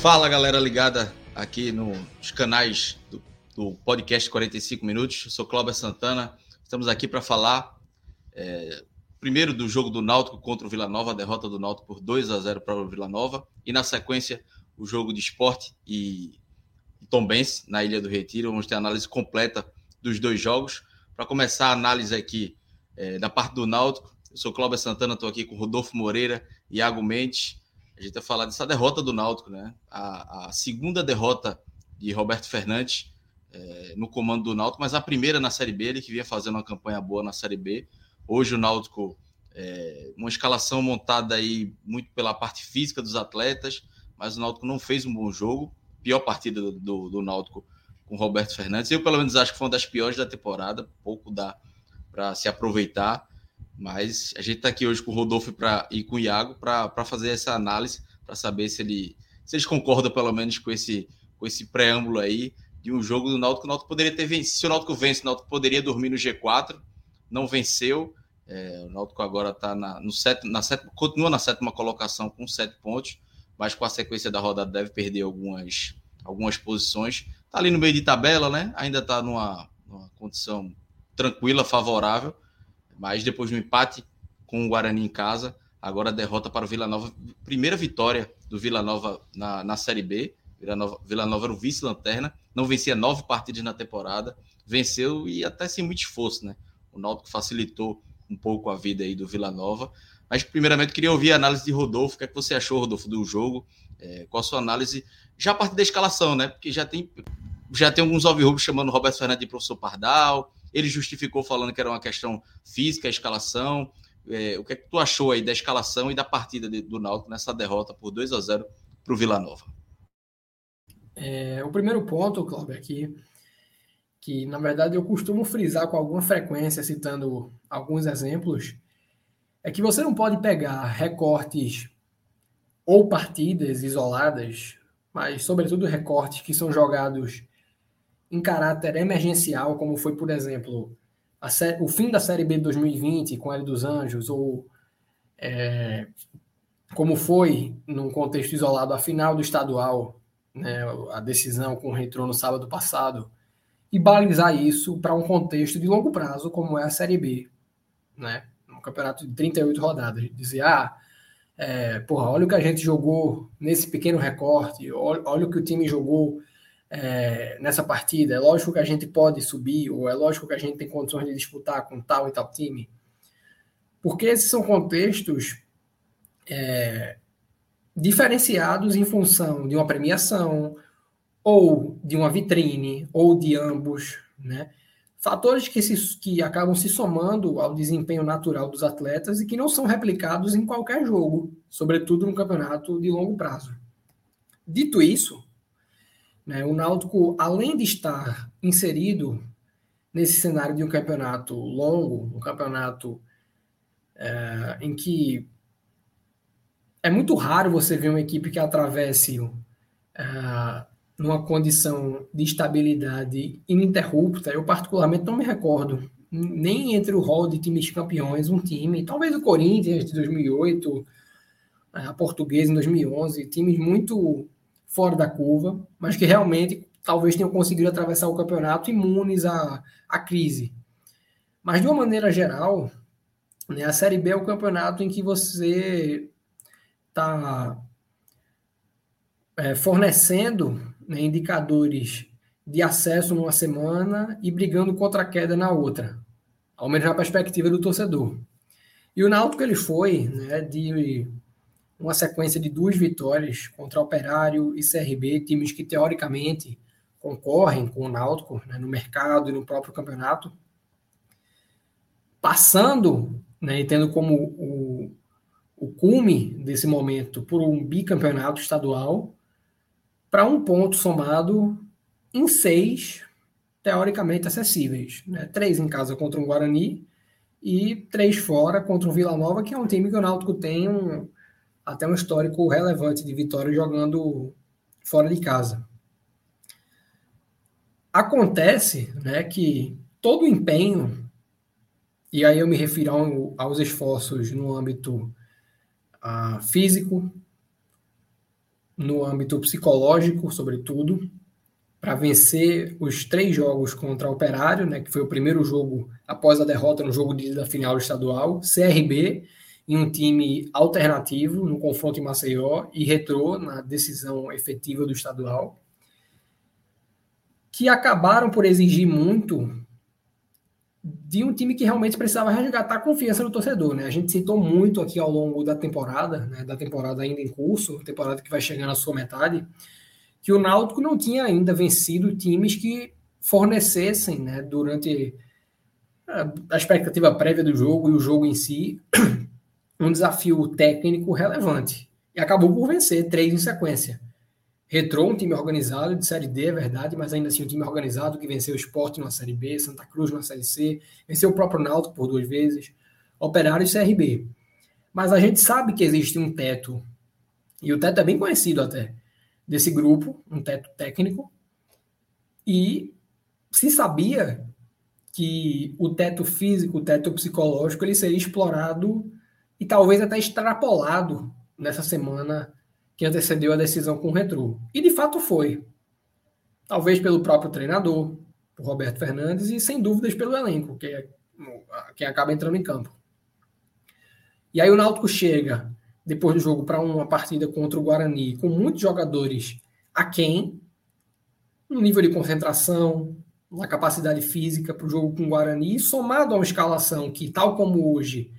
Fala galera ligada aqui nos canais do, do podcast 45 Minutos. Eu sou Cláudio Santana. Estamos aqui para falar é, primeiro do jogo do Náutico contra o Vila Nova, a derrota do Náutico por 2 a 0 para o Vila Nova, e na sequência o jogo de esporte e, Tombense na Ilha do Retiro. Vamos ter a análise completa dos dois jogos. Para começar a análise aqui é, da parte do Náutico, eu sou Cláudio Santana, estou aqui com Rodolfo Moreira, Iago Mendes a gente vai falar dessa derrota do Náutico, né? A, a segunda derrota de Roberto Fernandes é, no comando do Náutico, mas a primeira na Série B, ele que vinha fazendo uma campanha boa na Série B. Hoje o Náutico, é, uma escalação montada aí muito pela parte física dos atletas, mas o Náutico não fez um bom jogo. Pior partida do, do, do Náutico com Roberto Fernandes. Eu, pelo menos, acho que foi uma das piores da temporada. Pouco dá para se aproveitar. Mas a gente está aqui hoje com o Rodolfo pra, e com o Iago para fazer essa análise, para saber se, ele, se eles concordam pelo menos com esse, com esse preâmbulo aí de um jogo do Náutico. O Náutico poderia ter vencido. Se o Náutico vence, o Náutico poderia dormir no G4, não venceu. É, o Náutico agora está na, no na sétima, continua na sétima colocação com sete pontos, mas com a sequência da rodada deve perder algumas, algumas posições. Está ali no meio de tabela, né? Ainda está numa, numa condição tranquila, favorável mas depois do empate com o Guarani em casa, agora derrota para o Vila Nova. Primeira vitória do Vila Nova na, na Série B. Vila Nova, Vila Nova era o vice-lanterna, não vencia nove partidas na temporada, venceu e até sem muito esforço, né? O Náutico facilitou um pouco a vida aí do Vila Nova. Mas, primeiramente, queria ouvir a análise de Rodolfo. O que, é que você achou, Rodolfo, do jogo? É, qual a sua análise? Já a partir da escalação, né? Porque já tem, já tem alguns alvirrubos chamando Roberto Fernandes de professor Pardal, ele justificou falando que era uma questão física, a escalação. É, o que é que tu achou aí da escalação e da partida de, do Náutico nessa derrota por 2 a 0 para o Vila Nova? É, o primeiro ponto, Cláudio, aqui, que na verdade eu costumo frisar com alguma frequência, citando alguns exemplos, é que você não pode pegar recortes ou partidas isoladas, mas sobretudo recortes que são jogados em caráter emergencial, como foi, por exemplo, o fim da Série B de 2020 com L dos Anjos, ou é, como foi, num contexto isolado, a final do estadual, né, a decisão com o Retrô no sábado passado, e balizar isso para um contexto de longo prazo, como é a Série B, né, um campeonato de 38 rodadas. Dizer, ah, é, porra, olha o que a gente jogou nesse pequeno recorte, olha, olha o que o time jogou é, nessa partida. É lógico que a gente pode subir, ou é lógico que a gente tem condições de disputar com tal e tal time. Porque esses são contextos é, diferenciados em função de uma premiação, ou de uma vitrine, ou de ambos, né? Fatores que, se, que acabam se somando ao desempenho natural dos atletas e que não são replicados em qualquer jogo, sobretudo no campeonato de longo prazo. Dito isso, né? O Náutico, além de estar inserido nesse cenário de um campeonato longo, um campeonato é, em que é muito raro você ver uma equipe que atravesse é, numa condição de estabilidade ininterrupta. Eu, particularmente, não me recordo nem entre o rol de times campeões, um time, talvez o Corinthians de 2008, a Portuguesa em 2011, times muito fora da curva, mas que realmente talvez tenham conseguido atravessar o campeonato imunes à, à crise. Mas de uma maneira geral, né, a Série B é o campeonato em que você está é, fornecendo né, indicadores de acesso numa semana e brigando contra a queda na outra, ao menos na perspectiva do torcedor. E o Náutico ele foi né, de uma sequência de duas vitórias contra Operário e CRB, times que teoricamente concorrem com o Náutico né, no mercado e no próprio campeonato, passando né, e tendo como o, o cume desse momento por um bicampeonato estadual para um ponto somado em seis teoricamente acessíveis. Né? Três em casa contra o Guarani e três fora contra o Vila Nova, que é um time que o Náutico tem um, até um histórico relevante de vitória jogando fora de casa. Acontece né, que todo o empenho, e aí eu me refiro ao, aos esforços no âmbito uh, físico, no âmbito psicológico, sobretudo, para vencer os três jogos contra o Operário, né, que foi o primeiro jogo após a derrota no jogo de, da final estadual, CRB em um time alternativo no confronto em Maceió e Retrô na decisão efetiva do estadual, que acabaram por exigir muito de um time que realmente precisava resgatar a confiança do torcedor, né? A gente citou muito aqui ao longo da temporada, né, da temporada ainda em curso, temporada que vai chegar na sua metade, que o Náutico não tinha ainda vencido times que fornecessem, né, durante a expectativa prévia do jogo e o jogo em si, um desafio técnico relevante. E acabou por vencer três em sequência. Retrô, um time organizado de Série D, é verdade, mas ainda assim um time organizado que venceu o Sport na Série B, Santa Cruz na Série C, venceu o próprio Náutico por duas vezes, Operário e CRB. Mas a gente sabe que existe um teto, e o teto é bem conhecido até, desse grupo, um teto técnico, e se sabia que o teto físico, o teto psicológico, ele seria explorado e talvez até extrapolado nessa semana que antecedeu a decisão com o Retro. E de fato foi. Talvez pelo próprio treinador, Roberto Fernandes, e sem dúvidas pelo elenco, que é quem acaba entrando em campo. E aí o Náutico chega depois do jogo para uma partida contra o Guarani, com muitos jogadores aquém, no nível de concentração, na capacidade física para o jogo com o Guarani, somado a uma escalação que, tal como hoje,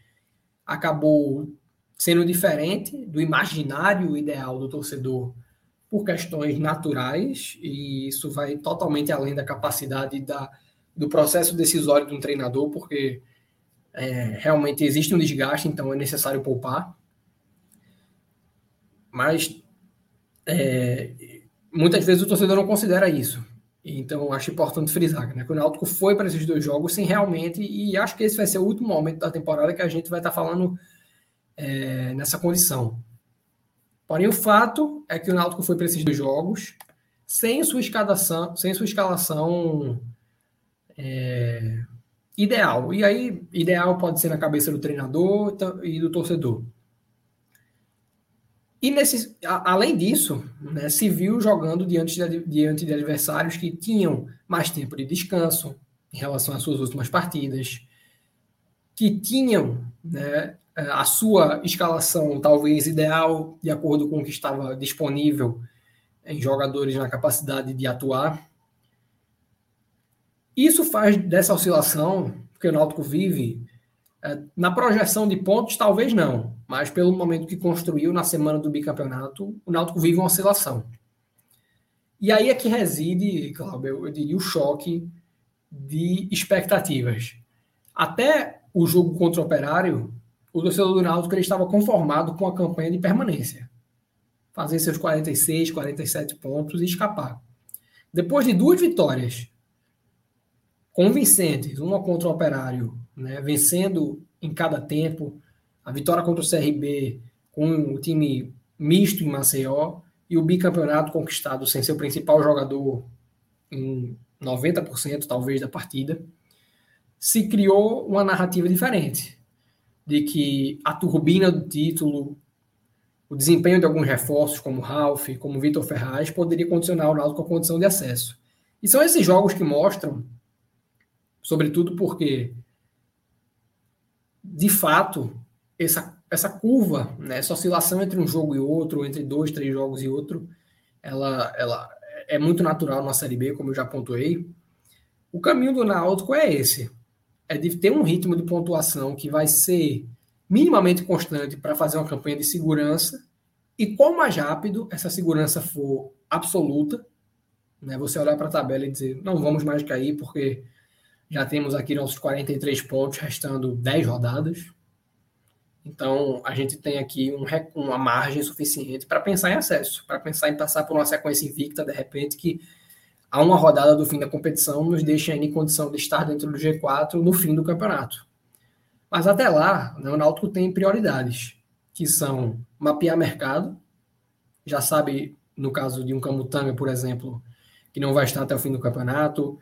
acabou sendo diferente do imaginário ideal do torcedor por questões naturais, e isso vai totalmente além da capacidade da, do processo decisório de um treinador, porque é, realmente existe um desgaste, então é necessário poupar mas é, muitas vezes o torcedor não considera isso. Então, acho importante frisar né, que o Náutico foi para esses dois jogos sem realmente, e acho que esse vai ser o último momento da temporada que a gente vai estar falando é, nessa condição. Porém, o fato é que o Náutico foi para esses dois jogos sem sua escalação, sem sua escalação é, ideal. E aí, ideal pode ser na cabeça do treinador e do torcedor. E nesse, a, além disso, né, se viu jogando diante de, diante de adversários que tinham mais tempo de descanso em relação às suas últimas partidas, que tinham né, a sua escalação talvez ideal, de acordo com o que estava disponível em jogadores na capacidade de atuar. Isso faz dessa oscilação, que o Náutico vive, é, na projeção de pontos, talvez não, mas pelo momento que construiu na semana do bicampeonato, o Náutico vive uma oscilação. E aí é que reside, Cláudio, eu diria, o choque de expectativas. Até o jogo contra o Operário, o torcedor do Náutico ele estava conformado com a campanha de permanência. Fazer seus 46, 47 pontos e escapar. Depois de duas vitórias convincentes, uma contra o Operário né, vencendo em cada tempo. A vitória contra o CRB com o time misto em Maceió e o bicampeonato conquistado sem seu principal jogador em 90% talvez da partida, se criou uma narrativa diferente de que a turbina do título, o desempenho de alguns reforços como Ralph, como Vitor Ferraz, poderia condicionar o Náutico à condição de acesso. E são esses jogos que mostram, sobretudo porque de fato, essa, essa curva, né, essa oscilação entre um jogo e outro, entre dois, três jogos e outro, ela, ela é muito natural na Série B, como eu já pontuei. O caminho do Náutico é esse, é de ter um ritmo de pontuação que vai ser minimamente constante para fazer uma campanha de segurança. E quanto mais rápido essa segurança for absoluta, né, você olhar para a tabela e dizer, não vamos mais cair, porque já temos aqui nossos 43 pontos, restando 10 rodadas. Então, a gente tem aqui um, uma margem suficiente para pensar em acesso, para pensar em passar por uma sequência invicta, de repente, que a uma rodada do fim da competição nos deixa em condição de estar dentro do G4 no fim do campeonato. Mas até lá, né, o Náutico tem prioridades, que são mapear mercado, já sabe, no caso de um Camutanga, por exemplo, que não vai estar até o fim do campeonato,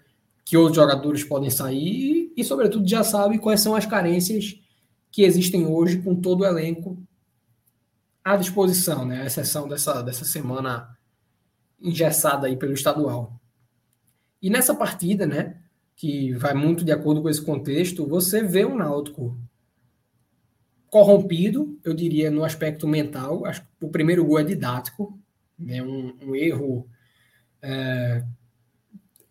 que outros jogadores podem sair e, sobretudo, já sabe quais são as carências que existem hoje com todo o elenco à disposição, né? A exceção dessa, dessa semana engessada aí pelo estadual. E nessa partida, né, que vai muito de acordo com esse contexto, você vê o Náutico corrompido, eu diria, no aspecto mental. Acho que o primeiro gol é didático, né, um, um erro é,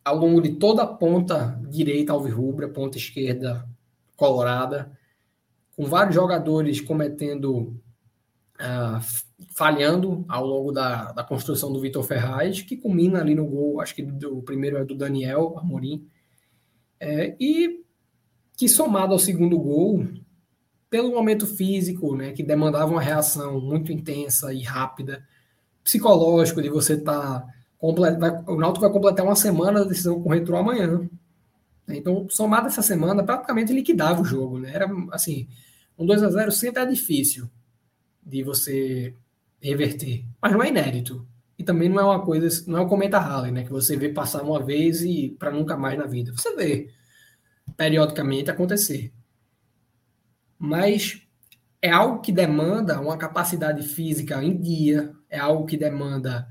ao longo de toda a ponta direita alvirrubra, ponta esquerda colorada, com vários jogadores cometendo, uh, falhando ao longo da, da construção do Vitor Ferraz, que culmina ali no gol, acho que do, o primeiro é do Daniel Amorim, é, e que somado ao segundo gol, pelo momento físico, né, que demandava uma reação muito intensa e rápida, psicológico de você estar tá o Náutico vai completar uma semana da decisão com o Retro amanhã. Então, somado essa semana, praticamente liquidava o jogo. Né? Era assim, um 2 a 0 sempre é difícil de você reverter, mas não é inédito. E também não é uma coisa, não é um cometa Halley, né? Que você vê passar uma vez e para nunca mais na vida. Você vê periodicamente acontecer. Mas é algo que demanda uma capacidade física em dia, é algo que demanda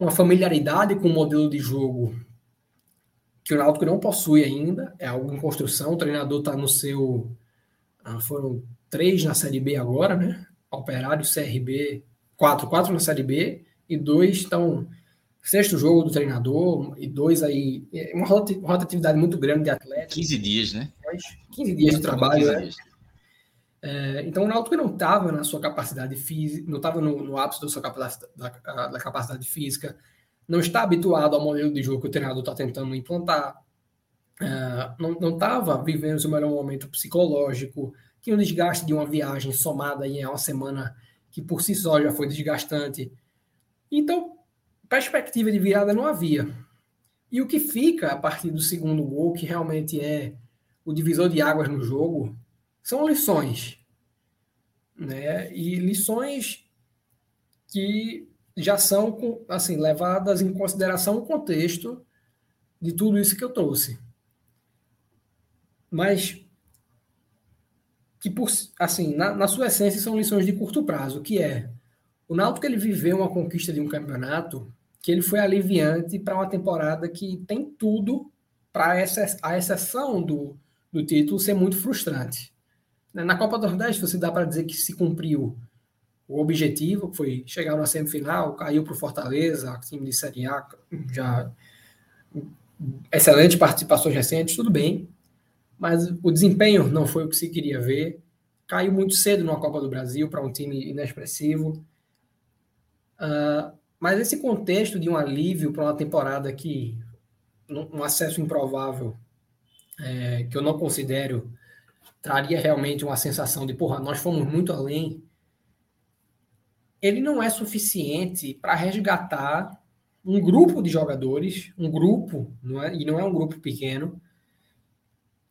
uma familiaridade com o modelo de jogo que o Náutico não possui ainda, é algo em construção. O treinador está no seu. Ah, foram três na Série B agora, né? Operário, CRB, quatro, quatro na Série B e dois estão. Sexto jogo do treinador e dois aí. É uma rotatividade muito grande de atletas. 15 dias, né? 15 dias de trabalho, 15 né? Dias. É, então o Náutico não estava na sua capacidade física, não estava no, no, ápice da sua capacidade, da, da, capacidade física, não está habituado ao modelo de jogo que o treinador está tentando implantar, é, não estava vivendo o seu melhor momento psicológico, tinha o desgaste de uma viagem somada em uma semana que por si só já foi desgastante. Então, perspectiva de virada não havia. E o que fica a partir do segundo gol, que realmente é o divisor de águas no jogo, são lições. Né? E lições que já são assim levadas em consideração o contexto de tudo isso que eu trouxe. Mas que por assim, na, na sua essência são lições de curto prazo, que é o Náutico ele viveu uma conquista de um campeonato que ele foi aliviante para uma temporada que tem tudo para a exceção do, do título ser muito frustrante. Né, na Copa do Nordeste, você dá para dizer que se cumpriu o objetivo, que foi chegar na semifinal, caiu para o Fortaleza, time de Série A, já excelentes participações recentes, tudo bem, mas o desempenho não foi o que se queria ver. Caiu muito cedo numa Copa do Brasil para um time inexpressivo. Uh, mas esse contexto de um alívio para uma temporada que um acesso improvável, é, que eu não considero traria realmente uma sensação de, porra, nós fomos muito além, ele não é suficiente para resgatar um grupo de jogadores, um grupo, não é, e não é um grupo pequeno,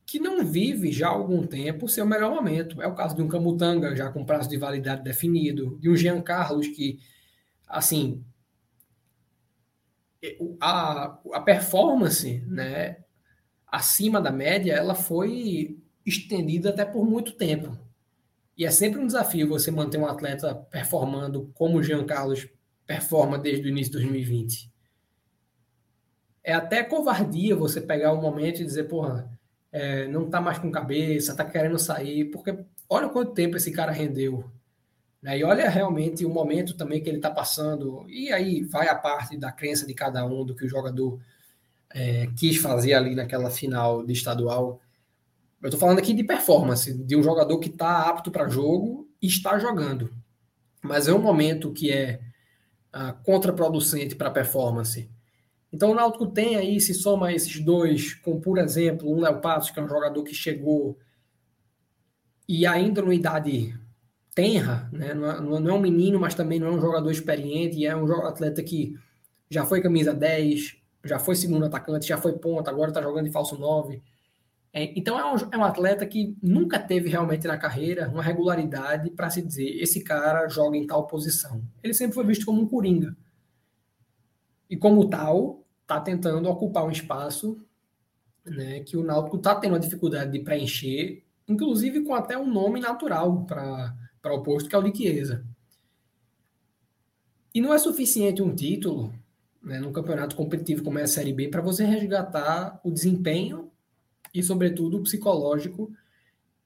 que não vive já há algum tempo o seu melhor momento. É o caso de um Camutanga, já com prazo de validade definido, de um Jean Carlos que, assim, a, a performance, né, acima da média, ela foi estendida até por muito tempo. E é sempre um desafio você manter um atleta performando como o Jean Carlos performa desde o início de 2020. É até covardia você pegar um momento e dizer, porra, é, não tá mais com cabeça, tá querendo sair, porque olha quanto tempo esse cara rendeu. Né? E olha realmente o momento também que ele está passando. E aí vai a parte da crença de cada um, do que o jogador é, quis fazer ali naquela final de estadual. Eu estou falando aqui de performance, de um jogador que está apto para jogo e está jogando. Mas é um momento que é uh, contraproducente para performance. Então o Náutico tem aí, se soma esses dois, com por exemplo, um Léo Passos, que é um jogador que chegou e ainda numa idade tenra, né? não, é, não é um menino, mas também não é um jogador experiente, é um atleta que já foi camisa 10, já foi segundo atacante, já foi ponta, agora está jogando de falso 9. É, então é um, é um, atleta que nunca teve realmente na carreira uma regularidade para se dizer esse cara joga em tal posição. Ele sempre foi visto como um coringa. E como tal, está tentando ocupar um espaço né, que o Náutico está tendo a dificuldade de preencher, inclusive com até um nome natural para o posto, que é o de Chiesa. E não é suficiente um título né, num campeonato competitivo como é a Série B para você resgatar o desempenho e, sobretudo, o psicológico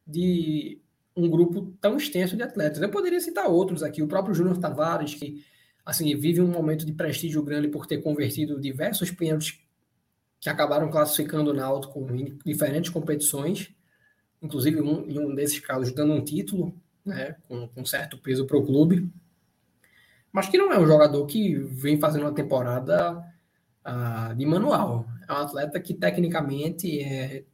de um grupo tão extenso de atletas. Eu poderia citar outros aqui, o próprio Júnior Tavares, que assim vive um momento de prestígio grande por ter convertido diversos pênaltis que acabaram classificando o Náutico em diferentes competições, inclusive um, em um desses casos dando um título, né, com, com certo peso para o clube, mas que não é um jogador que vem fazendo uma temporada uh, de manual. É um atleta que tecnicamente é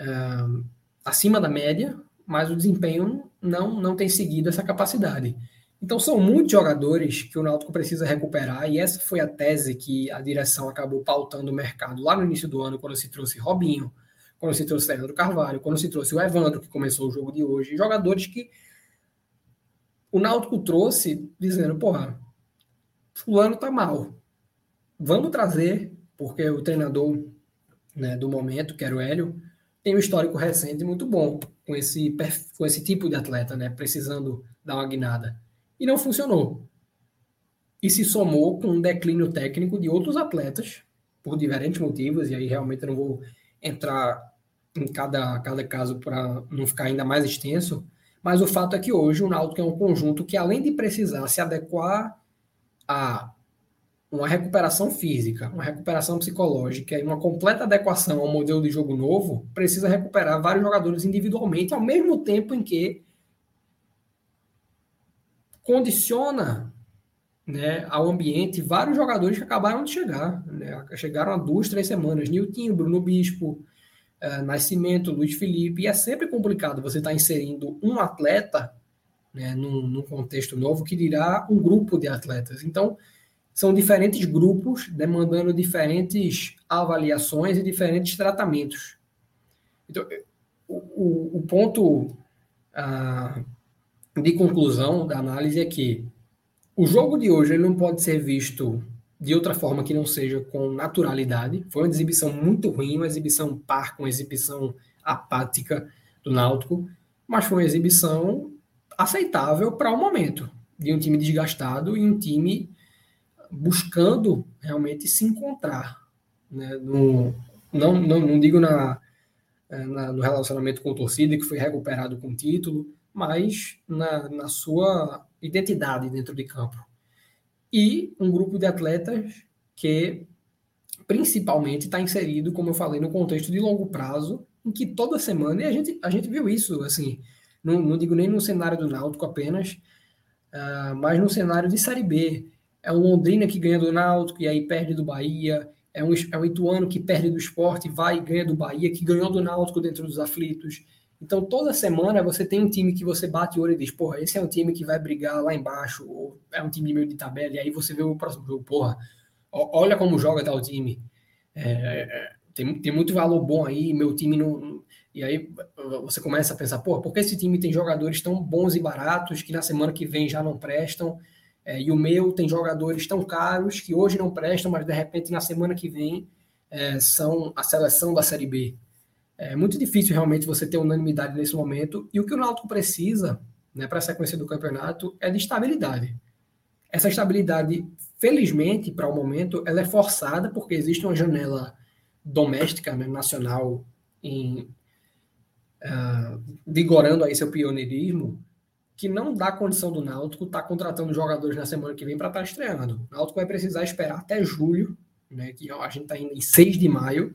uh, acima da média, mas o desempenho não, não tem seguido essa capacidade. Então são muitos jogadores que o Náutico precisa recuperar, e essa foi a tese que a direção acabou pautando o mercado lá no início do ano, quando se trouxe Robinho, quando se trouxe Leandro Carvalho, quando se trouxe o Evandro, que começou o jogo de hoje, jogadores que o Náutico trouxe dizendo, porra, fulano tá mal. Vamos trazer, porque o treinador né, do momento, que era o Hélio, tem um histórico recente muito bom com esse, com esse tipo de atleta, né? Precisando dar uma guinada. E não funcionou. E se somou com um declínio técnico de outros atletas, por diferentes motivos, e aí realmente não vou entrar em cada, cada caso para não ficar ainda mais extenso, mas o fato é que hoje o Náutico é um conjunto que, além de precisar se adequar a uma recuperação física, uma recuperação psicológica e uma completa adequação ao modelo de jogo novo, precisa recuperar vários jogadores individualmente, ao mesmo tempo em que condiciona né, ao ambiente vários jogadores que acabaram de chegar. Né, chegaram há duas, três semanas. Nilton, Bruno Bispo, uh, Nascimento, Luiz Felipe. E é sempre complicado você estar tá inserindo um atleta né, num, num, contexto novo que dirá um grupo de atletas. Então, são diferentes grupos demandando diferentes avaliações e diferentes tratamentos. Então, o, o, o ponto. Uh, de conclusão da análise é que o jogo de hoje ele não pode ser visto de outra forma que não seja com naturalidade. Foi uma exibição muito ruim, uma exibição par, uma exibição apática do Náutico, mas foi uma exibição aceitável para o momento de um time desgastado e um time buscando realmente se encontrar. Né? No, não, não, não digo na, na, no relacionamento com a torcida, que foi recuperado com o título, mas na, na sua identidade dentro de campo. E um grupo de atletas que principalmente está inserido, como eu falei, no contexto de longo prazo, em que toda semana, e a gente, a gente viu isso, assim, não, não digo nem no cenário do Náutico apenas, uh, mas no cenário de Série B. É o Londrina que ganha do Náutico e aí perde do Bahia, é um, é um Ituano que perde do esporte, vai e ganha do Bahia, que ganhou do Náutico dentro dos aflitos. Então, toda semana você tem um time que você bate o olho e diz, porra, esse é um time que vai brigar lá embaixo, ou é um time meio de tabela, e aí você vê o próximo jogo, porra, olha como joga tal time. É, é, tem, tem muito valor bom aí, meu time não. E aí você começa a pensar, porra, por que esse time tem jogadores tão bons e baratos que na semana que vem já não prestam? É, e o meu tem jogadores tão caros que hoje não prestam, mas de repente na semana que vem é, são a seleção da Série B. É muito difícil realmente você ter unanimidade nesse momento. E o que o Náutico precisa né, para a sequência do campeonato é de estabilidade. Essa estabilidade, felizmente, para o momento, ela é forçada porque existe uma janela doméstica, né, nacional, em, uh, vigorando aí seu pioneirismo, que não dá condição do Náutico estar tá contratando jogadores na semana que vem para estar tá estreando. O Náutico vai precisar esperar até julho, né, que a gente está indo em 6 de maio,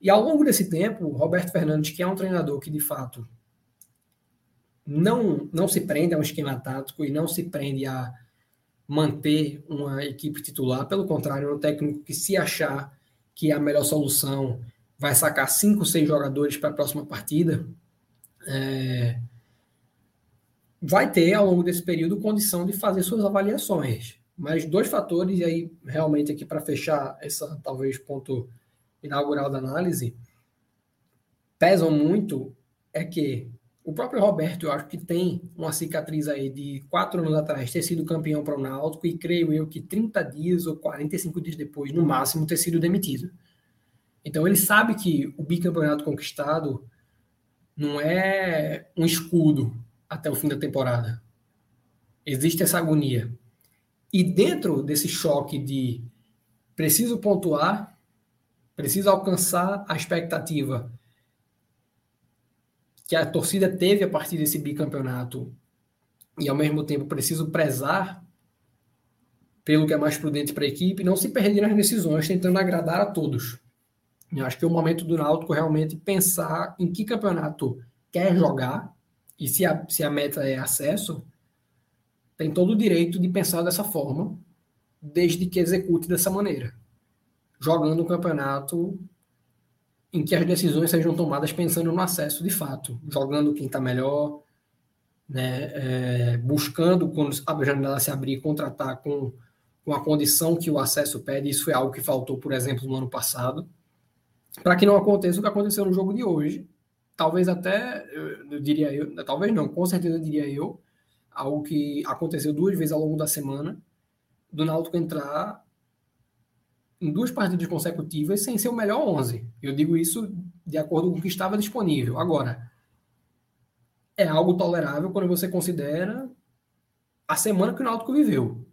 E ao longo desse tempo, Roberto Fernandes, que é um treinador que de fato não, não se prende a um esquema tático e não se prende a manter uma equipe titular, pelo contrário, é um técnico que se achar que é a melhor solução vai sacar cinco, seis jogadores para a próxima partida, é, vai ter ao longo desse período condição de fazer suas avaliações. Mas dois fatores, e aí realmente aqui para fechar essa talvez ponto inaugural da análise, pesam muito é que o próprio Roberto, eu acho que tem uma cicatriz aí de quatro anos atrás ter sido campeão para o Náutico e creio eu que 30 dias ou 45 dias depois, no máximo, ter sido demitido. Então ele sabe que o bicampeonato conquistado não é um escudo até o fim da temporada. Existe essa agonia. E dentro desse choque de preciso pontuar, preciso alcançar a expectativa que a torcida teve a partir desse bicampeonato e ao mesmo tempo preciso prezar pelo que é mais prudente para a equipe, não se perder nas decisões, tentando agradar a todos. Eu acho que é o momento do Náutico realmente pensar em que campeonato quer jogar e se a, se a meta é acesso, tem todo o direito de pensar dessa forma, desde que execute dessa maneira. Jogando um campeonato em que as decisões sejam tomadas pensando no acesso de fato, jogando quem está melhor, né, é, buscando, quando a janela se abrir, contratar com, com a condição que o acesso pede. Isso foi algo que faltou, por exemplo, no ano passado, para que não aconteça o que aconteceu no jogo de hoje. Talvez até, eu, eu diria eu, talvez não, com certeza diria eu, algo que aconteceu duas vezes ao longo da semana, do Náutico entrar em duas partidas consecutivas sem ser o melhor 11. Eu digo isso de acordo com o que estava disponível. Agora, é algo tolerável quando você considera a semana que o Náutico viveu.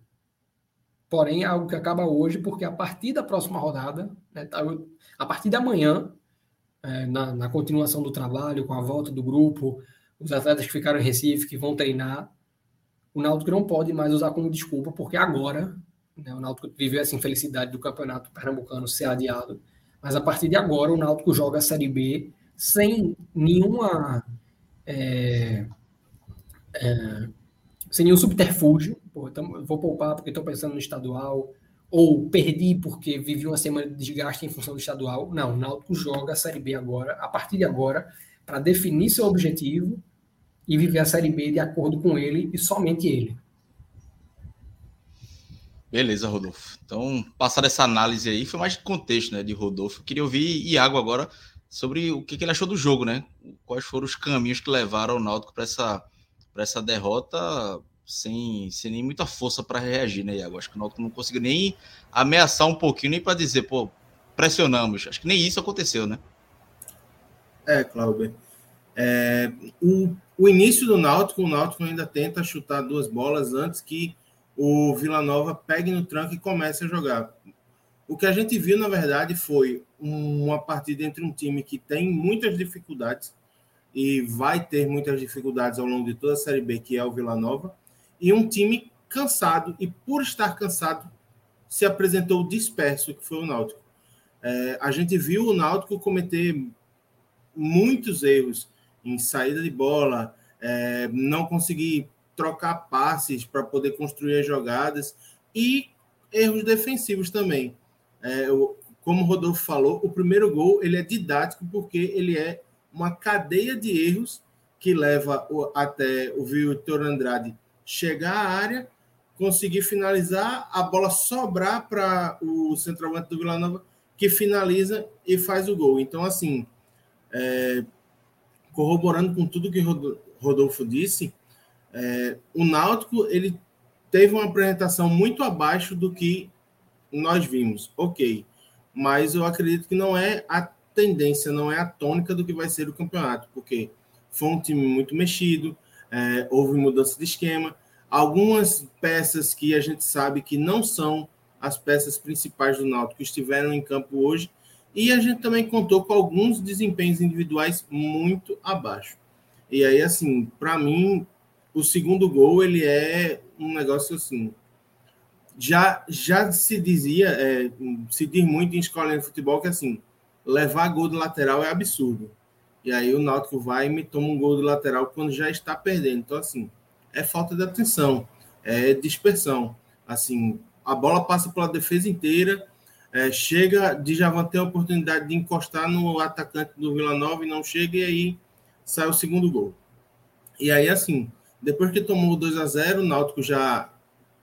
Porém, é algo que acaba hoje, porque a partir da próxima rodada, né, tá, a partir da manhã, é, na, na continuação do trabalho, com a volta do grupo, os atletas que ficaram em Recife, que vão treinar, o Náutico não pode mais usar como desculpa, porque agora né, o Náutico viveu essa infelicidade do campeonato pernambucano ser adiado. Mas a partir de agora, o Náutico joga a Série B sem nenhuma. É, é, sem nenhum subterfúgio. Pô, então, vou poupar porque estou pensando no estadual. Ou perdi porque vivi uma semana de desgaste em função do estadual. Não, o Náutico joga a Série B agora, a partir de agora, para definir seu objetivo e viver a Série B de acordo com ele e somente ele. Beleza, Rodolfo. Então, passar essa análise aí, foi mais de contexto, né, de Rodolfo. Queria ouvir Iago agora sobre o que, que ele achou do jogo, né? Quais foram os caminhos que levaram o Náutico para essa, essa derrota sem, sem nem muita força para reagir, né, Iago? Acho que o Náutico não conseguiu nem ameaçar um pouquinho, nem para dizer, pô, pressionamos. Acho que nem isso aconteceu, né? É, Cláudio. É, o o início do Náutico, o Náutico ainda tenta chutar duas bolas antes que o Vila Nova pegue no tranco e comece a jogar. O que a gente viu, na verdade, foi uma partida entre um time que tem muitas dificuldades e vai ter muitas dificuldades ao longo de toda a Série B, que é o Vila Nova, e um time cansado, e por estar cansado, se apresentou disperso, que foi o Náutico. É, a gente viu o Náutico cometer muitos erros em saída de bola, é, não conseguir trocar passes para poder construir as jogadas e erros defensivos também. É, como o Rodolfo falou, o primeiro gol ele é didático porque ele é uma cadeia de erros que leva o, até o Vitor Andrade chegar à área, conseguir finalizar, a bola sobrar para o centroavante do Vila Nova, que finaliza e faz o gol. Então, assim, é, corroborando com tudo que Rodolfo disse, é, o Náutico ele teve uma apresentação muito abaixo do que nós vimos, ok, mas eu acredito que não é a tendência, não é a tônica do que vai ser o campeonato, porque foi um time muito mexido, é, houve mudança de esquema, algumas peças que a gente sabe que não são as peças principais do Náutico estiveram em campo hoje e a gente também contou com alguns desempenhos individuais muito abaixo. E aí, assim, para mim, o segundo gol ele é um negócio assim. Já, já se dizia, é, se diz muito em escola de futebol que assim, levar gol do lateral é absurdo. E aí o Náutico vai e me toma um gol do lateral quando já está perdendo. Então, assim, é falta de atenção, é dispersão. Assim, a bola passa pela defesa inteira, é, chega, Djavan tem a oportunidade de encostar no atacante do Vila Nova e não chega, e aí sai o segundo gol. E aí, assim, depois que tomou 2 a 0 o Náutico já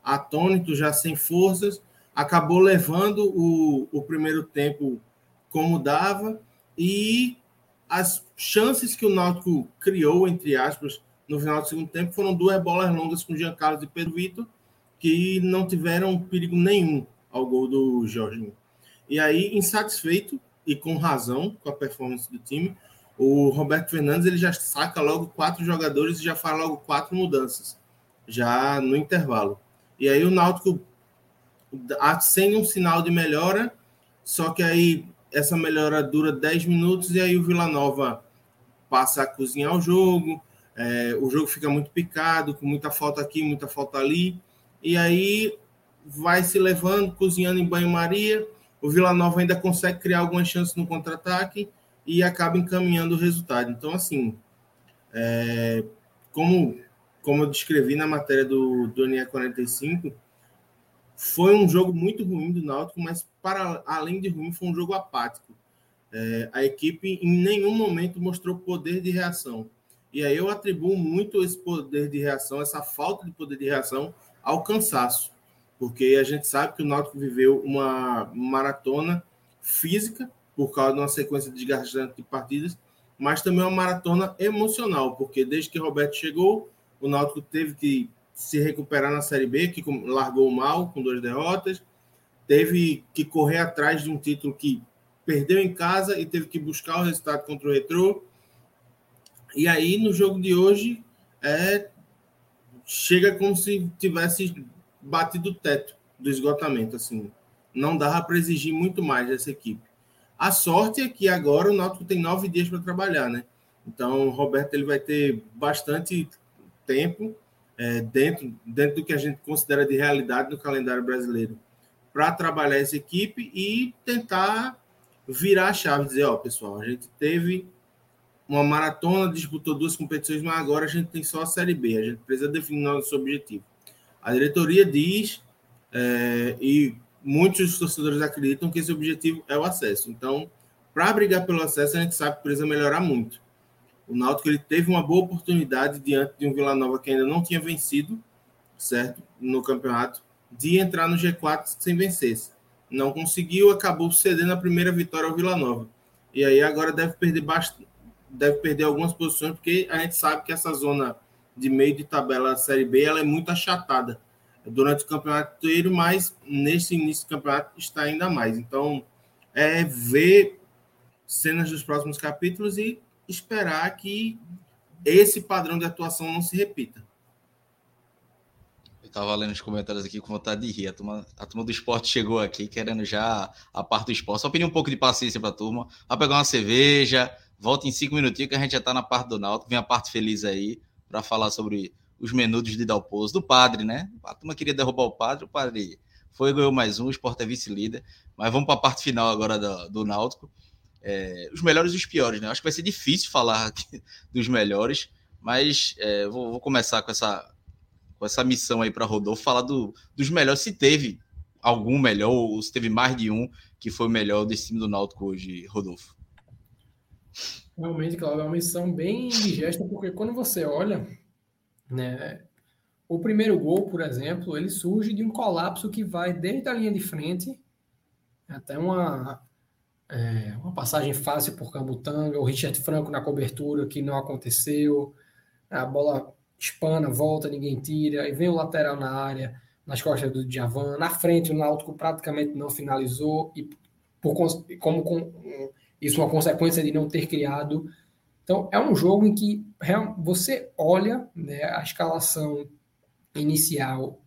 atônito, já sem forças, acabou levando o, o primeiro tempo como dava, e as chances que o Náutico criou, entre aspas, no final do segundo tempo, foram duas bolas longas com Jean Carlos e Pedro Vitor, que não tiveram perigo nenhum ao gol do Jorginho. E aí, insatisfeito e com razão com a performance do time, o Roberto Fernandes ele já saca logo quatro jogadores e já faz logo quatro mudanças, já no intervalo. E aí o Náutico sem um sinal de melhora, só que aí essa melhora dura 10 minutos e aí o Vila Nova passa a cozinhar o jogo, é, o jogo fica muito picado, com muita falta aqui, muita falta ali, e aí vai se levando, cozinhando em banho-maria. O Vila Nova ainda consegue criar algumas chances no contra-ataque e acaba encaminhando o resultado. Então, assim, é, como, como eu descrevi na matéria do, do NE 45, foi um jogo muito ruim do Náutico, mas para além de ruim, foi um jogo apático. É, a equipe em nenhum momento mostrou poder de reação. E aí eu atribuo muito esse poder de reação, essa falta de poder de reação, ao cansaço. Porque a gente sabe que o Náutico viveu uma maratona física, por causa de uma sequência desgastante de partidas, mas também uma maratona emocional, porque desde que Roberto chegou, o Náutico teve que se recuperar na Série B, que largou mal com duas derrotas, teve que correr atrás de um título que perdeu em casa e teve que buscar o resultado contra o Retrô. E aí, no jogo de hoje, é, chega como se tivesse batido o teto do esgotamento. Assim, não dava para exigir muito mais dessa equipe. A sorte é que agora o Náutico tem nove dias para trabalhar, né? Então, o Roberto ele vai ter bastante tempo é, dentro, dentro do que a gente considera de realidade no calendário brasileiro para trabalhar essa equipe e tentar virar a chave, dizer, ó, pessoal, a gente teve uma maratona, disputou duas competições, mas agora a gente tem só a Série B, a gente precisa definir nosso objetivo. A diretoria diz, é, e muitos torcedores acreditam que esse objetivo é o acesso. Então, para brigar pelo acesso, a gente sabe que precisa melhorar muito. O Náutico ele teve uma boa oportunidade diante de um Vila Nova que ainda não tinha vencido, certo? No campeonato, de entrar no G4 sem vencer. Não conseguiu, acabou cedendo a primeira vitória ao Vila Nova. E aí agora deve perder bastante, deve perder algumas posições, porque a gente sabe que essa zona de meio de tabela Série B ela é muito achatada durante o campeonato inteiro, mas nesse início do campeonato está ainda mais. Então, é ver cenas dos próximos capítulos e esperar que esse padrão de atuação não se repita. Eu estava lendo os comentários aqui com vontade de rir. A turma, a turma do esporte chegou aqui querendo já a parte do esporte. Só pedir um pouco de paciência para a turma. Vai pegar uma cerveja, volta em cinco minutinhos que a gente já está na parte do Náutico. Vem a parte feliz aí para falar sobre os menudos de Dalpozo, do padre, né? A turma queria derrubar o padre, o padre foi ganhou mais um, o Sport é vice-líder. Mas vamos para a parte final agora do, do Náutico é, os melhores e os piores, né? Acho que vai ser difícil falar dos melhores, mas é, vou, vou, começar com essa, com essa missão aí para Rodolfo, falar do, dos melhores, se teve algum melhor, ou se teve mais de um que foi o melhor desse time do Náutico hoje, Rodolfo. Realmente, Cláudio, é uma missão bem digesta, porque quando você olha, né, o primeiro gol, por exemplo, ele surge de um colapso que vai desde a linha de frente até uma é, uma passagem fácil por Camutanga, o Richard Franco na cobertura que não aconteceu, a bola espana, volta, ninguém tira, e vem o lateral na área, nas costas do Djavan, na frente o Náutico praticamente não finalizou, e por, como com, isso é uma consequência de não ter criado. Então, é um jogo em que você olha né, a escalação inicial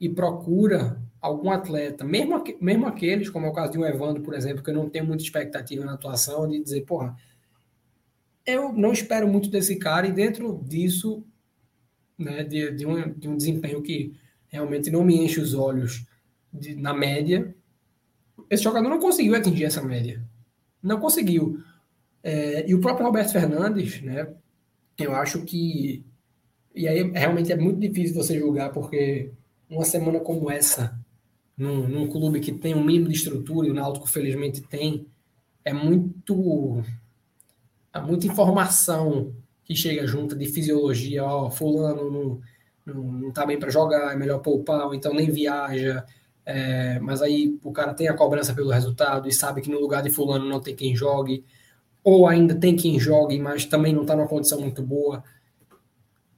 e procura algum atleta, mesmo, mesmo aqueles, como é o caso de um Evandro, por exemplo, que eu não tenho muita expectativa na atuação, de dizer, porra, eu não espero muito desse cara, e dentro disso, né, de, de, um, de um desempenho que realmente não me enche os olhos de, na média, esse jogador não conseguiu atingir essa média. não conseguiu. É, e o próprio Roberto Fernandes, né? Eu acho que. E aí realmente é muito difícil você julgar, porque uma semana como essa, num, num clube que tem um mínimo de estrutura, e o Náutico felizmente tem, é muito. É muita informação que chega junto de fisiologia, ó, fulano não, não, não tá bem para jogar, é melhor poupar, ou então nem viaja, é, mas aí o cara tem a cobrança pelo resultado e sabe que no lugar de fulano não tem quem jogue, ou ainda tem quem jogue, mas também não está numa condição muito boa.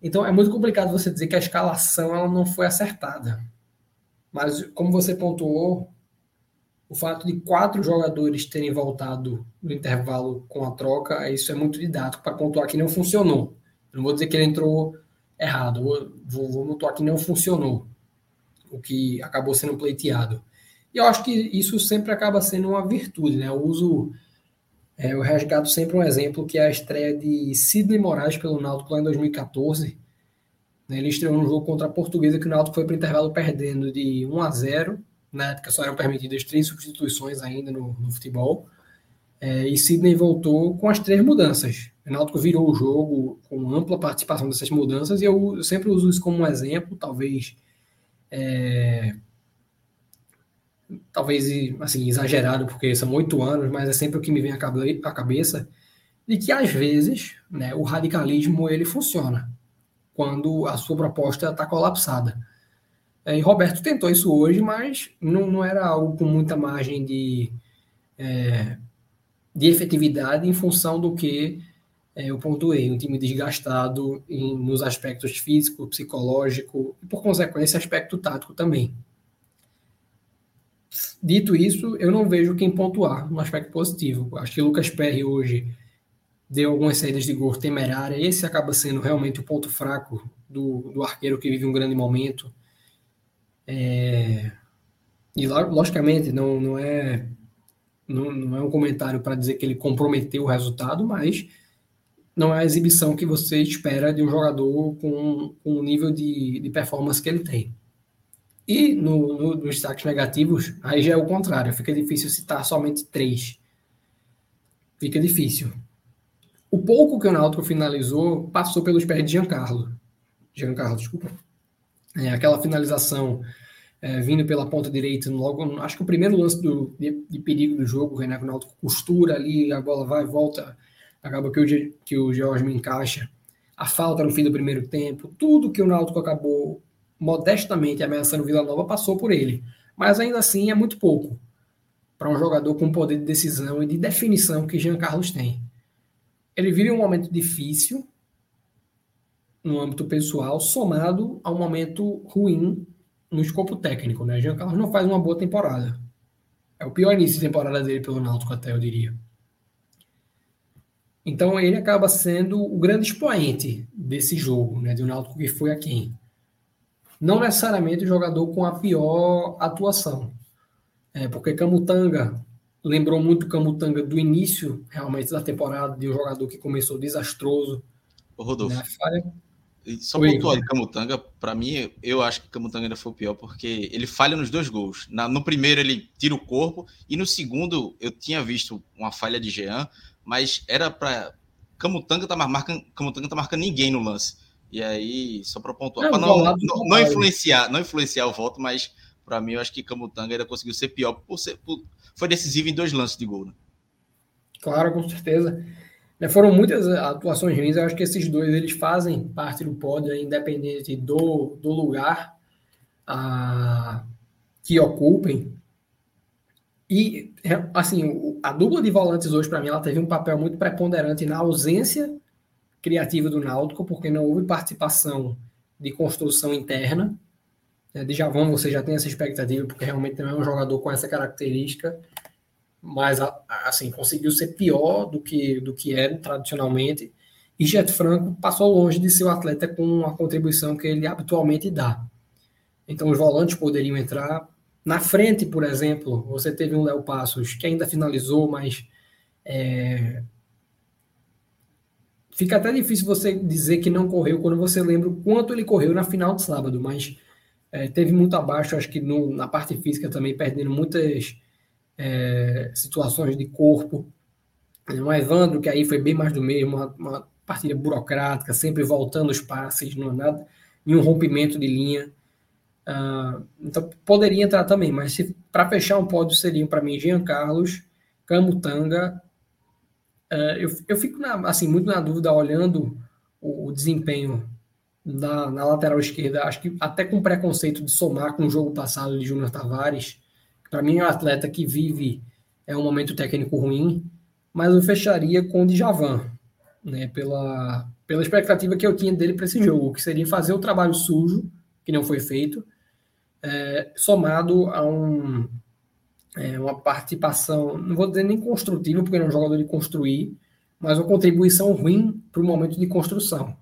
Então é muito complicado você dizer que a escalação ela não foi acertada. Mas como você pontuou, o fato de quatro jogadores terem voltado no intervalo com a troca, isso é muito didático para pontuar que não funcionou. Eu não vou dizer que ele entrou errado, vou, vou pontuar que não funcionou o que acabou sendo pleiteado. E eu acho que isso sempre acaba sendo uma virtude, né? Eu uso, é, eu resgato sempre um exemplo que é a estreia de Sidney Moraes pelo Náutico lá em 2014. Né? Ele estreou no jogo contra a Portuguesa que o Náutico foi para o intervalo perdendo de 1 a 0. Na época só eram permitidas três substituições ainda no, no futebol. É, e Sidney voltou com as três mudanças. O Náutico virou o jogo com ampla participação dessas mudanças e eu, eu sempre uso isso como um exemplo, talvez é, talvez assim, exagerado, porque são oito anos, mas é sempre o que me vem à cabeça, de que às vezes né, o radicalismo ele funciona quando a sua proposta está colapsada. É, e Roberto tentou isso hoje, mas não, não era algo com muita margem de, é, de efetividade em função do que é, eu pontuei, um time desgastado em, nos aspectos físico, psicológico e, por consequência, aspecto tático também. Dito isso, eu não vejo quem pontuar no aspecto positivo. Acho que Lucas Perry hoje deu algumas saídas de gol temerária. Esse acaba sendo realmente o ponto fraco do, do arqueiro que vive um grande momento. É... E, logicamente, não, não, é, não, não é um comentário para dizer que ele comprometeu o resultado, mas não é a exibição que você espera de um jogador com, com o nível de, de performance que ele tem. E no, no, nos destaques negativos, aí já é o contrário, fica difícil citar somente três. Fica difícil. O pouco que o Náutico finalizou passou pelos pés de Giancarlo. Giancarlo, desculpa. É, aquela finalização é, vindo pela ponta direita, logo, acho que o primeiro lance do, de, de perigo do jogo, o Náutico costura ali, a bola vai e volta acaba que o, que o Jorge me encaixa, a falta no fim do primeiro tempo, tudo que o Náutico acabou modestamente ameaçando o Vila Nova passou por ele. Mas ainda assim é muito pouco para um jogador com poder de decisão e de definição que Jean Carlos tem. Ele vive um momento difícil no âmbito pessoal, somado a um momento ruim no escopo técnico. Né? Jean Carlos não faz uma boa temporada. É o pior início de temporada dele pelo Náutico, até eu diria. Então ele acaba sendo o grande expoente desse jogo, né, do Náutico que foi a quem. Não necessariamente o jogador com a pior atuação, é, porque Camutanga lembrou muito Camutanga do início realmente da temporada, de um jogador que começou desastroso. Ô, Rodolfo, né, falha... só pontuar de Camutanga, para mim, eu acho que Camutanga ainda foi o pior, porque ele falha nos dois gols. Na, no primeiro ele tira o corpo, e no segundo eu tinha visto uma falha de Jean, mas era para Camutanga tá marcando, Camutanga tá marcando ninguém no lance. E aí, só para pontuar, para não, não, não, influenciar, não influenciar o voto, mas para mim eu acho que Camutanga ainda conseguiu ser pior por ser por, foi decisivo em dois lances de gol. Né? Claro, com certeza. Né, foram muitas atuações ruins, eu acho que esses dois eles fazem parte do pódio, independente do, do lugar a, que ocupem. E, assim, a dupla de volantes hoje, para mim, ela teve um papel muito preponderante na ausência criativa do Náutico, porque não houve participação de construção interna. É, de Javão você já tem essa expectativa, porque realmente não é um jogador com essa característica, mas, assim, conseguiu ser pior do que, do que era tradicionalmente. E Jet Franco passou longe de ser o atleta com a contribuição que ele habitualmente dá. Então, os volantes poderiam entrar, na frente, por exemplo, você teve um Léo Passos que ainda finalizou, mas é... fica até difícil você dizer que não correu quando você lembra o quanto ele correu na final de sábado, mas é, teve muito abaixo, acho que no, na parte física também, perdendo muitas é, situações de corpo. Um Evandro, que aí foi bem mais do mesmo, uma, uma partida burocrática, sempre voltando os passes, não nada, nenhum rompimento de linha. Uh, então poderia entrar também, mas para fechar um pódio seriam para mim Jean Carlos, Camutanga. Uh, eu, eu fico na, assim muito na dúvida olhando o, o desempenho na, na, lateral esquerda, acho que até com preconceito de somar com o jogo passado de Júnior Tavares, para mim é um atleta que vive é um momento técnico ruim, mas eu fecharia com o Djavan, né, pela, pela expectativa que eu tinha dele para esse jogo, que seria fazer o trabalho sujo, que não foi feito, é, somado a um, é, uma participação, não vou dizer nem construtiva, porque ele é um jogador de construir, mas uma contribuição ruim para o momento de construção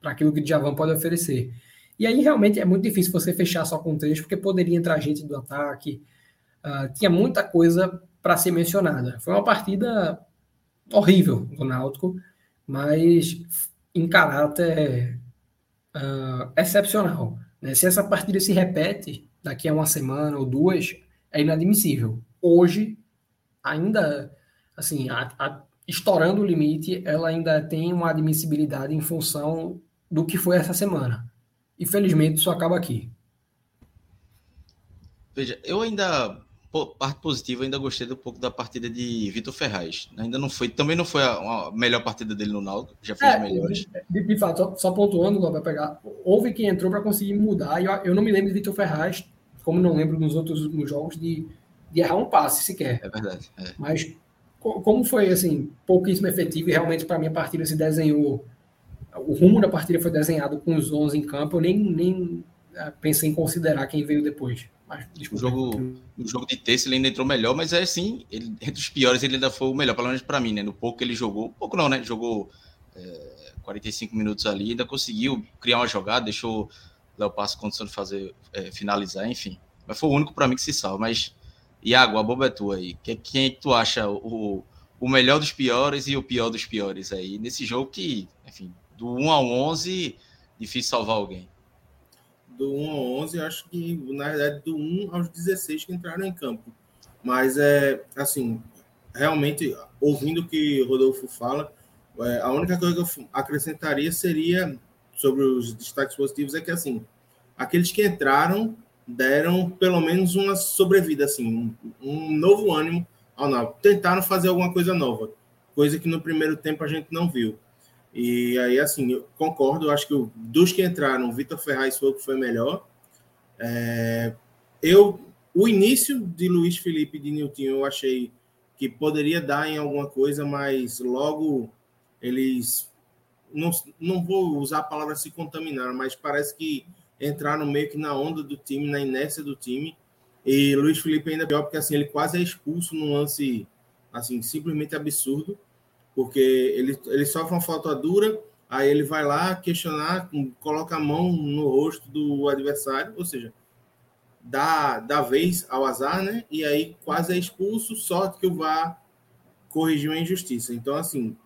para aquilo que o Djavan pode oferecer. E aí realmente é muito difícil você fechar só com três, porque poderia entrar gente do ataque. Uh, tinha muita coisa para ser mencionada. Foi uma partida horrível do Náutico, mas em caráter uh, excepcional. Né? Se essa partida se repete daqui a uma semana ou duas, é inadmissível. Hoje, ainda assim, a, a, estourando o limite, ela ainda tem uma admissibilidade em função do que foi essa semana. E felizmente isso acaba aqui. Veja, eu ainda parte positiva, ainda gostei um pouco da partida de Vitor Ferraz. Ainda não foi, também não foi a, a melhor partida dele no Náutico, já fez é, melhores. De, de, fato, só, só pontuando, vai pegar. Houve quem entrou para conseguir mudar. E eu, eu, não me lembro de Vitor Ferraz, como não lembro nos outros jogos de, de errar um passe sequer. É verdade. É. Mas como foi assim pouquíssimo efetivo e realmente para mim a partida se desenhou o rumo da partida foi desenhado com os 11 em campo, eu nem, nem ah, pensei em considerar quem veio depois. Mas, o jogo, o jogo de terça ele ainda entrou melhor, mas é assim, ele, entre os piores ele ainda foi o melhor, pelo menos para mim, né? No pouco ele jogou, pouco não, né? Jogou é, 45 minutos ali, ainda conseguiu criar uma jogada, deixou Léo Passo condição de fazer, é, finalizar, enfim. Mas foi o único para mim que se salva. Mas, Iago, a boba é tua aí. Quem, quem é que tu acha o, o melhor dos piores e o pior dos piores aí? Nesse jogo que, enfim, do 1 ao 11, difícil salvar alguém. Do 1 ao 11, acho que, na verdade, do 1 aos 16 que entraram em campo. Mas, é assim, realmente, ouvindo o que o Rodolfo fala, é, a única coisa que eu acrescentaria seria, sobre os destaques positivos, é que, assim, aqueles que entraram deram pelo menos uma sobrevida, assim, um, um novo ânimo ao Náutico. Tentaram fazer alguma coisa nova, coisa que no primeiro tempo a gente não viu. E aí, assim, eu concordo, acho que dos que entraram, Vitor Ferraz foi o que foi melhor. É, eu, o início de Luiz Felipe e de Nilton, eu achei que poderia dar em alguma coisa, mas logo eles. Não, não vou usar a palavra se contaminar, mas parece que entraram meio que na onda do time, na inércia do time. E Luiz Felipe ainda pior, porque assim, ele quase é expulso num lance assim, simplesmente absurdo porque ele, ele sofre uma falta dura, aí ele vai lá questionar, coloca a mão no rosto do adversário, ou seja, dá, dá vez ao azar, né? E aí quase é expulso, sorte que o VAR corrigiu a injustiça. Então, assim,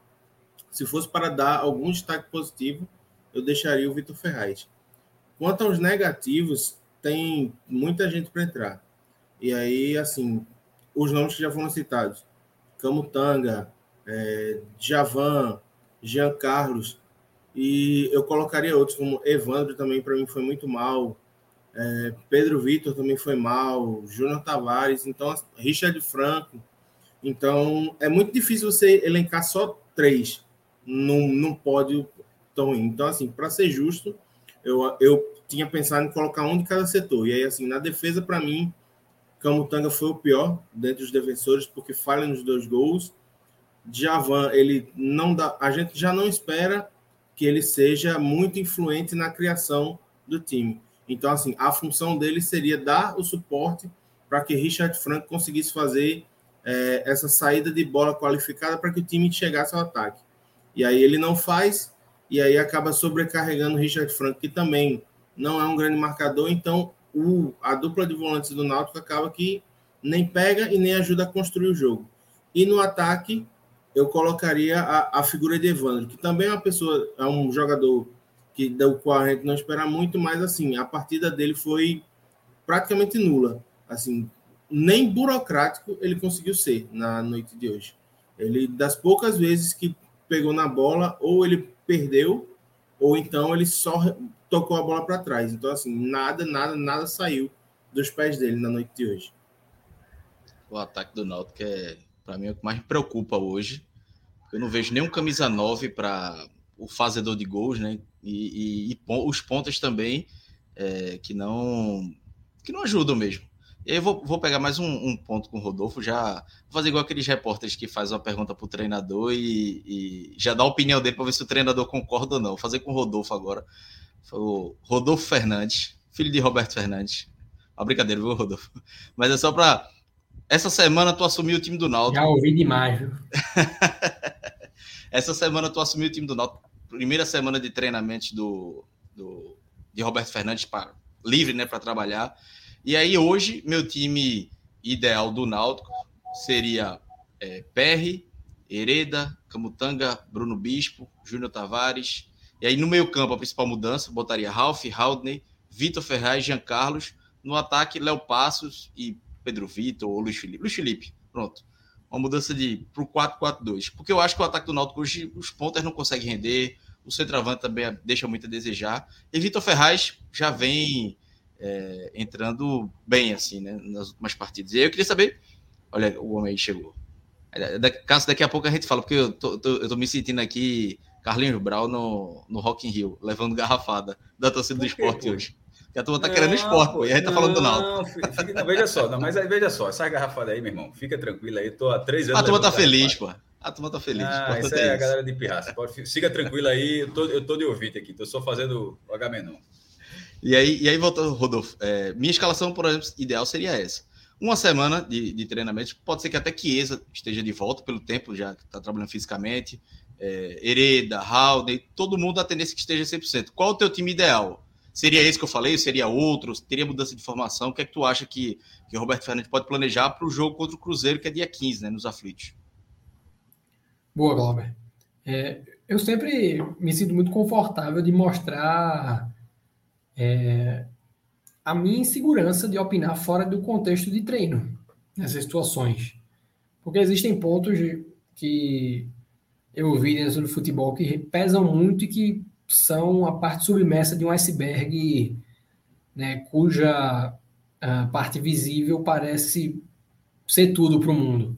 se fosse para dar algum destaque positivo, eu deixaria o Vitor Ferraz. Quanto aos negativos, tem muita gente para entrar. E aí, assim, os nomes que já foram citados: Camutanga, é, Javan, Jean Carlos, e eu colocaria outros, como Evandro também, para mim foi muito mal, é, Pedro Vitor também foi mal, Júnior Tavares, então Richard Franco. Então é muito difícil você elencar só três num, num pódio tão ruim. Então, assim, para ser justo, eu, eu tinha pensado em colocar um de cada setor. E aí, assim, na defesa, para mim, Camutanga foi o pior dentre os defensores, porque falha nos dois gols Javan, ele não dá, a gente já não espera que ele seja muito influente na criação do time. Então, assim, a função dele seria dar o suporte para que Richard Franco conseguisse fazer é, essa saída de bola qualificada para que o time chegasse ao ataque. E aí ele não faz, e aí acaba sobrecarregando Richard Franco, que também não é um grande marcador, então o, a dupla de volantes do Náutico acaba que nem pega e nem ajuda a construir o jogo. E no ataque, eu colocaria a, a figura de Evandro, que também é uma pessoa, é um jogador que do qual a gente não espera muito, mas assim, a partida dele foi praticamente nula. Assim, nem burocrático ele conseguiu ser na noite de hoje. Ele, das poucas vezes que pegou na bola, ou ele perdeu, ou então ele só tocou a bola para trás. Então, assim, nada, nada, nada saiu dos pés dele na noite de hoje. O ataque do Náutico é, para mim, é o que mais me preocupa hoje. Eu não vejo nenhum camisa 9 para o fazedor de gols, né? E, e, e os pontas também, é, que não que não ajudam mesmo. E aí eu vou, vou pegar mais um, um, ponto com o Rodolfo, já vou fazer igual aqueles repórteres que faz uma pergunta para o treinador e, e, já dá a opinião dele para ver se o treinador concorda ou não. Vou fazer com o Rodolfo agora. O Rodolfo Fernandes, filho de Roberto Fernandes. Uma brincadeira, viu, Rodolfo? Mas é só para. Essa semana tu assumiu o time do Náutico. Já ouvi demais, viu? Essa semana tu assumiu o time do Náutico. Primeira semana de treinamento do, do, de Roberto Fernandes para livre, né, para trabalhar. E aí hoje, meu time ideal do Náutico seria é, Perry, Hereda, Camutanga, Bruno Bispo, Júnior Tavares. E aí no meio campo, a principal mudança, botaria Ralph, Haldney, Vitor Ferraz, Jean Carlos. No ataque, Léo Passos e Pedro Vitor ou Luiz Felipe. Luiz Felipe, pronto. Uma mudança de para o 4-4-2. Porque eu acho que o ataque do Náutico hoje, os pontas não conseguem render, o centroavante também deixa muito a desejar. E Vitor Ferraz já vem é, entrando bem, assim, né, nas últimas partidas. E aí eu queria saber, olha, o homem aí chegou. Caso daqui a pouco a gente fala, porque eu tô, tô, eu tô me sentindo aqui Carlinhos Brau no, no Rock in Rio, levando garrafada da torcida do esporte hoje. Que a turma tá não, querendo esporte, pô, e a gente tá falando do Náutico. Não, veja só, não, mas aí, veja só, essa garrafada aí, meu irmão, fica tranquilo aí, tô há três anos. A turma tá feliz, pô. A turma tá feliz. Ah, isso é, é a galera de pirraça. Pode, siga tranquilo aí, eu tô, eu tô de ouvinte aqui, tô só fazendo o H-Menon. E aí, e aí voltando, Rodolfo, é, minha escalação, por exemplo, ideal seria essa. Uma semana de, de treinamento, pode ser que até Chiesa esteja de volta pelo tempo, já que está trabalhando fisicamente. É, Hereda, Haldane, todo mundo a tendência que esteja 100%. Qual o teu time ideal? Seria esse que eu falei? Seria outro? Teria mudança de formação? O que é que tu acha que, que o Roberto Fernandes pode planejar para o jogo contra o Cruzeiro, que é dia 15, né, nos aflitos? Boa, Glauber. É, eu sempre me sinto muito confortável de mostrar é, a minha insegurança de opinar fora do contexto de treino nessas situações. Porque existem pontos que eu vi dentro do futebol que pesam muito e que são a parte submersa de um iceberg, né, cuja parte visível parece ser tudo para o mundo.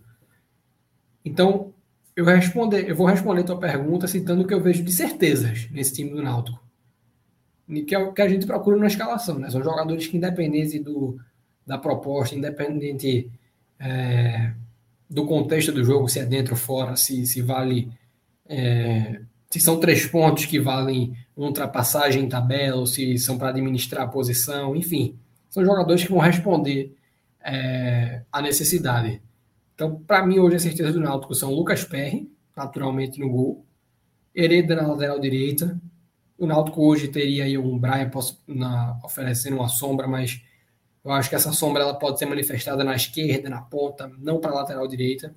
Então, eu, responder, eu vou responder a tua pergunta citando o que eu vejo de certezas nesse time do Náutico que é o que a gente procura na escalação, né? São jogadores que, independente do, da proposta, independente é, do contexto do jogo, se é dentro ou fora, se, se vale. É, se são três pontos que valem ultrapassagem em tabela, ou se são para administrar a posição, enfim. São jogadores que vão responder é, à necessidade. Então, para mim, hoje a certeza do Náutico são Lucas Perry, naturalmente no gol, Hereda na lateral direita, o Náutico hoje teria aí um Brian na, oferecendo uma sombra, mas eu acho que essa sombra ela pode ser manifestada na esquerda, na ponta, não para a lateral direita.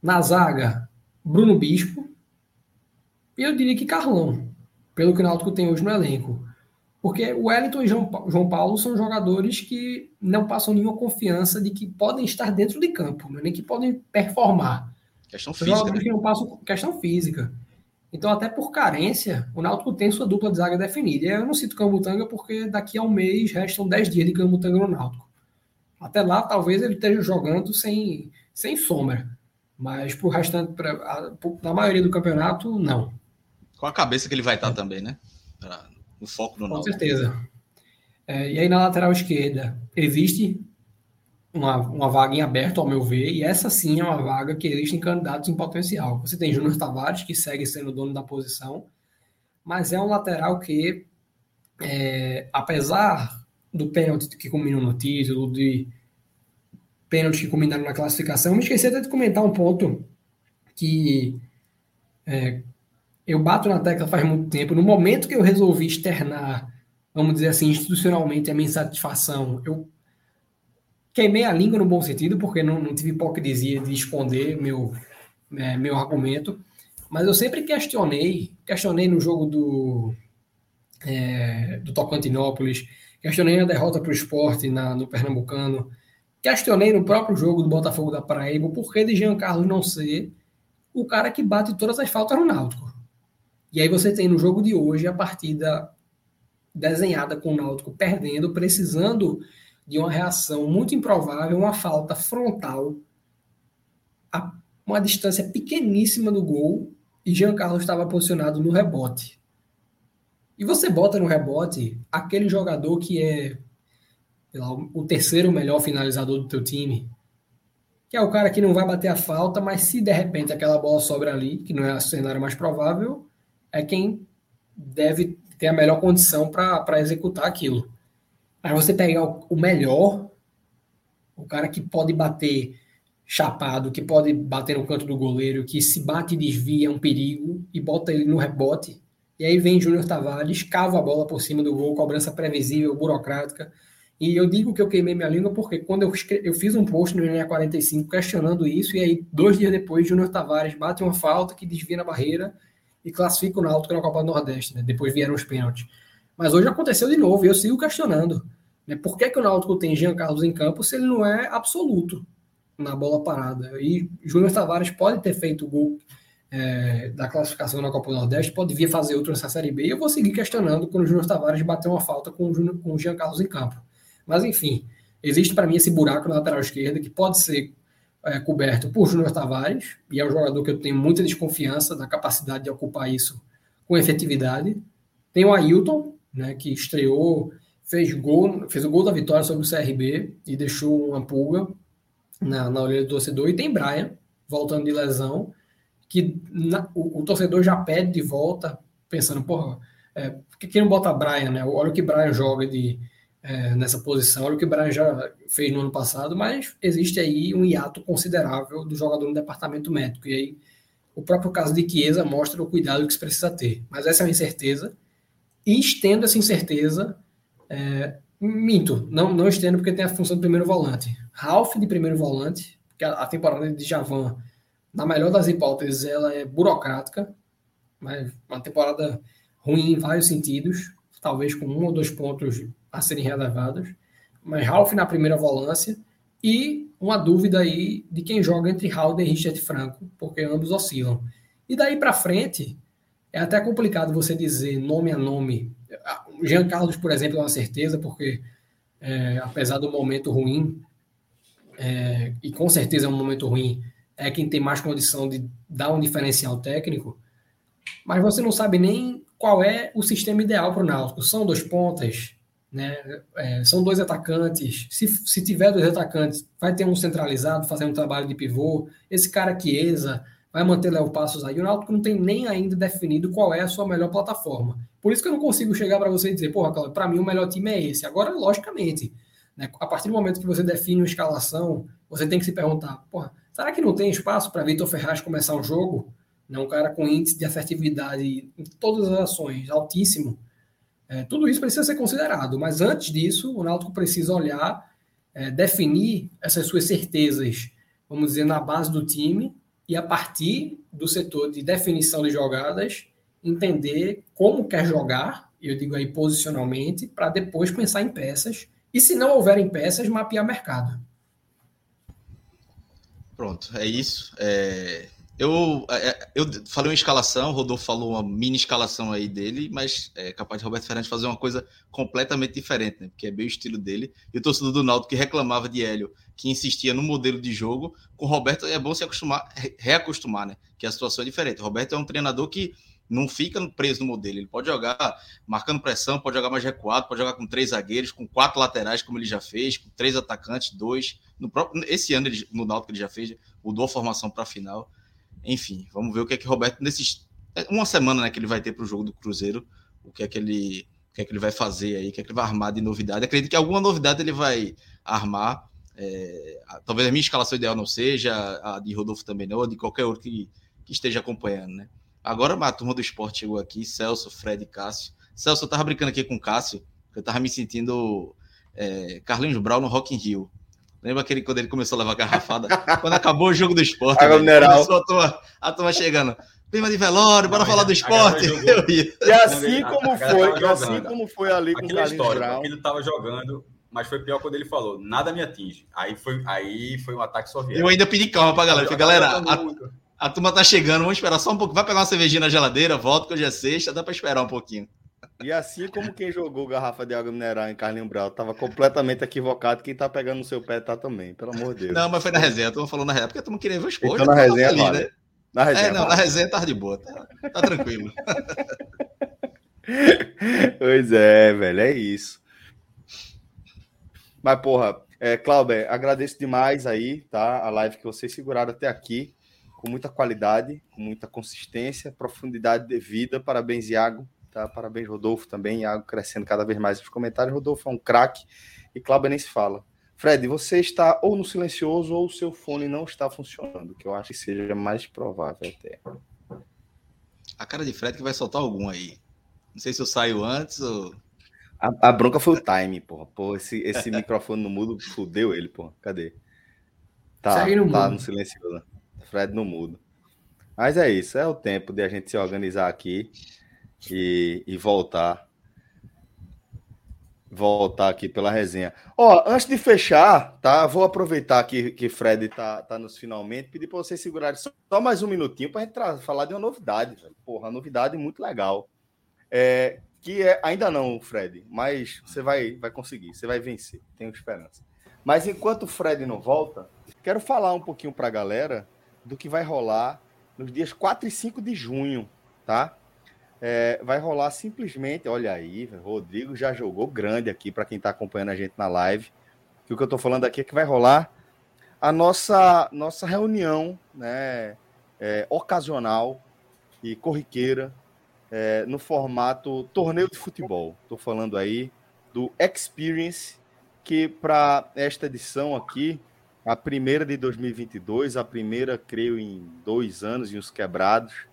Na zaga, Bruno Bispo. E eu diria que Carlão, pelo que o Náutico tem hoje no elenco. Porque o Wellington e João Paulo são jogadores que não passam nenhuma confiança de que podem estar dentro de campo, nem que podem performar. Questão física. Jogadores né? que não passam questão física. Então, até por carência, o Náutico tem sua dupla de zaga definida. E eu não cito Camutanga porque daqui a um mês restam 10 dias de Camutanga no Náutico. Até lá, talvez ele esteja jogando sem, sem sombra. Mas por restante, pra, na maioria do campeonato, não. Com a cabeça que ele vai estar é. também, né? Pra, o foco no Náutico. Com certeza. É, e aí na lateral esquerda, existe uma, uma vaga em aberto, ao meu ver, e essa sim é uma vaga que existem candidatos em potencial. Você tem Júnior Tavares, que segue sendo dono da posição, mas é um lateral que, é, apesar do pênalti que culminou no título, de pênalti que culminaram na classificação, me esqueci até de comentar um ponto que é, eu bato na tecla faz muito tempo. No momento que eu resolvi externar, vamos dizer assim, institucionalmente a minha insatisfação, eu queimei a língua no bom sentido, porque não, não tive hipocrisia de esconder meu, é, meu argumento, mas eu sempre questionei, questionei no jogo do, é, do Tocantinópolis, questionei a derrota para o esporte na, no Pernambucano, questionei no próprio jogo do Botafogo da Paraíba por que de Jean Carlos não ser o cara que bate todas as faltas no Náutico. E aí você tem no jogo de hoje a partida desenhada com o Náutico perdendo, precisando de uma reação muito improvável, uma falta frontal a uma distância pequeníssima do gol e Jean Carlos estava posicionado no rebote. E você bota no rebote aquele jogador que é lá, o terceiro melhor finalizador do teu time, que é o cara que não vai bater a falta, mas se de repente aquela bola sobra ali, que não é o cenário mais provável, é quem deve ter a melhor condição para executar aquilo. Aí você pegar o melhor, o cara que pode bater chapado, que pode bater no canto do goleiro, que se bate e desvia é um perigo, e bota ele no rebote. E aí vem Júnior Tavares, cava a bola por cima do gol, cobrança previsível, burocrática. E eu digo que eu queimei minha língua porque quando eu, eu fiz um post no ENE 45 questionando isso, e aí dois dias depois, Júnior Tavares bate uma falta que desvia na barreira e classifica o Náutico na Copa do Nordeste. Né? Depois vieram os pênaltis. Mas hoje aconteceu de novo e eu sigo questionando. Né? Por que, que o Náutico tem Jean Carlos em campo se ele não é absoluto na bola parada? E Júnior Tavares pode ter feito o gol é, da classificação na Copa do Nordeste, pode vir fazer outro nessa Série B. E eu vou seguir questionando quando o Júnior Tavares bater uma falta com o, com o Jean Carlos em campo. Mas enfim, existe para mim esse buraco na lateral esquerda que pode ser é, coberto por Júnior Tavares, e é um jogador que eu tenho muita desconfiança da capacidade de ocupar isso com efetividade. Tem o Ailton, né, que estreou, fez gol, fez o gol da vitória sobre o CRB e deixou uma pulga na, na orelha do torcedor. E tem Brian, voltando de lesão, que na, o, o, torcedor já pede de volta, pensando, porra, é, por que, que não bota Brian, né? Olha o que Brian joga de é, nessa posição. Olha o que o Brian já fez no ano passado, mas existe aí um hiato considerável do jogador no departamento médico. E aí o próprio caso de Chiesa mostra o cuidado que se precisa ter. Mas essa é uma incerteza. E estendo essa incerteza, é, minto, não, não estendo porque tem a função do primeiro volante. Ralph de primeiro volante, que a, a temporada de Javan, na melhor das hipóteses, ela é burocrática, mas uma temporada ruim em vários sentidos, talvez com um ou dois pontos a serem relevados, mas Ralph na primeira volância e uma dúvida aí de quem joga entre Halder e Richard Franco, porque ambos oscilam. E daí para frente, é até complicado você dizer nome a nome. Jean Carlos, por exemplo, é uma certeza, porque é, apesar do momento ruim, é, e com certeza é um momento ruim, é quem tem mais condição de dar um diferencial técnico, mas você não sabe nem qual é o sistema ideal para o Náutico. São dois pontas, né? É, são dois atacantes. Se, se tiver dois atacantes, vai ter um centralizado fazendo um trabalho de pivô. Esse cara Chiesa vai manter Léo Passos aí. O Náutico não tem nem ainda definido qual é a sua melhor plataforma. Por isso que eu não consigo chegar para você e dizer, porra, para mim o melhor time é esse. Agora, logicamente, né, a partir do momento que você define uma escalação, você tem que se perguntar, porra, será que não tem espaço para Vitor Ferraz começar um jogo? Né, um cara com índice de assertividade em todas as ações altíssimo é, tudo isso precisa ser considerado, mas antes disso, o Náutico precisa olhar, é, definir essas suas certezas, vamos dizer, na base do time, e a partir do setor de definição de jogadas, entender como quer jogar, eu digo aí posicionalmente, para depois pensar em peças, e se não houverem peças, mapear mercado. Pronto, é isso. É, eu, é, é, eu falei uma escalação, o Rodolfo falou uma mini escalação aí dele, mas é capaz de Roberto Fernandes fazer uma coisa completamente diferente, né? Porque é bem o estilo dele. E o torcedor do Náutico que reclamava de Hélio, que insistia no modelo de jogo, com Roberto é bom se acostumar, reacostumar, né? Que a situação é diferente. O Roberto é um treinador que não fica preso no modelo. Ele pode jogar marcando pressão, pode jogar mais recuado, pode jogar com três zagueiros, com quatro laterais, como ele já fez, com três atacantes, dois. No próprio, esse ano, ele, no Náutico, ele já fez, mudou a formação para a final. Enfim, vamos ver o que é que Roberto, nesses. É, uma semana né, que ele vai ter para o jogo do Cruzeiro, o que é que ele. O que é que ele vai fazer aí, o que é que ele vai armar de novidade. Acredito que alguma novidade ele vai armar. É, talvez a minha escalação ideal não seja, a de Rodolfo também não, ou de qualquer outro que, que esteja acompanhando, né? Agora a turma do esporte chegou aqui, Celso, Fred e Cássio. Celso, eu tava brincando aqui com o Cássio, eu tava me sentindo é, Carlinhos Brown no Rock in Rio. Lembra aquele quando ele começou a levar garrafada? quando acabou o jogo do esporte, Água mineral. começou a turma, a turma chegando. Clima de velório, bora falar do esporte. E assim como foi, e assim como foi ali com Aquilo é histórico, ele estava jogando mas foi pior quando ele falou, nada me atinge. Aí foi, aí foi um ataque soviético. Eu ainda pedi calma pra galera. Falei, galera, a, a, turma tá chegando, vamos esperar só um pouco. Vai pegar uma cervejinha na geladeira, volta que hoje é sexta, dá pra esperar um pouquinho. E assim como quem jogou garrafa de água mineral em Carlinhos Brau tava completamente equivocado, quem tá pegando no seu pé tá também, pelo amor de Deus. Não, mas foi na resenha, tô falando na resenha, porque tu queria ver os posts. Então na resenha, ali, vale. né? Na resenha, é, não, vale. na resenha tá de boa, tá, tá tranquilo. pois é, velho, é isso. Mas, porra, é, Cláudio, agradeço demais aí, tá? A live que vocês seguraram até aqui, com muita qualidade, com muita consistência, profundidade de vida. Parabéns, Iago. Tá? Parabéns, Rodolfo, também. Iago crescendo cada vez mais nos comentários. Rodolfo é um craque e Cláudio nem se fala. Fred, você está ou no silencioso ou o seu fone não está funcionando, que eu acho que seja mais provável até. A cara de Fred que vai soltar algum aí. Não sei se eu saio antes ou. A, a bronca foi o time, porra. Pô, esse, esse microfone no mudo fudeu ele, porra. Cadê? Tá, no tá no silencioso. Fred no mudo. Mas é isso, é o tempo de a gente se organizar aqui e, e voltar. Voltar aqui pela resenha. Ó, antes de fechar, tá? Vou aproveitar que, que Fred tá, tá nos finalmente, pedir para vocês segurarem só, só, mais um minutinho para gente falar de uma novidade, velho. Porra, novidade muito legal. É, que é, ainda não, Fred, mas você vai, vai conseguir, você vai vencer, tenho esperança. Mas enquanto o Fred não volta, quero falar um pouquinho para a galera do que vai rolar nos dias 4 e 5 de junho, tá? É, vai rolar simplesmente, olha aí, Rodrigo já jogou grande aqui para quem está acompanhando a gente na live. Que o que eu estou falando aqui é que vai rolar a nossa nossa reunião, né, é, ocasional e corriqueira é, no formato torneio de futebol. Estou falando aí do Experience, que para esta edição aqui, a primeira de 2022, a primeira, creio, em dois anos e uns quebrados,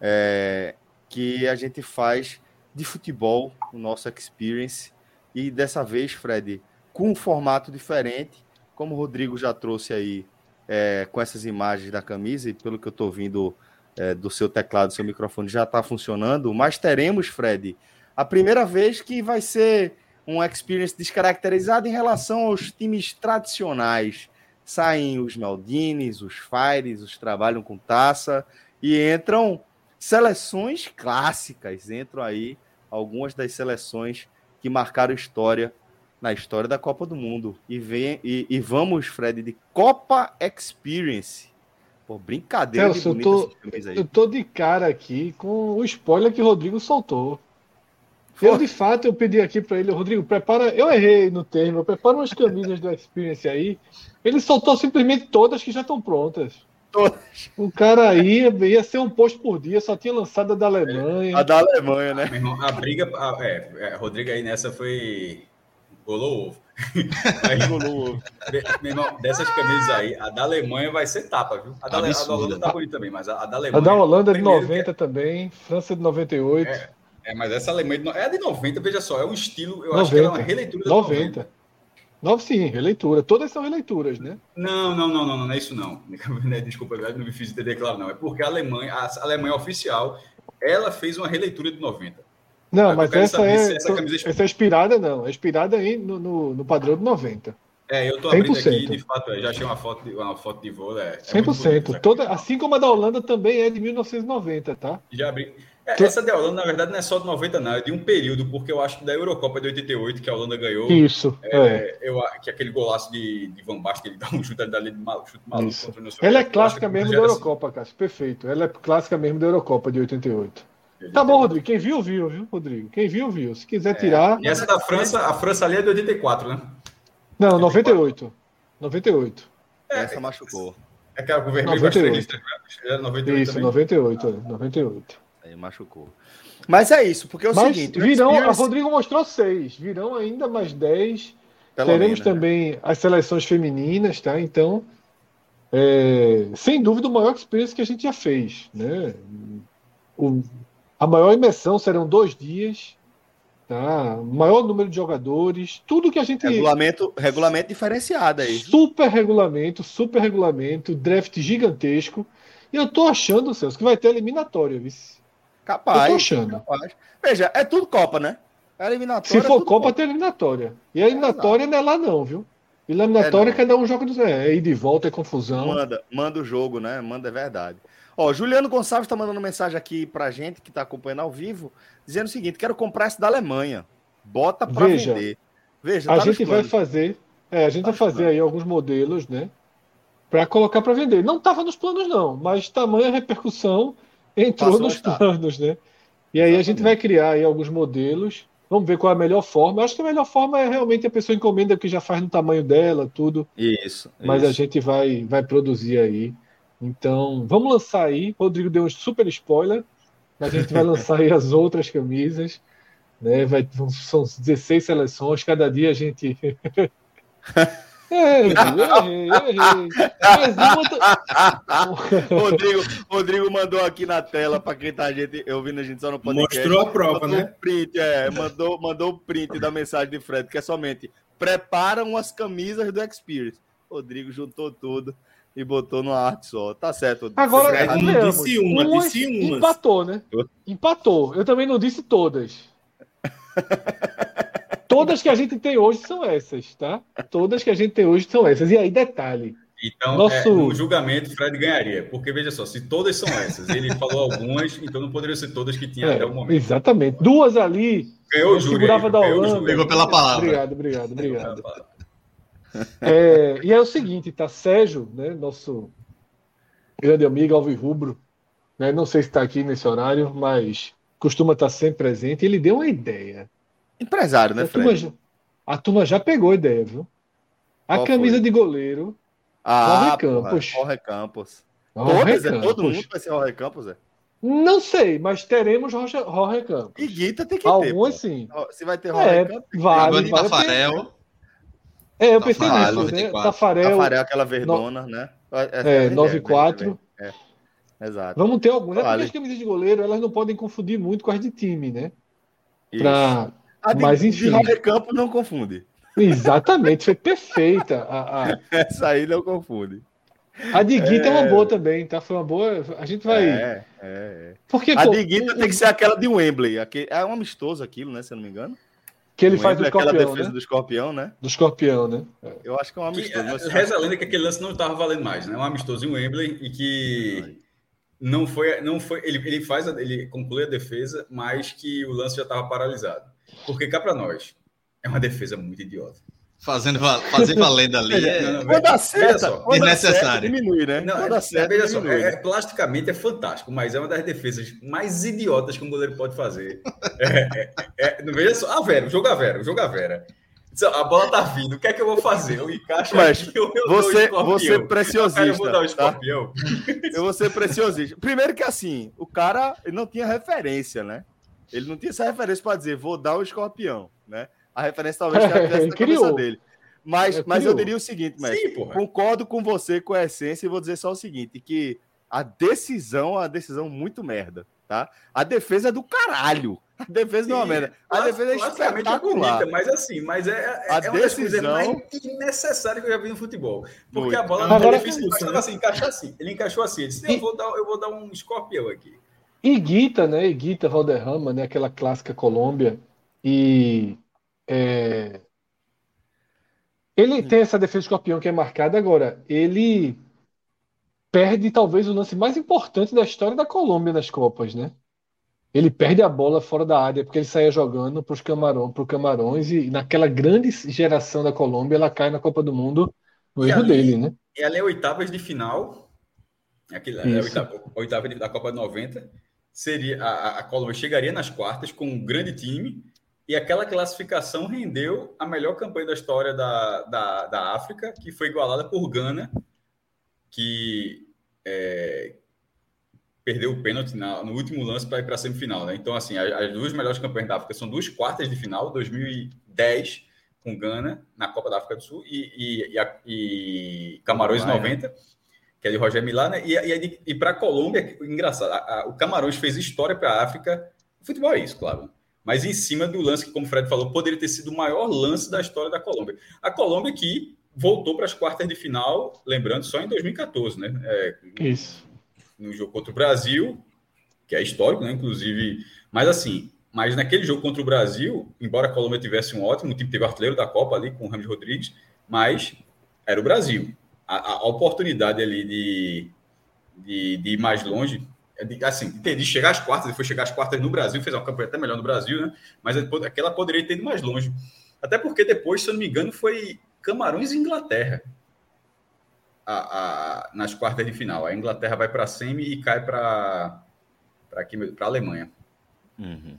é, que a gente faz de futebol, o nosso experience. E dessa vez, Fred, com um formato diferente, como o Rodrigo já trouxe aí é, com essas imagens da camisa, e pelo que eu estou vindo é, do seu teclado, do seu microfone já está funcionando, mas teremos, Fred, a primeira vez que vai ser um experience descaracterizado em relação aos times tradicionais. Saem os Maldines, os Fires, os trabalham com taça e entram seleções clássicas. Entram aí algumas das seleções que marcaram história na história da Copa do Mundo. E, vem, e, e vamos, Fred, de Copa Experience. Pô, brincadeira Celso, de eu tô, eu tô de cara aqui com o spoiler que o Rodrigo soltou. Pô. Eu, de fato, eu pedi aqui para ele, Rodrigo, prepara. Eu errei no termo, prepara umas camisas do Experience aí. Ele soltou simplesmente todas que já estão prontas. Todas. O cara aí ia ser um post por dia, só tinha lançado a da Alemanha. A da Alemanha, né? Irmão, a briga. A, é, é, Rodrigo aí nessa foi. Rolou ovo. Aí, rolou ovo. Meu irmão, dessas camisas aí, a da Alemanha vai ser tapa, viu? A da, a da Holanda tá bonita também, mas a, a da Alemanha. A da Holanda é de 90 que... também, França de 98. É, é, mas essa Alemanha é de 90, veja só, é um estilo, eu 90, acho que ela é uma releitura de 90. 90. Nove, sim, releitura. Todas são releituras, né? Não, não, não, não, não, é isso não. Desculpa, não me fiz entender claro, não. É porque a Alemanha, a Alemanha oficial, ela fez uma releitura de 90. Não, mas essa é, essa, camisa... essa é inspirada, não. É inspirada aí no, no, no padrão de 90. É, eu tô abrindo 100%. aqui, de fato, é, já achei uma foto de, uma foto de voo. É, é 100%. Bonito, Toda, assim como a da Holanda também é de 1990, tá? Já abri. É, essa da Holanda, na verdade, não é só de 90, não, é de um período, porque eu acho que da Eurocopa de 88, que a Holanda ganhou. Isso. É, é. Eu, que aquele golaço de, de Van Basten, ele dá um chute dali de mal, chute maluco Isso. contra o Ela é clássica mesmo da Eurocopa, Cássio. Perfeito. Ela é clássica mesmo da Eurocopa de 88. Tá bom, Rodrigo. Quem viu, viu, viu, Rodrigo? Quem viu, viu. Se quiser é. tirar. E essa da França, a França ali é de 84, né? Não, 98. 98. É, essa machucou. É aquela com o vermelho 98. É 98 isso, também. 98, 98. Aí machucou. Mas é isso, porque é o Mas seguinte. Virão, Experience... Rodrigo mostrou seis. Virão ainda mais dez. Pelo Teremos menos, né? também né? as seleções femininas, tá? Então, é, sem dúvida, o maior experience que a gente já fez, né? O, a maior imersão serão dois dias, tá? maior número de jogadores, tudo que a gente. Regulamento, regulamento diferenciado aí. Super regulamento, super regulamento, draft gigantesco. E eu tô achando, Celso, que vai ter eliminatória, viu? Capaz. Eu tô achando. Capaz. Veja, é tudo Copa, né? É eliminatória. Se for Copa, bom. tem eliminatória. E a eliminatória é, não é lá, não, viu? Eliminatória, é, cada um joga do É, ir de volta, é confusão. Manda, manda o jogo, né? Manda, é verdade. Ó, Juliano Gonçalves está mandando mensagem aqui pra gente, que está acompanhando ao vivo, dizendo o seguinte: quero comprar esse da Alemanha. Bota para vender. Veja, a tá gente vai fazer. É, a gente tá vai fazer aí alguns modelos, né? Para colocar para vender. Não estava nos planos, não, mas tamanha repercussão entrou Passou nos planos, né? E aí Exatamente. a gente vai criar aí alguns modelos Vamos ver qual é a melhor forma. Eu acho que a melhor forma é realmente a pessoa encomenda o que já faz no tamanho dela, tudo. Isso. Mas isso. a gente vai, vai produzir aí. Então, vamos lançar aí. O Rodrigo deu um super spoiler. Mas a gente vai lançar aí as outras camisas. Né? Vai, são 16 seleções. Cada dia a gente. Errei, errei, errei. Mas uma... Rodrigo, Rodrigo mandou aqui na tela para quem tá a gente, ouvindo a gente só no podcast. Mostrou a prova, mandou né? Print, é, mandou, mandou o print da mensagem de Fred, que é somente preparam as camisas do Experience. Rodrigo juntou tudo e botou numa arte só. Tá certo. Agora, Fred, não disse uma, disse uma. Empatou, né? Empatou. Eu também não disse todas. Todas que a gente tem hoje são essas, tá? Todas que a gente tem hoje são essas. E aí, detalhe. Então, nosso... é, no julgamento, Fred ganharia. Porque, veja só, se todas são essas, ele falou algumas, então não poderiam ser todas que tinha é, até o momento. Exatamente. Duas ali. Ganhou o júri. Segurava da Holanda. Pegou pela palavra. Obrigado, obrigado, obrigado. É, e é o seguinte, tá? Sérgio, né, nosso grande amigo Alvi Rubro, né, não sei se está aqui nesse horário, mas costuma estar sempre presente. Ele deu uma ideia Empresário, né, a Fred? Turma já, a turma já pegou a ideia, viu? A Qual camisa foi? de goleiro. Ah, Jorge Campos. Jorge Campos. Todas, é, todo mundo vai ser Jorge Campos, é? Não sei, mas teremos Jorge, Jorge Campos. E Guita tem que Alguns, ter. Alguns sim. Se vai ter Jorge é, Campos. Vale, vale. Tafarel. É, eu pensei Tafarel, nisso, né? Tafarel. Tafarel, aquela verdona, no... né? É, 9-4. É, exato. Vamos ter alguns. É porque as camisas de goleiro, elas não podem confundir muito com as de time, né? Pra... A de, Mas enfim. De Campo não confunde. Exatamente, foi perfeita. A, a... Essa aí não confunde. A de Guita é... é... uma boa também, tá? Foi uma boa. A gente vai. É, é. é. Porque, a pô, de Guita o... tem que ser aquela de Wembley. Aquele... É um amistoso aquilo, né? Se eu não me engano. Que ele faz do escorpião. Aquela defesa né? do escorpião, né? Do escorpião, né? Eu acho que é um amistoso. Que, reza a lenda que aquele lance não estava valendo mais, né? Um amistoso em Wembley e que não foi. Não foi ele, ele faz. Ele conclui a defesa, mas que o lance já estava paralisado. Porque cá para nós é uma defesa muito idiota. Fazendo fazer valendo ali é, não, quando acerta, desnecessário. diminui, né? Não, quando acerta, veja só, é, é, plasticamente é fantástico, mas é uma das defesas mais idiotas que um goleiro pode fazer. É, é, é não veja só, a Vera, joga a Vera, joga a Vera. A bola tá vindo, o que é que eu vou fazer? Eu encaixo mas aqui, eu, eu você, você é preciosista. Eu vou dar o escorpião. Tá? Eu vou ser preciosista. Primeiro que assim, o cara não tinha referência, né? Ele não tinha essa referência para dizer, vou dar o escorpião, né? A referência talvez tivesse na cabeça dele. Mas, é, mas eu diria o seguinte, mestre, Sim, concordo com você com a essência e vou dizer só o seguinte, que a decisão é uma decisão muito merda, tá? A defesa é do caralho. A defesa não é uma merda. A defesa é espetacular. bonita, mas assim, mas é, é, a é uma decisão... mais innecessária que eu já vi no futebol. Porque muito. a bola não Agora, difícil, ele assim, encaixou assim. Ele encaixou assim. Ele disse, eu vou dar, eu vou dar um escorpião aqui. Iguita, né? Iguita Valderrama, né? Aquela clássica Colômbia. E é... ele tem essa defesa de escorpião que é marcada agora. Ele perde talvez o lance mais importante da história da Colômbia nas Copas, né? Ele perde a bola fora da área porque ele saía jogando para os Camarões, pro Camarões e naquela grande geração da Colômbia ela cai na Copa do Mundo no erro ali, dele, né? E ali é oitavas de final, aquele, é oitava, oitava da Copa de 90 seria a, a Colômbia chegaria nas quartas com um grande time e aquela classificação rendeu a melhor campanha da história da, da, da África, que foi igualada por Gana, que é, perdeu o pênalti na, no último lance para ir para a semifinal. Né? Então, assim, as, as, duas melhores campanhas da África são duas quartas de final, 2010 com Gana na Copa da África do Sul e, e, e, e Camarões em 90 que é de Roger Milá, né? E, e, e para a Colômbia, engraçado, a, a, o Camarões fez história para a África. O futebol é isso, claro. Mas em cima do lance que, como o Fred falou, poderia ter sido o maior lance da história da Colômbia. A Colômbia que voltou para as quartas de final, lembrando, só em 2014, né? É, isso. No jogo contra o Brasil, que é histórico, né? Inclusive, mas assim, Mas naquele jogo contra o Brasil, embora a Colômbia tivesse um ótimo, o time teve artilheiro da Copa ali com o Ramos Rodrigues, mas era o Brasil. A, a oportunidade ali de, de, de, ir mais longe, é de, assim, de chegar às quartas, ele foi chegar às quartas no Brasil, fez uma campanha até melhor no Brasil, né? Mas aquela poderia ter ido mais longe. Até porque depois, se eu não me engano, foi Camarões e Inglaterra a, a, nas quartas de final. A Inglaterra vai para a semi e cai para a Alemanha. Uhum.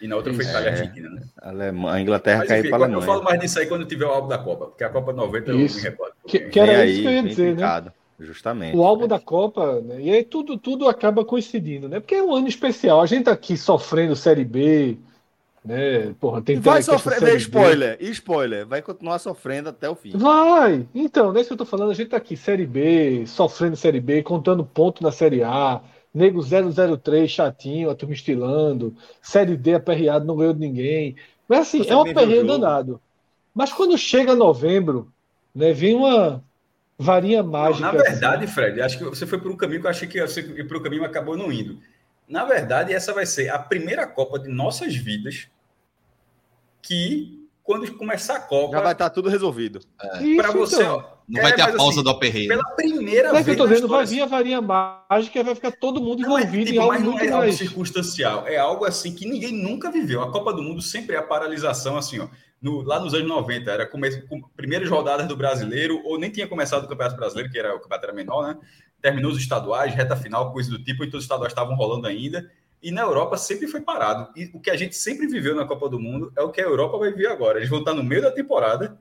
E na outra foi Itália e é, Argentina, né? Alema... A Inglaterra caiu para a Alemanha. Eu falo mais disso aí quando tiver o álbum da Copa, porque a Copa 90 isso. eu me recordo. Que, que era isso que eu ia dizer, né? Justamente. O álbum da Copa, né? e aí tudo, tudo acaba coincidindo, né? Porque é um ano especial. A gente tá aqui sofrendo Série B, né? Porra, tem vai sofrer, spoiler, B. spoiler, vai continuar sofrendo até o fim. Vai! Então, não é isso que eu tô falando, a gente tá aqui, Série B, sofrendo Série B, contando ponto na Série A, Nego 003, chatinho, a turma estilando. Série D, aperreado, não ganhou de ninguém. Mas assim, Você é um aperreio danado. Mas quando chega novembro, né, vem uma varinha mágica. Não, na verdade, assim. Fred, acho que você foi por um caminho que eu achei que você ir por um caminho acabou não indo. Na verdade, essa vai ser a primeira Copa de nossas vidas que quando começar a Copa. Já vai estar tá tudo resolvido. É. Para você, então. ó, Não é, vai ter a pausa assim, do aperreio. Pela primeira mas vez. Que eu tô dizendo, vai vir a varinha mágica e vai ficar todo mundo não, é envolvido é, tipo, em algo mas não é algo circunstancial. É algo assim que ninguém nunca viveu. A Copa do Mundo sempre é a paralisação, assim, ó. No, lá nos anos 90, era come, com, primeiras rodadas do brasileiro, ou nem tinha começado o Campeonato Brasileiro, que era o campeonato era menor, né? Terminou os estaduais, reta final, coisa do tipo, e todos os estaduais estavam rolando ainda. E na Europa sempre foi parado. E o que a gente sempre viveu na Copa do Mundo é o que a Europa vai viver agora. Eles vão estar no meio da temporada.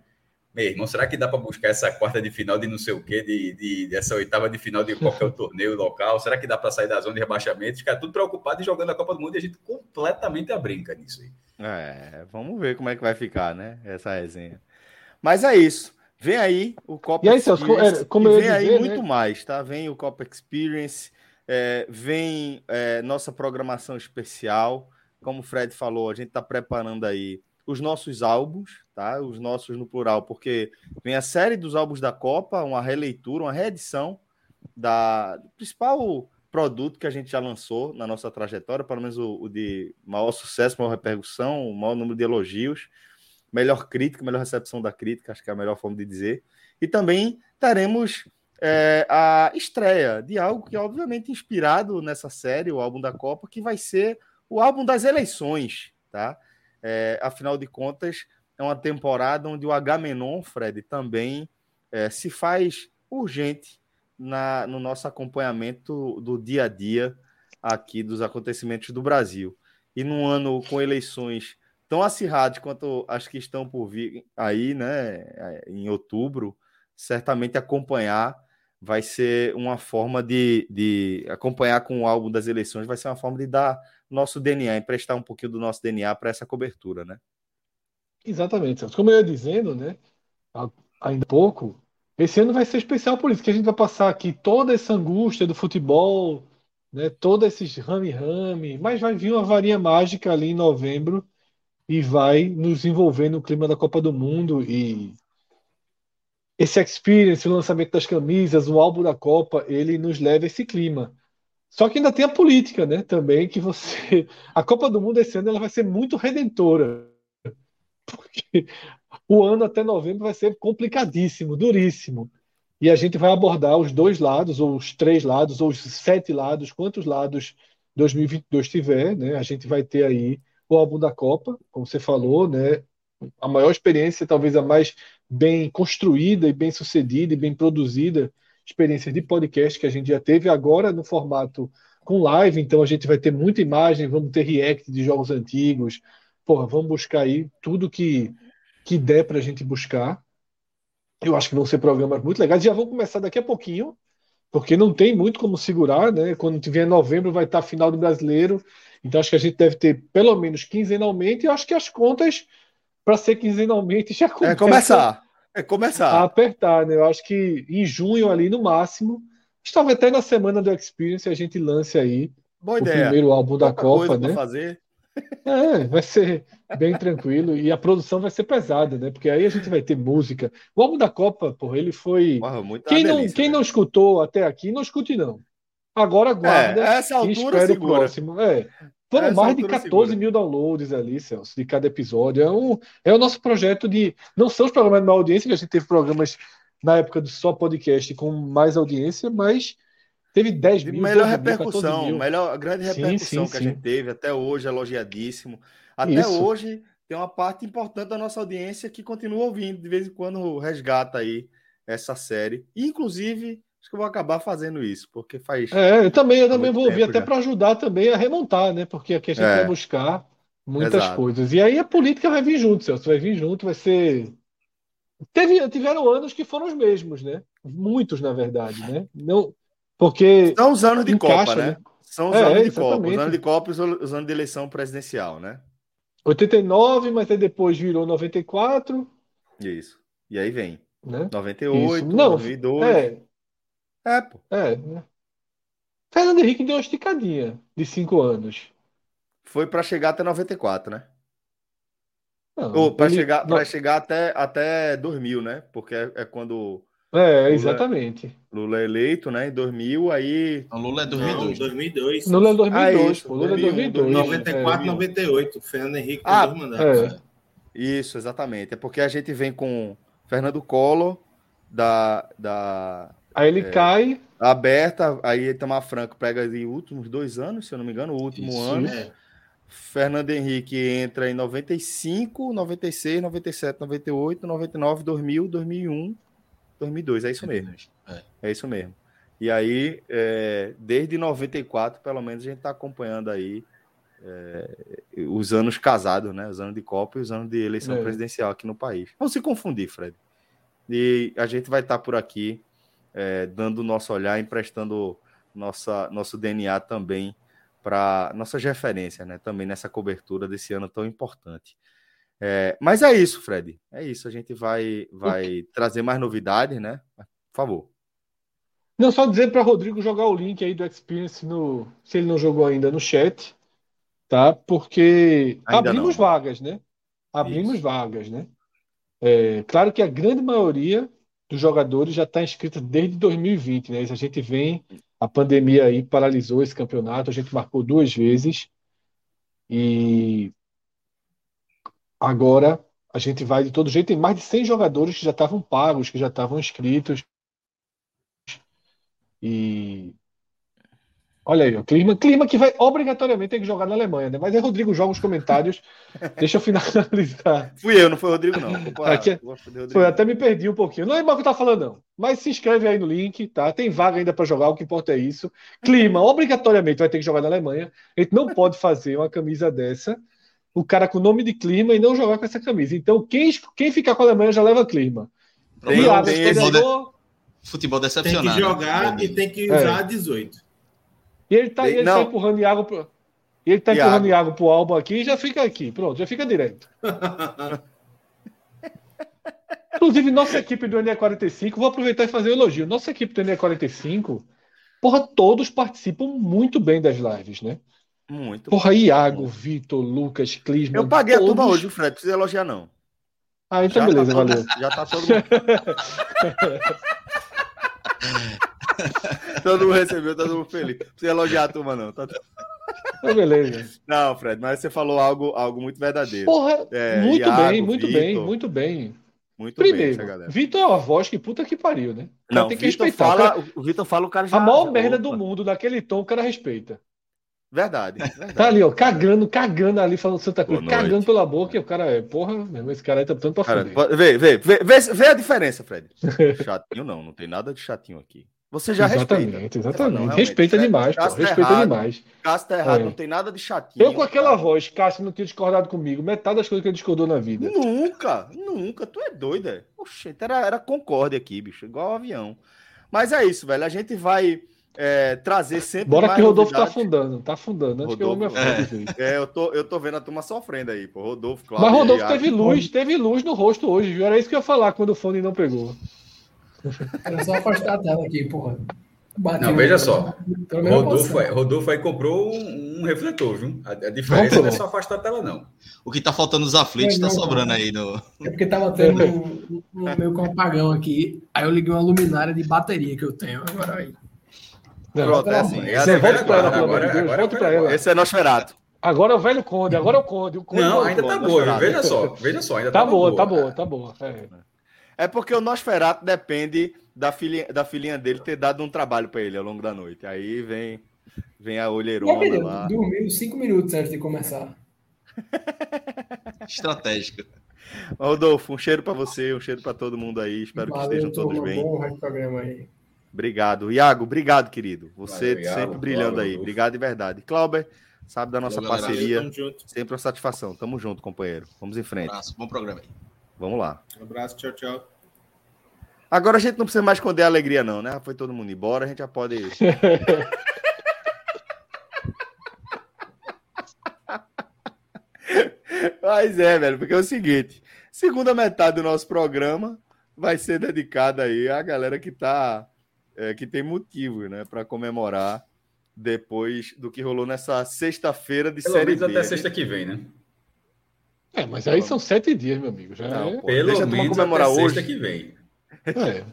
Meu irmão, será que dá para buscar essa quarta de final de não sei o quê, de, de, dessa oitava de final de qualquer torneio local? Será que dá para sair da zona de rebaixamento? Ficar tudo preocupado e jogando a Copa do Mundo e a gente completamente a brinca nisso aí. É, vamos ver como é que vai ficar, né? Essa resenha. Mas é isso. Vem aí o Copa e aí, Experience. Como, é, como vem aí muito né? mais, tá? Vem o Copa Experience. É, vem é, nossa programação especial. Como o Fred falou, a gente está preparando aí os nossos álbuns, tá? Os nossos no plural, porque vem a série dos álbuns da Copa, uma releitura, uma reedição da do principal produto que a gente já lançou na nossa trajetória, pelo menos o, o de maior sucesso, maior repercussão, o maior número de elogios, melhor crítica, melhor recepção da crítica, acho que é a melhor forma de dizer. E também teremos é, a estreia de algo que, obviamente, inspirado nessa série, o álbum da Copa, que vai ser o álbum das eleições, tá? É, afinal de contas, é uma temporada onde o Agamenon, Fred, também é, se faz urgente na, no nosso acompanhamento do dia a dia aqui dos acontecimentos do Brasil. E num ano com eleições tão acirradas quanto as que estão por vir aí, né, em outubro, certamente acompanhar vai ser uma forma de, de acompanhar com o álbum das eleições, vai ser uma forma de dar nosso DNA, emprestar um pouquinho do nosso DNA para essa cobertura, né? Exatamente. Como eu ia dizendo, né, ainda pouco, esse ano vai ser especial por isso, que a gente vai passar aqui toda essa angústia do futebol, né, todos esses rame-rame, mas vai vir uma varinha mágica ali em novembro e vai nos envolver no clima da Copa do Mundo e esse experience, o lançamento das camisas, o álbum da Copa, ele nos leva a esse clima. Só que ainda tem a política, né? Também que você. A Copa do Mundo esse ano ela vai ser muito redentora. Porque o ano até novembro vai ser complicadíssimo, duríssimo. E a gente vai abordar os dois lados, ou os três lados, ou os sete lados, quantos lados 2022 tiver, né? A gente vai ter aí o álbum da Copa, como você falou, né? A maior experiência, talvez a mais bem construída e bem sucedida e bem produzida experiência de podcast que a gente já teve agora no formato com live, então a gente vai ter muita imagem, vamos ter react de jogos antigos, porra, vamos buscar aí tudo que, que der para a gente buscar. Eu acho que vão ser programas muito legais. Já vão começar daqui a pouquinho, porque não tem muito como segurar, né? Quando tiver novembro vai estar a final do brasileiro, então acho que a gente deve ter pelo menos quinzenalmente, e eu acho que as contas para ser quinzenalmente já começa é começar. É começar. A apertar, né? Eu acho que em junho ali no máximo, estava até na semana do Experience a gente lance aí Boa o ideia. primeiro álbum da Copa, né? Fazer. É, vai ser bem tranquilo e a produção vai ser pesada, né? Porque aí a gente vai ter música. O álbum da Copa, porra, ele foi. Porra, quem não, delícia, quem né? não escutou até aqui, não escute não. Agora guarda é, essa altura e espere o próximo. É. Foram é, mais de 14 mil downloads ali, Celso, de cada episódio. É, um, é o nosso projeto de. Não são os programas de maior audiência, que a gente teve programas na época do só podcast com mais audiência, mas teve 10 mil. Melhor repercussão, mil. melhor, grande repercussão sim, sim, que sim. a gente teve até hoje, elogiadíssimo. Até Isso. hoje tem uma parte importante da nossa audiência que continua ouvindo, de vez em quando resgata aí essa série. Inclusive, acho que eu vou acabar fazendo isso, porque faz. É, eu também, eu também vou ouvir, até para ajudar também a remontar, né? Porque aqui a gente é. vai buscar muitas Exato. coisas. E aí a política vai vir junto, Celso, vai vir junto, vai ser. Teve, tiveram anos que foram os mesmos, né? Muitos, na verdade, né? Não, porque. São os anos de encaixa, Copa, né? né? São os é, anos de Copa. Os anos de Copa e os anos de eleição presidencial, né? 89, mas aí depois virou 94. Isso. E aí vem. Né? 98, Isso. Não, 2002. É. É, pô. É. Né? Fernando Henrique deu uma esticadinha de 5 anos. Foi para chegar até 94, né? Não, Ou para ele... chegar, pra chegar até, até 2000, né? Porque é, é quando é, exatamente. Lula é eleito, né? Em 2000, aí. Não, Lula é 2002. Não, 2002. Lula é 2002, ah, pô. Lula é 2002. 94, é, 98. Fernando Henrique ah, dois mandatos. É. Isso, exatamente. É porque a gente vem com Fernando Collor, da. da aí ele é, cai. Aberta, aí Itamar Franco pega os últimos dois anos, se eu não me engano, o último Isso, ano. É. Fernando Henrique entra em 95, 96, 97, 98, 99, 2000, 2001. 2002, é isso mesmo. É, é isso mesmo. E aí, é, desde 94, pelo menos, a gente está acompanhando aí é, os anos casados, né? Os anos de Copa e os anos de eleição é. presidencial aqui no país. Não se confundir, Fred. E a gente vai estar tá por aqui é, dando o nosso olhar, emprestando nossa, nosso DNA também para nossas referências, né? Também nessa cobertura desse ano tão importante. É, mas é isso, Fred. É isso. A gente vai, vai trazer mais novidades, né? Por favor. Não, só dizer para Rodrigo jogar o link aí do Experience no, se ele não jogou ainda no chat, tá? Porque ainda abrimos não. vagas, né? Abrimos isso. vagas, né? É, claro que a grande maioria dos jogadores já está inscrita desde 2020, né? A gente vem, a pandemia aí paralisou esse campeonato, a gente marcou duas vezes e Agora a gente vai de todo jeito. Tem mais de 100 jogadores que já estavam pagos, que já estavam inscritos. E Olha aí, o clima, clima que vai obrigatoriamente ter que jogar na Alemanha, né? Mas é Rodrigo joga os comentários. Deixa eu finalizar. Fui eu, não foi o Rodrigo, não. Aqui, é- Rodrigo. Foi, até me perdi um pouquinho. Não é o que tá falando, não. Mas se inscreve aí no link, tá? Tem vaga ainda para jogar, o que importa é isso. Clima, obrigatoriamente vai ter que jogar na Alemanha. A gente não pode fazer uma camisa dessa o cara com nome de clima e não jogar com essa camisa. Então, quem, quem ficar com a Alemanha já leva clima. Tem, e tem futebol, futebol decepcionado. Tem que jogar né? e tem que usar é. 18. E ele tá, ele tá empurrando Iago pro, ele tá Iago. empurrando Iago pro álbum aqui e já fica aqui. Pronto, já fica direto. Inclusive, nossa equipe do NE45, vou aproveitar e fazer um elogio. Nossa equipe do NE45, porra, todos participam muito bem das lives, né? Muito. Porra, Iago, Vitor, Lucas, Clisman. Eu paguei todos... a turma hoje, Fred. Precisa elogiar, não. Ah, então já tá beleza, tá valeu. Já tá todo mundo. todo mundo recebeu, todo mundo feliz. Precisa elogiar a turma, não. Tá... Então, beleza. Não, Fred, mas você falou algo, algo muito verdadeiro. Porra, é, muito Iago, bem, muito Victor, bem, muito bem. Muito Primeiro, Vitor é uma voz que puta que pariu, né? Não, tem que Victor respeitar. Fala, o, cara, o Vitor fala, o cara já. A maior merda do mundo, daquele tom, o cara respeita. Verdade, verdade. Tá ali, ó, cagando, cagando ali, falando Santa Cruz, cagando pela boca, e o cara é, porra, mesmo, esse cara aí tá tanto pra cara, Vê, vê, vê, vê, vê a diferença, Fred. chatinho não, não tem nada de chatinho aqui. Você já exatamente, respeita. Exatamente, não, respeita demais, pô, respeita errado, demais. Cássio tá errado, é. não tem nada de chatinho. Eu com aquela cara. voz, Cássio não tinha discordado comigo, metade das coisas que ele discordou na vida. Nunca, nunca, tu é doido, é. Oxe, era, era concorde aqui, bicho, igual avião. Mas é isso, velho, a gente vai é, trazer sempre. Bora que o Rodolfo tá afundando, tá afundando. Antes Rodolfo, que eu me é, é, eu tô, eu tô vendo a turma sofrendo aí, pô. Rodolfo, claro. Mas Rodolfo teve luz, teve luz no rosto hoje, viu? Era isso que eu ia falar quando o fone não pegou. Era só afastar a tela aqui, porra. Bateu não, veja só. Rodolfo, Rodolfo aí comprou um, um refletor, viu? A, a diferença não, não, é só afastar a tela, não. O que tá faltando nos aflitos é, tá sobrando aí no. É porque tava tendo um, um, meio com um apagão aqui. Aí eu liguei uma luminária de bateria que eu tenho. Agora aí. Pronto, é assim. Você volta para ela, agora, agora, agora, Esse é Nosferato. Agora é o velho Conde, agora é o Conde. O Conde não, ainda tá boa, veja só, veja só, ainda tá, tá boa, boa, tá boa, tá boa. É. é porque o Nosferato depende da filhinha, da filhinha dele ter dado um trabalho para ele ao longo da noite. Aí vem, vem a olheirona é, lá. Dormiu cinco minutos antes de começar. Estratégica. Rodolfo, um cheiro para você, um cheiro para todo mundo aí. Espero Valeu, que estejam todos bem. Bom programa aí. Obrigado. Iago, obrigado, querido. Você Valeu, sempre brilhando aí. Obrigado de verdade. Clauber, sabe da nossa Valeu, parceria. Sempre uma satisfação. Tamo junto, companheiro. Vamos em frente. Um abraço, bom programa aí. Vamos lá. Um abraço, tchau, tchau. Agora a gente não precisa mais esconder a alegria, não, né? Foi todo mundo embora, a gente já pode. Mas é, velho, porque é o seguinte: segunda metade do nosso programa vai ser dedicada aí à galera que tá. É, que tem motivo, né, para comemorar depois do que rolou nessa sexta-feira de Pelo série menos até sexta que vem, né? É, mas aí são sete dias, meu amigo. Já não, é... Pelo Deixa menos comemorar até hoje. sexta que vem. É.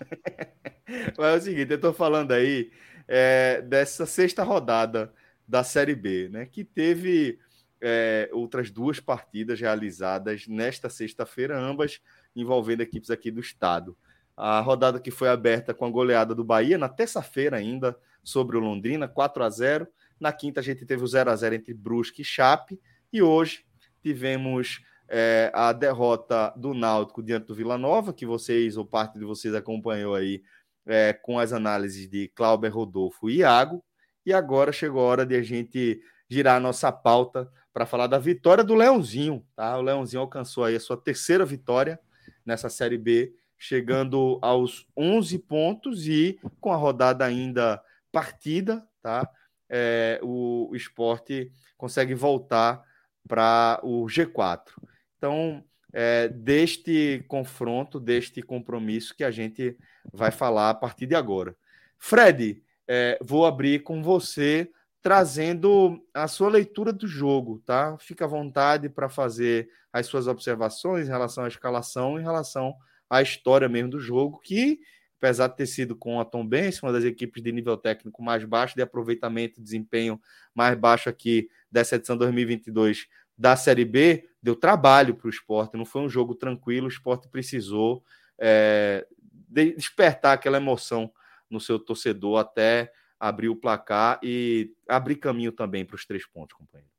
mas é o seguinte, eu tô falando aí é, dessa sexta rodada da Série B, né? Que teve é, outras duas partidas realizadas nesta sexta-feira, ambas envolvendo equipes aqui do estado. A rodada que foi aberta com a goleada do Bahia na terça-feira ainda sobre o Londrina, 4 a 0. Na quinta a gente teve o 0 a 0 entre Brusque e Chape e hoje tivemos é, a derrota do Náutico diante do Vila Nova, que vocês ou parte de vocês acompanhou aí é, com as análises de Clauber Rodolfo e Iago. E agora chegou a hora de a gente girar a nossa pauta para falar da vitória do Leãozinho. Tá? O Leãozinho alcançou aí a sua terceira vitória nessa Série B, chegando aos 11 pontos e com a rodada ainda partida, tá? É, o, esporte consegue voltar para o G4. Então, é deste confronto, deste compromisso que a gente vai falar a partir de agora. Fred, é, vou abrir com você trazendo a sua leitura do jogo, tá? Fica à vontade para fazer as suas observações em relação à escalação, em relação à história mesmo do jogo, que apesar de ter sido com a Tom Benz, uma das equipes de nível técnico mais baixo, de aproveitamento e desempenho mais baixo aqui dessa edição 2022 da Série B, deu trabalho para o esporte, não foi um jogo tranquilo, o esporte precisou é, despertar aquela emoção no seu torcedor até abrir o placar e abrir caminho também para os três pontos, companheiro.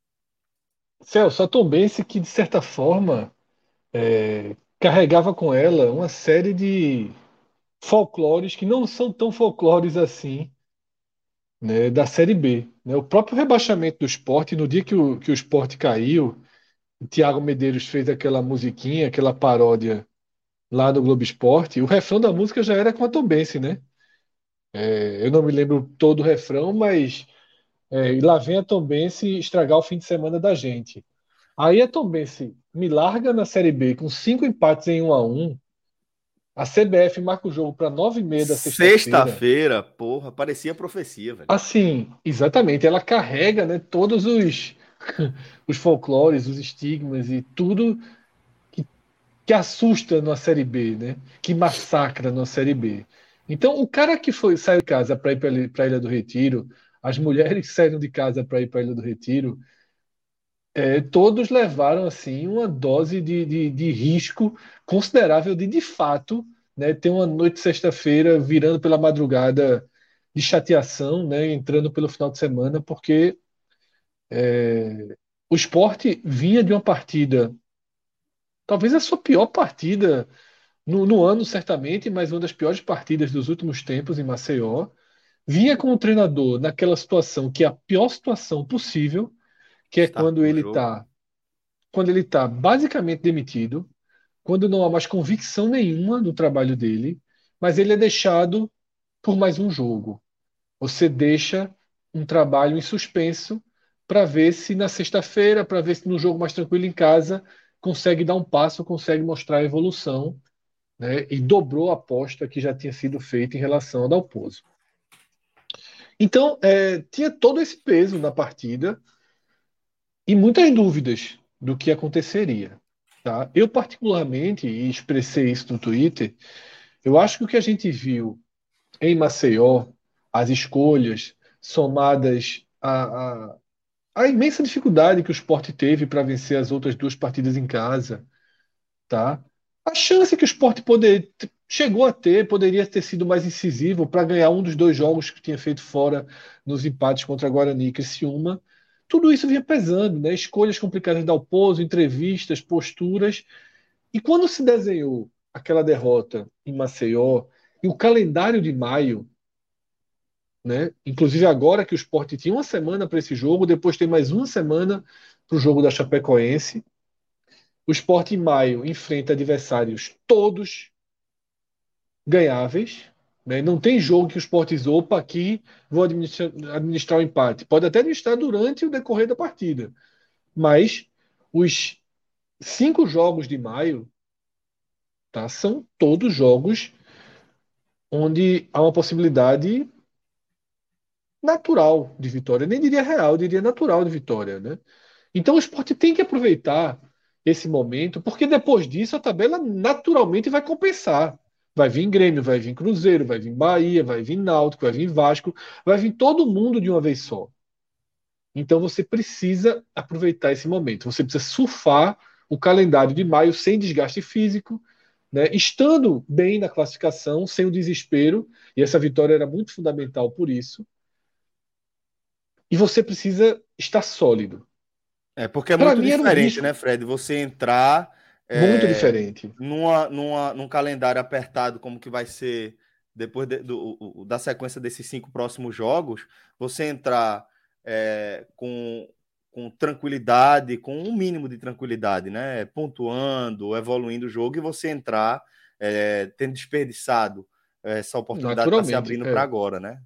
Celso, a Tombense que, de certa forma, é, carregava com ela uma série de folclores que não são tão folclores assim né, da Série B. Né? O próprio rebaixamento do esporte, no dia que o, que o esporte caiu, o Thiago Medeiros fez aquela musiquinha, aquela paródia lá no Globo Esporte, o refrão da música já era com a Tombense, né? É, eu não me lembro todo o refrão, mas é, lá vem a Tombense estragar o fim de semana da gente. Aí a Tombense me larga na Série B com cinco empates em 1 a 1 A CBF marca o jogo para nove e meia da sexta-feira. Sexta-feira, porra, parecia profecia, velho. Assim, exatamente. Ela carrega né, todos os, os folclores, os estigmas e tudo que, que assusta na Série B, né? Que massacra na Série B. Então, o cara que foi saiu de casa para ir para a Ilha do Retiro, as mulheres que saíram de casa para ir para a Ilha do Retiro, é, todos levaram assim uma dose de, de, de, risco considerável de, de fato, né, ter uma noite sexta-feira virando pela madrugada de chateação, né, entrando pelo final de semana, porque é, o esporte vinha de uma partida, talvez a sua pior partida no, no, ano, certamente, mas uma das piores partidas dos últimos tempos em Maceió. Vinha com o treinador naquela situação que é a pior situação possível, que é está quando ele está quando ele está basicamente demitido, quando não há mais convicção nenhuma no trabalho dele, mas ele é deixado por mais um jogo. Você deixa um trabalho em suspenso para ver se na sexta-feira, para ver se no jogo mais tranquilo em casa, consegue dar um passo, consegue mostrar a evolução né, e dobrou a aposta que já tinha sido feita em relação ao Dalpozo. Então, é, tinha todo esse peso na partida e muitas dúvidas do que aconteceria. Tá? Eu, particularmente, e expressei isso no Twitter, eu acho que o que a gente viu em Maceió, as escolhas somadas a, a, a imensa dificuldade que o Sport teve para vencer as outras duas partidas em casa, tá? A chance que o Sport poder, chegou a ter, poderia ter sido mais incisivo para ganhar um dos dois jogos que tinha feito fora nos empates contra Guarani e Criciúma. Tudo isso vinha pesando, né? Escolhas complicadas da Alpozo, entrevistas, posturas. E quando se desenhou aquela derrota em Maceió e o calendário de maio, né? Inclusive agora que o Sport tinha uma semana para esse jogo, depois tem mais uma semana para o jogo da Chapecoense. O Sport em maio enfrenta adversários todos ganháveis. Né? Não tem jogo que o Sport opa aqui vou administrar, administrar o empate. Pode até administrar durante o decorrer da partida. Mas os cinco jogos de maio tá, são todos jogos onde há uma possibilidade natural de vitória. Nem diria real, diria natural de vitória. Né? Então o esporte tem que aproveitar esse momento, porque depois disso a tabela naturalmente vai compensar. Vai vir Grêmio, vai vir Cruzeiro, vai vir Bahia, vai vir Náutico, vai vir Vasco, vai vir todo mundo de uma vez só. Então você precisa aproveitar esse momento. Você precisa surfar o calendário de maio sem desgaste físico, né? estando bem na classificação, sem o desespero, e essa vitória era muito fundamental por isso. E você precisa estar sólido. É, porque é pra muito diferente, um né, Fred? Você entrar. Muito é, diferente. Numa, numa, num calendário apertado, como que vai ser depois de, do, da sequência desses cinco próximos jogos, você entrar é, com, com tranquilidade, com um mínimo de tranquilidade, né? Pontuando, evoluindo o jogo, e você entrar é, tendo desperdiçado essa oportunidade que está se abrindo é. para agora, né?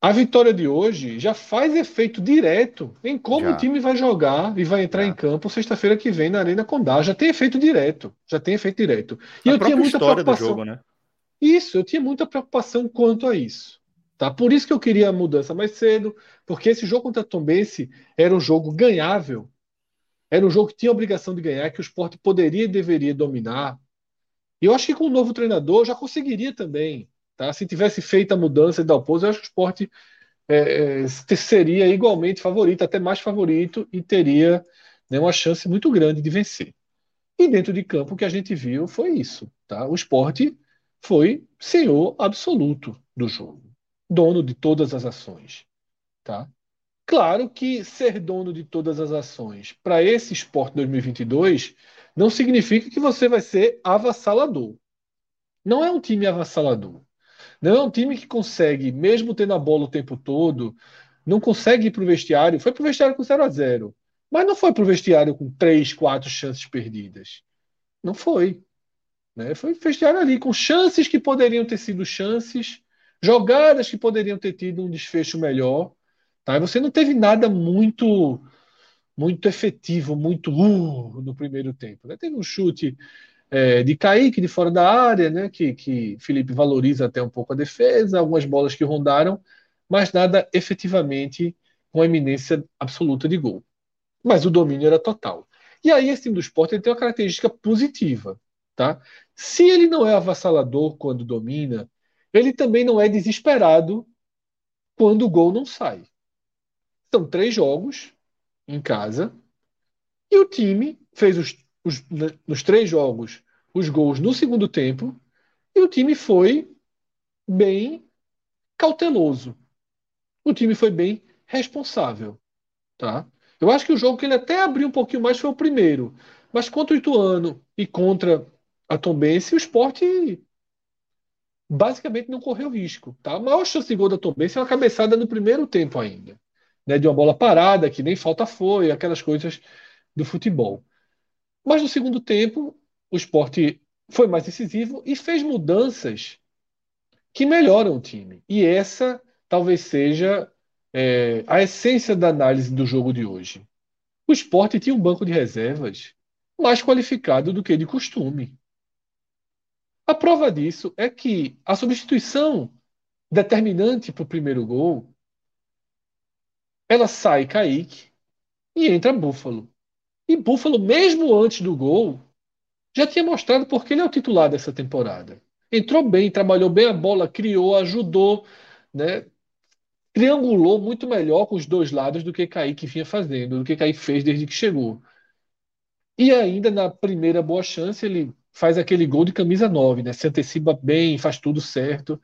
A vitória de hoje já faz efeito direto em como já. o time vai jogar e vai entrar já. em campo sexta-feira que vem na Arena Condá. Já tem efeito direto. Já tem efeito direto. E a eu tinha muita preocupação. Jogo, né? Isso, eu tinha muita preocupação quanto a isso. Tá? Por isso que eu queria a mudança mais cedo, porque esse jogo contra a Tombense era um jogo ganhável. Era um jogo que tinha a obrigação de ganhar, que o esporte poderia e deveria dominar. E eu acho que com o novo treinador já conseguiria também. Tá? Se tivesse feito a mudança de Dalpozo, eu acho que o esporte é, é, seria igualmente favorito, até mais favorito, e teria né, uma chance muito grande de vencer. E dentro de campo, o que a gente viu foi isso. Tá? O esporte foi senhor absoluto do jogo, dono de todas as ações. Tá? Claro que ser dono de todas as ações para esse esporte 2022 não significa que você vai ser avassalador. Não é um time avassalador. Não é um time que consegue, mesmo tendo a bola o tempo todo, não consegue ir para o vestiário. Foi para o vestiário com 0 a 0 mas não foi para o vestiário com três, quatro chances perdidas. Não foi. Né? Foi vestiário ali com chances que poderiam ter sido chances, jogadas que poderiam ter tido um desfecho melhor. Tá? E você não teve nada muito muito efetivo, muito uh, no primeiro tempo. Né? Teve um chute é, de Kaique de fora da área, né, que, que Felipe valoriza até um pouco a defesa, algumas bolas que rondaram, mas nada efetivamente com eminência absoluta de gol. Mas o domínio era total. E aí esse time do esporte tem uma característica positiva. Tá? Se ele não é avassalador quando domina, ele também não é desesperado quando o gol não sai. São três jogos em casa e o time fez os os, nos três jogos os gols no segundo tempo e o time foi bem cauteloso. O time foi bem responsável, tá? Eu acho que o jogo que ele até abriu um pouquinho mais foi o primeiro, mas contra o Ituano e contra a Tombense, o esporte basicamente não correu risco, tá? A maior chance de gol da Tombense é uma cabeçada no primeiro tempo ainda, né? De uma bola parada que nem falta foi, aquelas coisas do futebol. Mas no segundo tempo, o esporte foi mais decisivo e fez mudanças que melhoram o time. E essa talvez seja é, a essência da análise do jogo de hoje. O esporte tinha um banco de reservas mais qualificado do que de costume. A prova disso é que a substituição determinante para o primeiro gol ela sai Kaique e entra Búfalo. E Buffalo, mesmo antes do gol, já tinha mostrado porque ele é o titular dessa temporada. Entrou bem, trabalhou bem a bola, criou, ajudou, né? triangulou muito melhor com os dois lados do que Kaique vinha fazendo, do que Kaique fez desde que chegou. E ainda na primeira boa chance, ele faz aquele gol de camisa 9, né? Se antecipa bem, faz tudo certo.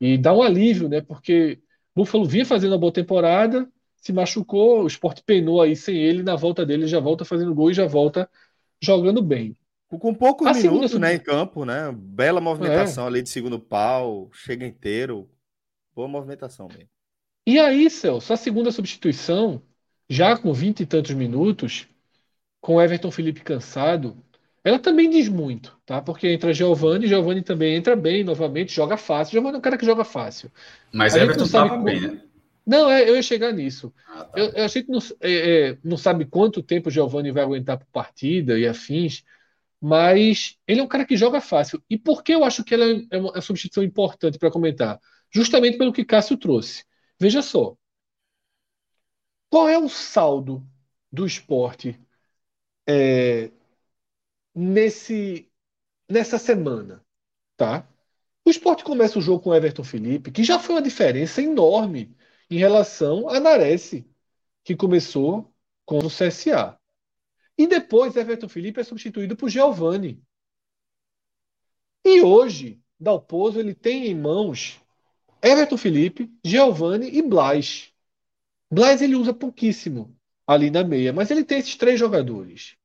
E dá um alívio, né? Porque Buffalo vinha fazendo uma boa temporada, se machucou, o Sport penou aí sem ele, na volta dele já volta fazendo gol e já volta jogando bem. Com poucos a minutos segunda... né, em campo, né? Bela movimentação é. ali de segundo pau, chega inteiro. Boa movimentação mesmo. E aí, Celso, a segunda substituição, já com 20 e tantos minutos, com Everton Felipe cansado, ela também diz muito, tá? Porque entra Giovanni, Giovanni também entra bem novamente, joga fácil. Giovanni é um cara que joga fácil. Mas a Everton estava bem, né? Não, é, eu ia chegar nisso. Ah, tá. eu, achei que não, é, é, não sabe quanto tempo o Giovanni vai aguentar por partida e afins, mas ele é um cara que joga fácil. E por que eu acho que ela é uma, é uma substituição importante para comentar? Justamente pelo que Cássio trouxe. Veja só. Qual é o saldo do esporte é, nesse, nessa semana? Tá? O esporte começa o jogo com Everton Felipe, que já foi uma diferença enorme em relação a Nares, que começou com o CSA. E depois Everton Felipe é substituído por Giovani. E hoje, Dalpozo ele tem em mãos Everton Felipe, Giovani e Blas. Blas ele usa pouquíssimo ali na meia, mas ele tem esses três jogadores.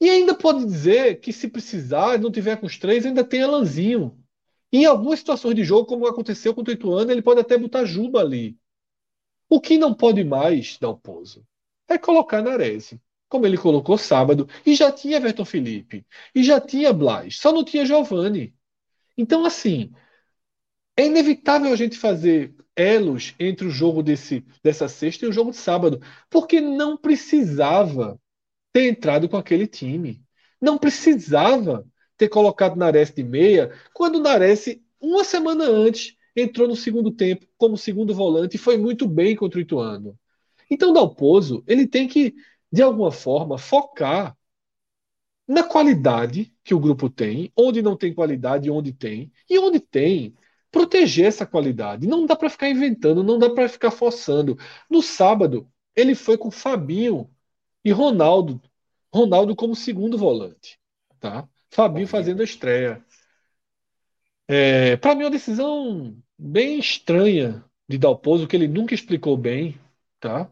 E ainda pode dizer que se precisar, não tiver com os três, ainda tem Alanzinho. Em algumas situações de jogo, como aconteceu com o Ituano, ele pode até botar Juba ali. O que não pode mais, Dalpozo, é colocar Nares, como ele colocou sábado, e já tinha Everton Felipe, e já tinha Blas, só não tinha Giovani. Então, assim, é inevitável a gente fazer elos entre o jogo desse, dessa sexta e o jogo de sábado, porque não precisava ter entrado com aquele time. Não precisava ter colocado Nares de meia, quando Nares, uma semana antes, entrou no segundo tempo como segundo volante e foi muito bem contra o Ituano. Então, Dalpozo, ele tem que, de alguma forma, focar na qualidade que o grupo tem, onde não tem qualidade, onde tem, e onde tem, proteger essa qualidade. Não dá para ficar inventando, não dá para ficar forçando. No sábado, ele foi com Fabinho e Ronaldo. Ronaldo como segundo volante. Tá? Fabinho fazendo a estreia. É, para mim, é uma decisão bem estranha de Dalpozo, que ele nunca explicou bem. Tá?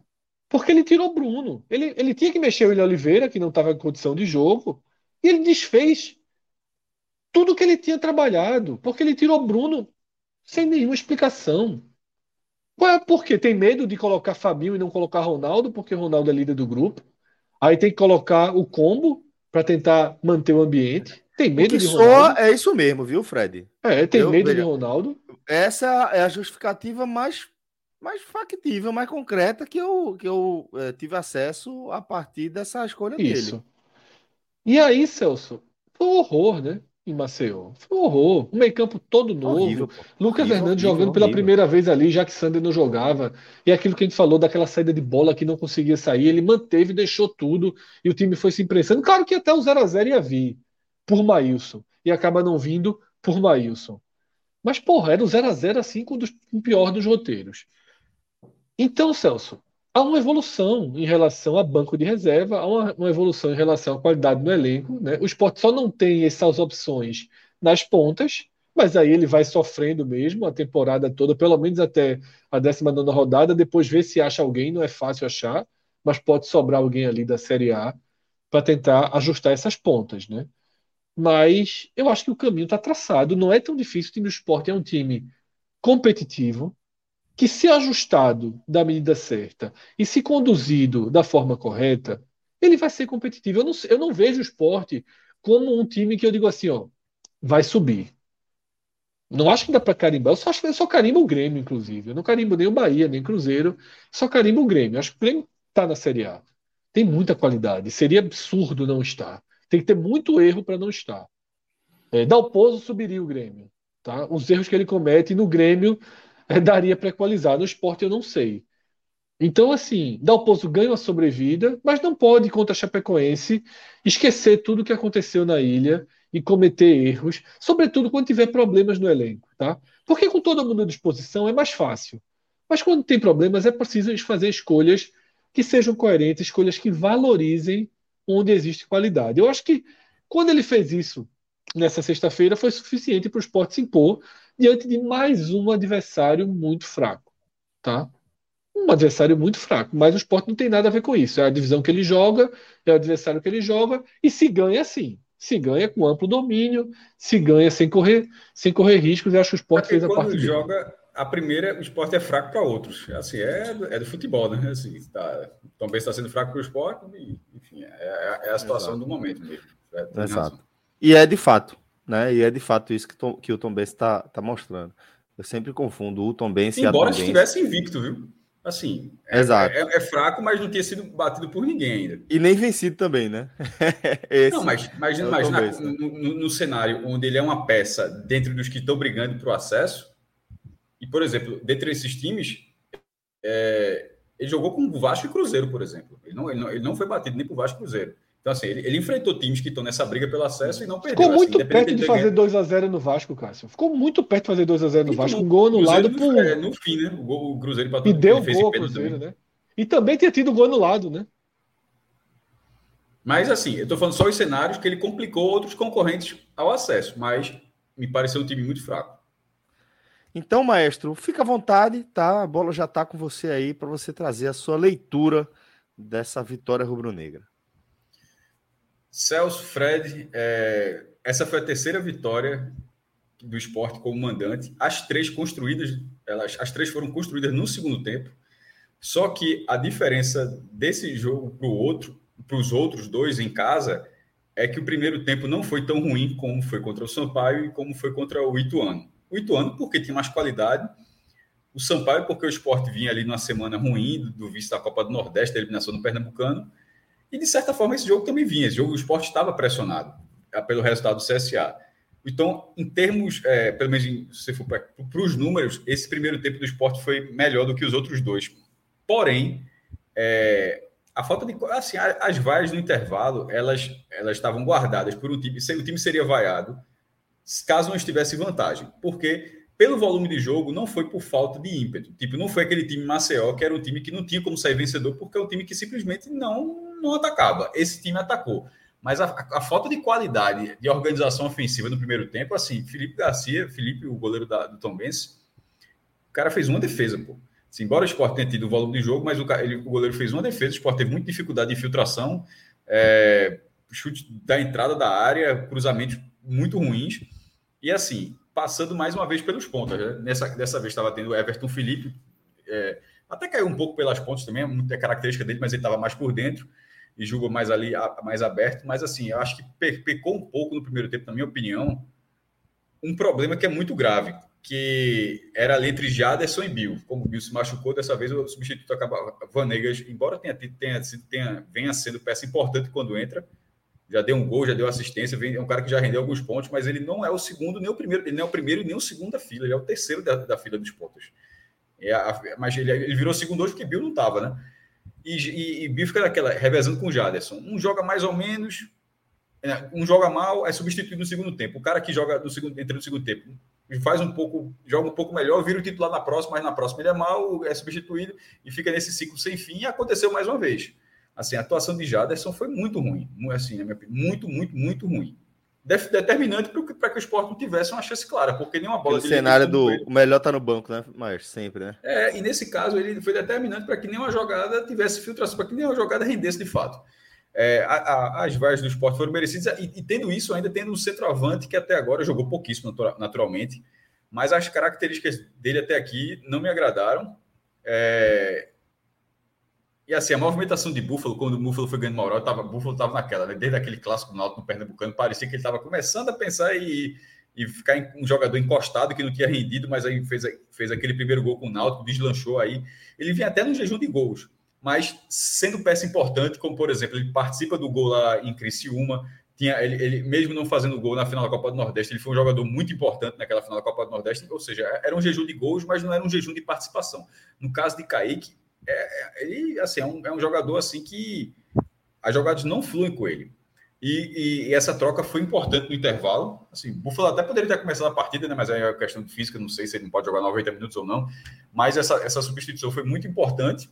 Porque ele tirou Bruno. Ele, ele tinha que mexer o William Oliveira, que não estava em condição de jogo, e ele desfez tudo que ele tinha trabalhado, porque ele tirou Bruno sem nenhuma explicação. Qual é por quê? Tem medo de colocar Fabinho e não colocar Ronaldo, porque Ronaldo é líder do grupo. Aí tem que colocar o combo para tentar manter o ambiente. Tem medo de Ronaldo. É isso mesmo, viu, Fred? É, tem Eu, medo veja, de Ronaldo. Essa é a justificativa mais, mais factível, mais concreta que eu, que eu é, tive acesso a partir dessa escolha isso. dele. E aí, Celso, foi um horror, né? em Maceió. Foi um horror. Um meio-campo todo novo. Horrível, Lucas horrível, Hernandes horrível, jogando pela primeira vez ali, já que Sander não jogava. E aquilo que a gente falou daquela saída de bola que não conseguia sair, ele manteve, deixou tudo e o time foi se impressando. Claro que até o 0 a 0 ia vir por Maílson. E acaba não vindo por Maílson. Mas, porra, era o 0 a 0 assim com o pior dos roteiros. Então, Celso, há uma evolução em relação a banco de reserva, há uma, uma, evolução em relação à qualidade do elenco. Né? O esporte só não tem essas opções nas pontas, mas aí ele vai sofrendo mesmo a temporada toda, pelo menos até a 19 rodada, depois ver se acha alguém, não é fácil achar, mas pode sobrar alguém ali da Série A para tentar ajustar essas pontas, né? Mas eu acho que o caminho está traçado, não é tão difícil. O time do esporte é um time competitivo, que, se ajustado da medida certa e se conduzido da forma correta, ele vai ser competitivo. Eu não, eu não vejo o esporte como um time que eu digo assim, ó, vai subir. Não acho que dá para carimbar. Eu só, acho, eu só carimbo o Grêmio, inclusive. Eu não carimbo nem o Bahia, nem o Cruzeiro. Só carimbo o Grêmio. Eu acho que o Grêmio está na Série A. Tem muita qualidade. Seria absurdo não estar. Tem que ter muito erro para não estar. É, Dalpozo subiria o Grêmio. Tá? Os erros que ele comete no Grêmio é, daria para equalizar. No esporte eu não sei. Então, assim, Dalpozo ganha uma sobrevida, mas não pode, contra Chapecoense, esquecer tudo o que aconteceu na ilha e cometer erros, sobretudo quando tiver problemas no elenco, tá? Porque com todo mundo à disposição é mais fácil. Mas quando tem problemas, é preciso fazer escolhas que sejam coerentes, escolhas que valorizem onde existe qualidade. Eu acho que quando ele fez isso nessa sexta-feira, foi suficiente para o esporte se impor diante de mais um adversário muito fraco. Tá? Um adversário muito fraco, mas o esporte não tem nada a ver com isso. É a divisão que ele joga, é o adversário que ele joga, e se ganha assim. Se ganha com amplo domínio, se ganha sem correr, sem correr riscos. Eu acho que o esporte fez a parte. Quando joga, a primeira, o esporte é fraco para outros. Assim, é, é do futebol, né? Assim, tá, também está sendo fraco para o esporte, e, enfim, é, é, a situação Exato. do momento mesmo. É, Exato. E é de fato, né? E é de fato isso que, Tom, que o Tom Benz está tá mostrando. Eu sempre confundo o Tom Benz e a Embora estivesse invicto, viu? Assim, é, Exato. É, é, fraco, mas não tinha sido batido por ninguém ainda. E nem vencido também, né? não, mas, mas é imagina né? no, no, cenário onde ele é uma peça dentro dos que estão brigando para o acesso, por exemplo, dentre esses times, é, ele jogou com o Vasco e Cruzeiro, por exemplo. Ele não, ele não, ele não foi batido nem por Vasco e Cruzeiro. Então, assim, ele, ele, enfrentou times que estão nessa briga pelo acesso e não perdeu. Ficou assim, muito assim, perto de fazer 2x0 no Vasco, Cássio. Ficou muito perto de fazer 2x0 no Vasco. Um gol anulado no, por. É, no fim, né? O, gol, o Cruzeiro empatou. E deu gol ao Cruzeiro, também. né? E também tinha tido gol anulado, né? Mas, assim, eu tô falando só os cenários que ele complicou outros concorrentes ao acesso. Mas me pareceu um time muito fraco. Então, maestro, fica à vontade, tá? A bola já tá com você aí para você trazer a sua leitura dessa vitória rubro-negra. Celso, Fred, é, essa foi a terceira vitória do esporte como mandante. As três construídas, elas, as três foram construídas no segundo tempo. Só que a diferença desse jogo para o outro, para os outros dois em casa, é que o primeiro tempo não foi tão ruim como foi contra o Sampaio e como foi contra o Ituano. O Ituano porque tinha mais qualidade, o Sampaio porque o esporte vinha ali numa semana ruim do vice da Copa do Nordeste, da eliminação do Pernambucano, e, de certa forma, esse jogo também vinha. Esse jogo, o esporte estava pressionado é, pelo resultado do CSA. Então, em termos, é, pelo menos se for para os números, esse primeiro tempo do esporte foi melhor do que os outros dois. Porém, é, a falta de. Assim, as vaias no intervalo, elas, elas estavam guardadas por um time. O time seria vaiado caso não estivesse vantagem. Porque, pelo volume de jogo, não foi por falta de ímpeto. Tipo, não foi aquele time Maceió, que era um time que não tinha como sair vencedor, porque é um time que simplesmente não não atacava. Esse time atacou. Mas a, a, falta de qualidade de organização ofensiva no primeiro tempo, assim, Felipe Garcia, Felipe, o goleiro da, do Tom Benz, o cara fez uma defesa, pô. Assim, embora o Sport tenha tido o volume de jogo, mas o, ele, o goleiro fez uma defesa, o Sport teve muita dificuldade de infiltração, é, chute da entrada da área, cruzamentos muito ruins. E assim, passando mais uma vez pelos pontos. Né? Nessa, dessa vez estava tendo Everton Felipe, é, até caiu um pouco pelas pontas também, é muita característica dele, mas ele estava mais por dentro e jogou mais ali, mais aberto. Mas assim, eu acho que pecou um pouco no primeiro tempo, na minha opinião, um problema que é muito grave, que era ali entre Jaderson e Bill. Como o Bill se machucou, dessa vez o substituto acaba Vanegas, embora tenha, tenha, tenha, venha sendo peça importante quando entra, já deu um gol, já deu assistência, é um cara que já rendeu alguns pontos, mas ele não é o segundo nem o primeiro, ele não é o primeiro nem o segundo da fila, ele é o terceiro da, da fila dos pontos. É a, mas ele, ele virou segundo hoje porque Bill não estava, né? e, e, e Bill fica naquela, revezando com o Jaderson. Um joga mais ou menos, é, um joga mal, é substituído no segundo tempo. O cara que joga no segundo, entra no segundo tempo faz um pouco, joga um pouco melhor, vira o titular na próxima, mas na próxima ele é mal, é substituído e fica nesse ciclo sem fim. E aconteceu mais uma vez. Assim, a atuação de Jaderson foi muito ruim, assim, muito, muito, muito ruim determinante para que o esporte não tivesse uma chance clara, porque nenhuma bola. O cenário do o melhor tá no banco, né? Mas sempre, né? É, e nesse caso ele foi determinante para que nenhuma jogada tivesse filtração, para que nenhuma jogada rendesse de fato. É, a, a, as vaias do esporte foram merecidas, e, e, tendo isso, ainda tendo um centroavante que até agora jogou pouquíssimo, naturalmente, mas as características dele até aqui não me agradaram. É, e assim, a movimentação de Buffalo, quando o Buffalo foi ganhando moral, tava, Buffalo estava naquela, né? desde aquele clássico no no Pernambucano, parecia que ele estava começando a pensar e, e ficar um jogador encostado que não tinha rendido, mas aí fez, fez aquele primeiro gol com o Náutico, deslanchou aí. Ele vinha até no jejum de gols, mas sendo peça importante, como por exemplo, ele participa do gol lá em Criciúma, tinha, ele, ele, mesmo não fazendo gol na final da Copa do Nordeste, ele foi um jogador muito importante naquela final da Copa do Nordeste, ou seja, era um jejum de gols, mas não era um jejum de participação. No caso de Kaique, é, ele assim, é, um, é um jogador assim que as jogadas não fluem com ele. E, e, essa troca foi importante no intervalo. Assim, o Buffalo até poderia ter começado a partida, né? mas é questão de física, não sei se ele não pode jogar 90 minutos ou não. Mas essa, essa substituição foi muito importante.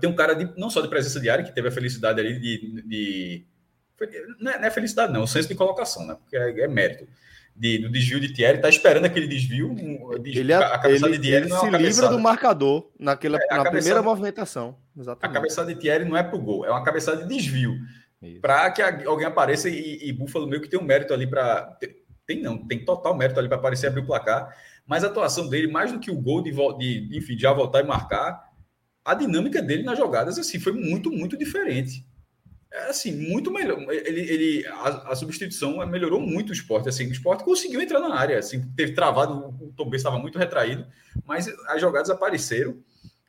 Tenho um cara de, não só de presença diária, que teve a felicidade ali de. de foi, não, é, não, é, felicidade, não, o senso de colocação, né? Porque é, é mérito. De, do desvio de Thierry, tá esperando aquele desvio. ele, a, cabeçada ele, de Thierry ele se livra do marcador naquela, é, na primeira movimentação. Exatamente. A cabeçada de Thierry não é pro gol, é uma cabeçada de desvio para que alguém apareça e, e Buffalo meio que tem um mérito ali para. Tem não, tem total mérito ali para aparecer e abrir o placar. Mas a atuação dele, mais do que o gol de, de, enfim, de já voltar e marcar, a dinâmica dele nas jogadas assim foi muito, muito diferente. É assim, muito melhor. Ele, ele a, a, substituição melhorou muito o esporte. Assim, o esporte conseguiu entrar na área. Assim, teve travado, o Tom estava muito retraído, mas as jogadas apareceram.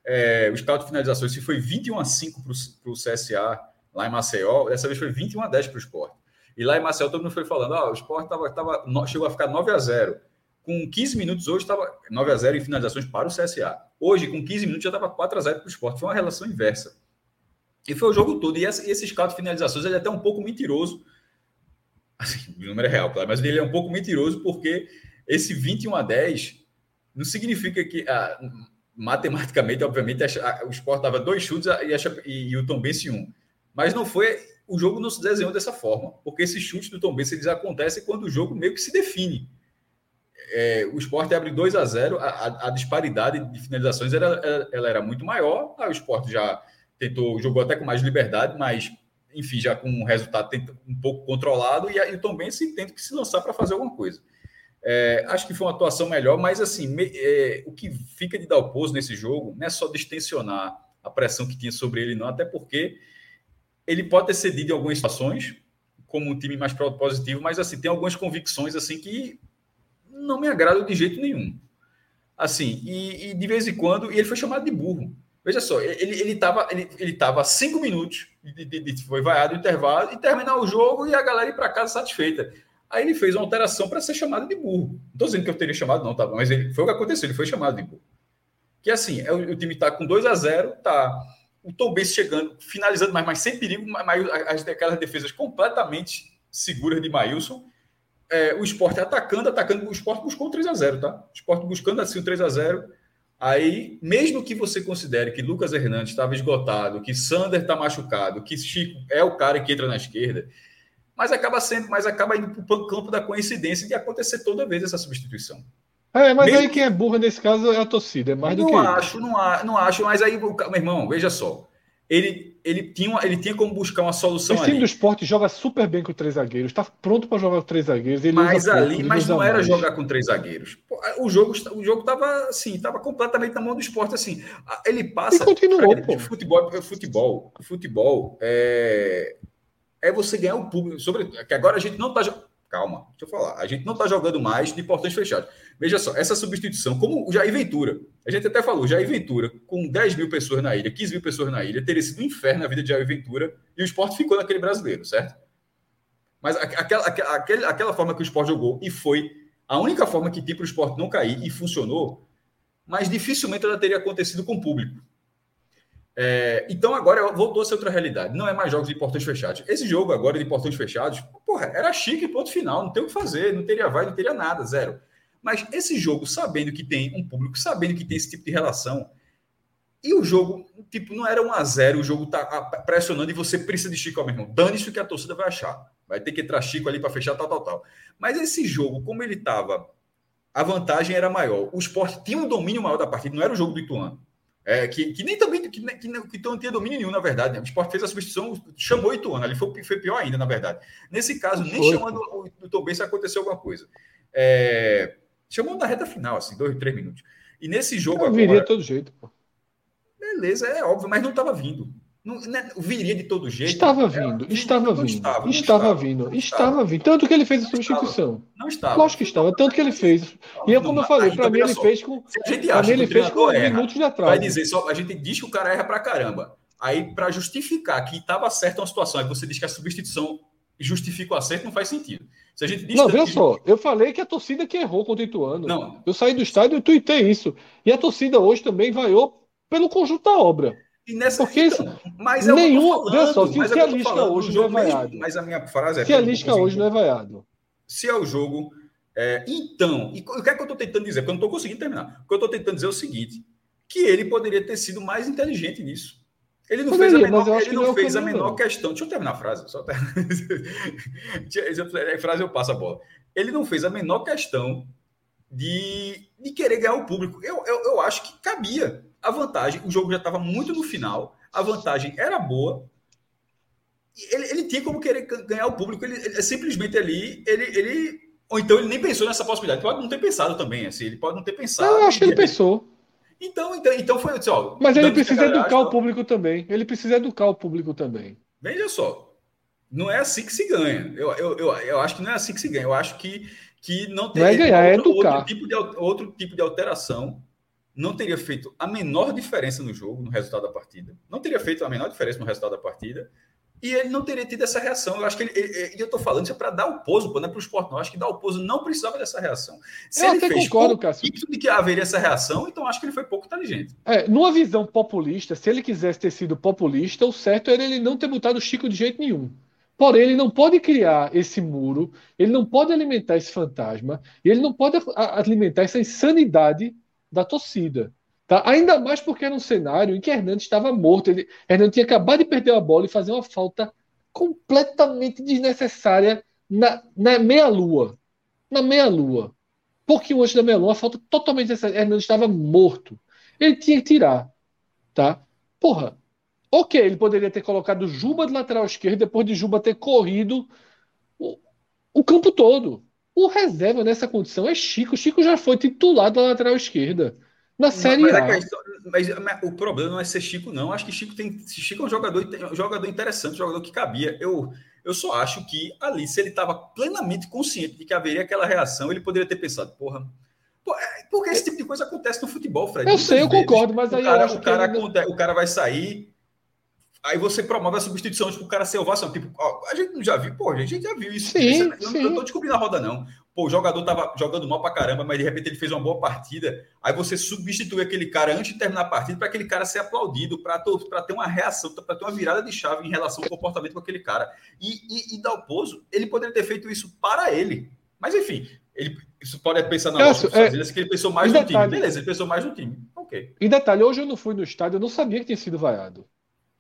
É, o scout de finalizações se foi 21 a 5 para o CSA lá em Maceió, dessa vez foi 21 a 10 para o esporte. E lá em Maceió todo mundo foi falando, ah, o esporte tava, tava, chegou a ficar 9 a 0 Com 15 minutos hoje estava 9 a 0 em finalizações para o CSA. Hoje, com 15 minutos, já estava 4 a 0 para o esporte. Foi uma relação inversa. E foi o jogo todo. E esse, esse scout de finalizações ele é até um pouco mentiroso. Assim, o número é real, claro, mas ele é um pouco mentiroso porque esse 21 a 10 não significa que. Ah, matematicamente, obviamente, a, a, o esporte dava dois chutes e, a, e, o Tom Bense um. Mas não foi. O jogo não se desenhou dessa forma, porque esses chutes do Tom Benz eles acontecem quando o jogo meio que se define. É, o esporte abre 2 a 0 a, a, disparidade de finalizações era, ela era muito maior. O esporte já tentou, jogou até com mais liberdade, mas enfim, já com um resultado um pouco controlado, e, aí o Tom tenta que se lançar para fazer alguma coisa. É, acho que foi uma atuação melhor, mas assim, me, é, o que fica de dar o nesse jogo não é só distensionar a pressão que tinha sobre ele, não, até porque ele pode ter cedido em algumas situações, como um time mais positivo, mas assim, tem algumas convicções assim que não me agradam de jeito nenhum. Assim, e, e de vez em quando, e ele foi chamado de burro. Veja só, ele ele estava ele, ele tava cinco minutos, de, de, de, foi vaiado o intervalo, e terminar o jogo e a galera ir para casa satisfeita. Aí ele fez uma alteração para ser chamado de burro. Não estou dizendo que eu teria chamado, não, tá? mas ele, foi o que aconteceu, ele foi chamado de burro. Que assim, é, o, o time está com 2 a 0 tá o Tom chegando, finalizando, mas, mas sem perigo, mas, as, aquelas defesas completamente seguras de Maílson. É, o esporte atacando, atacando, o esporte buscou 3 a 0 tá? O esporte buscando assim o 3 a 0 Aí, mesmo que você considere que Lucas Hernandes estava esgotado, que Sander está machucado, que Chico é o cara que entra na esquerda, mas acaba sendo, mas acaba indo para o campo da coincidência de acontecer toda vez essa substituição. É, mas Mesmo... aí quem é burro nesse caso é a torcida, é mais não do que. Acho, não acho, não acho, mas aí, meu irmão, veja só. Ele, ele, tinha, ele tinha como buscar uma solução. Esse time do esporte joga super bem com três zagueiros, está pronto para jogar com três zagueiros. mas ali, pouco, mas não era mais. jogar com três zagueiros. O jogo, o jogo tava assim, tava completamente na mão do esporte. Assim, ele passa. E continuou, pô. Futebol, futebol, futebol é, é você ganhar o público. Sobre, que agora a gente não está calma, deixa eu falar. A gente não está jogando mais de portões fechados. Veja só, essa substituição, como o Jair Ventura, a gente até falou, Jair Ventura, com 10 mil pessoas na ilha, 15 mil pessoas na ilha, teria sido um inferno a vida de Jair Ventura e o esporte ficou naquele brasileiro, certo? Mas aquela, aquela, aquela forma que o esporte jogou e foi a única forma que tinha para o esporte não cair e funcionou, mas dificilmente ela teria acontecido com o público. É, então agora voltou a ser outra realidade. Não é mais jogos de portões fechados. Esse jogo agora de portões fechados, porra, era chique, ponto final. Não tem o que fazer, não teria vai, não teria nada, zero. Mas esse jogo, sabendo que tem um público, sabendo que tem esse tipo de relação, e o jogo, tipo, não era um a zero, o jogo tá pressionando e você precisa de Chico, meu irmão. Dane-se o que a torcida vai achar. Vai ter que entrar Chico ali para fechar, tal, tal, tal. Mas esse jogo, como ele tava, a vantagem era maior. O esporte tinha um domínio maior da partida, não era o jogo do Ituano. É, que, que, nem também que, que, que não tinha domínio nenhum, na verdade. Né? O Sport fez a substituição, chamou o Ituano, ali foi, foi pior ainda, na verdade. Nesse caso, nem chamando o, o Tom Benz aconteceu alguma coisa. É, chamou na reta final, assim, dois, três minutos. E nesse jogo. Eu agora, viria de todo jeito, pô. Beleza, é óbvio, mas não estava vindo. Não, né, viria de todo jeito. Estava vindo, estava vindo. Estava, estava vindo, estava vindo. Tanto que ele fez a substituição. Não estava. Lógico que estava, tanto que ele fez. E é como eu falei, para mim ele fez com. a gente acha ele fez com minutos de atraso. Vai dizer, só, a gente diz que o cara erra pra caramba. Aí, para justificar que estava certa uma situação, aí você diz que a substituição justifica o acerto, não faz sentido. Se a gente diz não, veja só, eu falei que a torcida que errou contra o Ituano. Não. Eu saí do estádio e tuitei isso. E a torcida hoje também vaiou pelo conjunto da obra. E nessa, Porque então, mas é nenhum, falando, só, se, se a Lisca hoje não é vaiado. Mesmo, mas a minha frase é. Se a Lisca hoje não é vaiado. Se é o jogo. É, então, e o que é que eu estou tentando dizer? Porque eu não estou conseguindo terminar. O que eu estou tentando dizer é o seguinte: que ele poderia ter sido mais inteligente nisso. Ele não poderia, fez a menor, ele não fez a menor questão. Deixa eu terminar a frase. Só ter... a frase eu passo a bola. Ele não fez a menor questão de, de querer ganhar o público. Eu, eu, eu acho que cabia a vantagem. O jogo já estava muito no final, a vantagem era boa. Ele, ele tinha como querer ganhar o público. Ele, ele simplesmente ali, ele, ele, ou então ele nem pensou nessa possibilidade. Pode não ter pensado também, assim. Ele pode não ter pensado. Eu acho que ele pensou. Então, então, então foi assim, ó, Mas ele precisa educar o público também. Ele precisa educar o público também. Veja só, não é assim que se ganha. Eu, eu, eu, eu acho que não é assim que se ganha. Eu acho que, que não tem não é ganhar, outro, é educar. Outro tipo, de, outro tipo de alteração não teria feito a menor diferença no jogo, no resultado da partida. Não teria feito a menor diferença no resultado da partida. E ele não teria tido essa reação. Eu acho que ele. E eu estou falando isso é para dar o pouso, não é para o esporte, não. Eu acho que dar o pouso não precisava dessa reação. Se eu ele fez concordo, Cássio. de que haveria essa reação, então acho que ele foi pouco inteligente. É, numa visão populista, se ele quisesse ter sido populista, o certo era ele não ter botado o Chico de jeito nenhum. Porém, ele não pode criar esse muro, ele não pode alimentar esse fantasma, e ele não pode alimentar essa insanidade da torcida. Tá? Ainda mais porque era um cenário em que Hernandes estava morto. Ele, Hernandes tinha acabado de perder a bola e fazer uma falta completamente desnecessária na, na meia-lua. Na meia-lua. Pouquinho antes da meia-lua, falta totalmente desnecessária. Hernandes estava morto. Ele tinha que tirar. Tá? Porra, ok, ele poderia ter colocado Juba de lateral esquerdo depois de Juba ter corrido o, o campo todo. O reserva nessa condição é Chico. Chico já foi titular da lateral esquerda. Na Série mas, A. Questão, mas, mas, o problema não é ser Chico, não. Acho que Chico tem. Chico é um jogador, um jogador interessante, um jogador que cabia. Eu, eu só acho que ali, se ele estava plenamente consciente de que haveria aquela reação, ele poderia ter pensado, porra. É, porque esse tipo de coisa acontece no futebol, Fred. Eu sei, eu concordo, mas aí cara, o cara, que ele... o cara vai sair, Aí você promove a substituição, tipo, o cara ser ovação. Tipo, ó, a gente já viu, pô, a gente já viu isso. Sim, eu, sim. eu não tô descobrindo a roda, não. Pô, o jogador tava jogando mal pra caramba, mas de repente ele fez uma boa partida. Aí você substitui aquele cara antes de terminar a partida para aquele cara ser aplaudido, para ter uma reação, para ter uma virada de chave em relação ao comportamento com aquele cara. E, e, e Dalpozo, ele poderia ter feito isso para ele. Mas enfim, ele isso pode pensar na Cássio, é, que ele pensou mais no detalhe, time. Beleza, ele pensou mais no time. Ok. Em detalhe, hoje eu não fui no estádio, eu não sabia que tinha sido vaiado.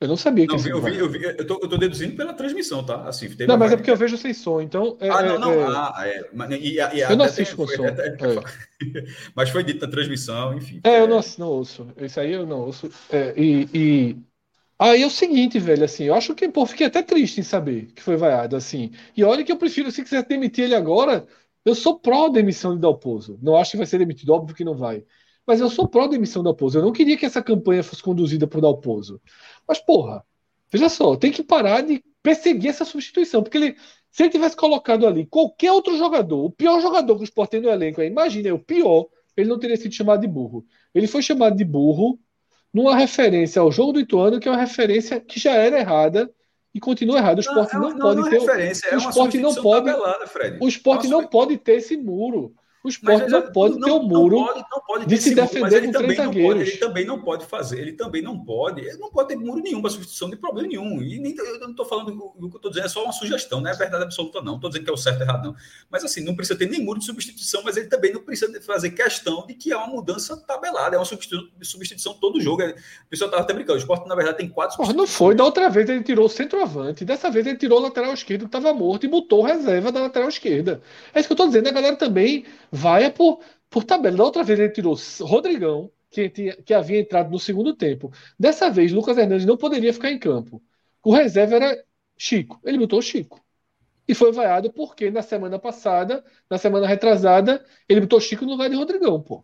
Eu não sabia que não, eu, vi, eu, vi, eu, tô, eu tô deduzindo pela transmissão, tá? Assim, não, mas é porque eu vejo sem som, então. É, ah, não, não. É... Ah, é. E, e, eu não assisto com som. Até, é. mas foi dito na transmissão, enfim. É, eu não, não ouço. Isso aí eu não ouço. É, e, e, Aí é o seguinte, velho, assim, eu acho que, pô, fiquei até triste em saber que foi vaiado, assim. E olha que eu prefiro, se quiser demitir ele agora, eu sou pró demissão de Dalpozo. Não acho que vai ser demitido, óbvio que não vai. Mas eu sou pró demissão de Dalpozo. Eu não queria que essa campanha fosse conduzida por Dalpozo. Mas, porra, Veja só, tem que parar de perseguir essa substituição, porque ele, se ele tivesse colocado ali qualquer outro jogador, o pior jogador que o Sport tem no elenco, imagina, é o pior, ele não teria sido chamado de burro. Ele foi chamado de burro numa referência ao jogo do Ituano, que é uma referência que já era errada e continua errada. O esporte não, não, não pode não é ter. O, é esporte não pode. Tabelada, o esporte não pode ter esse muro. O esporte não pode não, ter o um muro não pode, não pode de se defender com três zagueiros. Pode, ele também não pode fazer, ele também não pode, ele não pode ter muro nenhum para substituição de problema nenhum. E nem, eu não estou falando o que eu estou dizendo, é só uma sugestão, não é verdade absoluta, não. Estou dizendo que é o certo ou errado, não. Mas assim, não precisa ter nem muro de substituição, mas ele também não precisa fazer questão de que é uma mudança tabelada, é uma substituição, substituição todo jogo. A pessoa estava até brincando, o esporte, na verdade, tem quatro Porra, Não foi, da outra vez ele tirou o centroavante, dessa vez ele tirou o lateral esquerdo que estava morto e botou reserva da lateral esquerda. É isso que eu estou dizendo, a galera também vai por por tabela. Da outra vez ele tirou Rodrigão, que, tinha, que havia entrado no segundo tempo. Dessa vez, Lucas Hernandes não poderia ficar em campo. O reserva era Chico. Ele botou Chico. E foi vaiado porque na semana passada, na semana retrasada, ele botou Chico no lugar de Rodrigão, pô.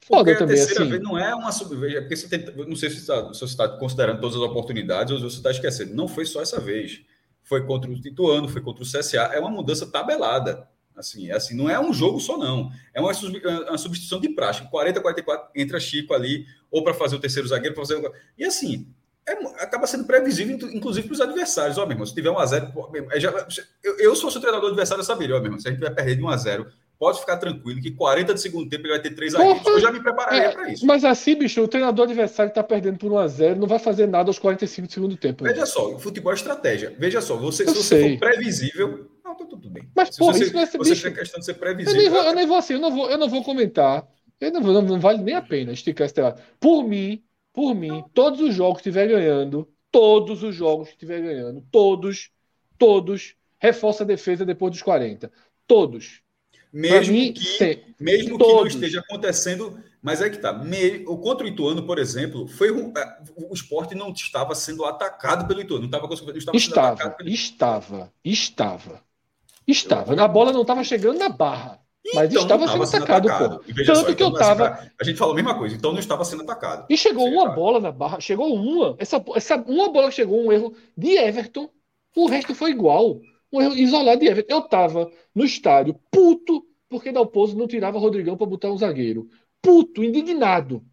Foda também, assim. Não é uma subvez, é porque você tem, não sei se você está, está considerando todas as oportunidades ou se você está esquecendo. Não foi só essa vez. Foi contra o Tituano, foi contra o CSA. É uma mudança tabelada. Assim, é assim, não é um jogo só, não. É uma, uma substituição de praxe. 40, 44 entra Chico ali, ou para fazer o terceiro zagueiro, para fazer. E assim, é, acaba sendo previsível, inclusive para os adversários. Ó, meu irmão, se tiver 1x0, é já, eu, eu, se fosse o treinador adversário, eu saberia, ó, meu irmão, se a gente vai perder de 1x0, pode ficar tranquilo que 40 de segundo tempo ele vai ter três zagueiros. Eu já me prepararia é, para isso. Mas assim, bicho, o treinador adversário está perdendo por 1x0, não vai fazer nada aos 45 de segundo tempo. Veja só, o futebol é estratégia. Veja só, você, se você sei. for previsível. Não, tá tudo bem. Mas, pô, isso vai ser. Você bicho, tem questão de ser previsível. Eu nem vou, eu nem vou assim, eu não vou, eu não vou comentar. Eu não, vou, não, não vale nem a pena esticar esse debate. Por mim, por mim, todos os jogos que estiver ganhando, todos os jogos que estiver ganhando, todos, todos, reforça a defesa depois dos 40. Todos. Mesmo mim, que, mesmo que não esteja acontecendo, mas é que tá. Me, o contra o Ituano, por exemplo, foi é, o esporte não estava sendo atacado pelo Ituano, não estava conseguindo. Estava, estava, pelo... estava, estava, estava. Eu... A bola não estava chegando na barra. Mas então, estava sendo, sendo atacado, atacado. pô. Tanto só, que então, eu tava. Assim, a gente falou a mesma coisa, então não estava sendo atacado. E chegou uma bola na barra, chegou uma. Essa, essa uma bola chegou, um erro de Everton. O resto foi igual. Um erro isolado de Everton. Eu tava no estádio, puto, porque Dalpozo não tirava Rodrigão para botar um zagueiro. Puto, indignado.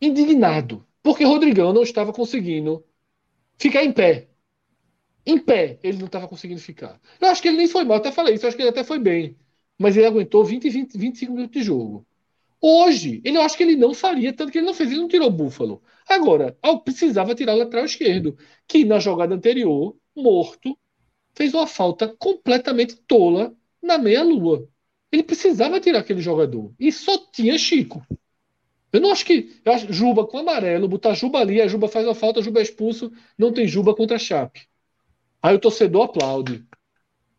Indignado. Porque Rodrigão não estava conseguindo ficar em pé. Em pé, ele não estava conseguindo ficar. Eu acho que ele nem foi mal, até falei isso, eu acho que ele até foi bem mas ele aguentou 20, 20, 25 minutos de jogo. Hoje, ele eu acho que ele não faria, tanto que ele não fez, ele não tirou o Búfalo. Agora, precisava tirar o lateral esquerdo, que na jogada anterior, morto, fez uma falta completamente tola na meia-lua. Ele precisava tirar aquele jogador. E só tinha Chico. Eu não acho que. Eu acho Juba com amarelo, botar Juba ali, a Juba faz uma falta, a Juba é expulso, não tem Juba contra a Chape. Aí o torcedor aplaude.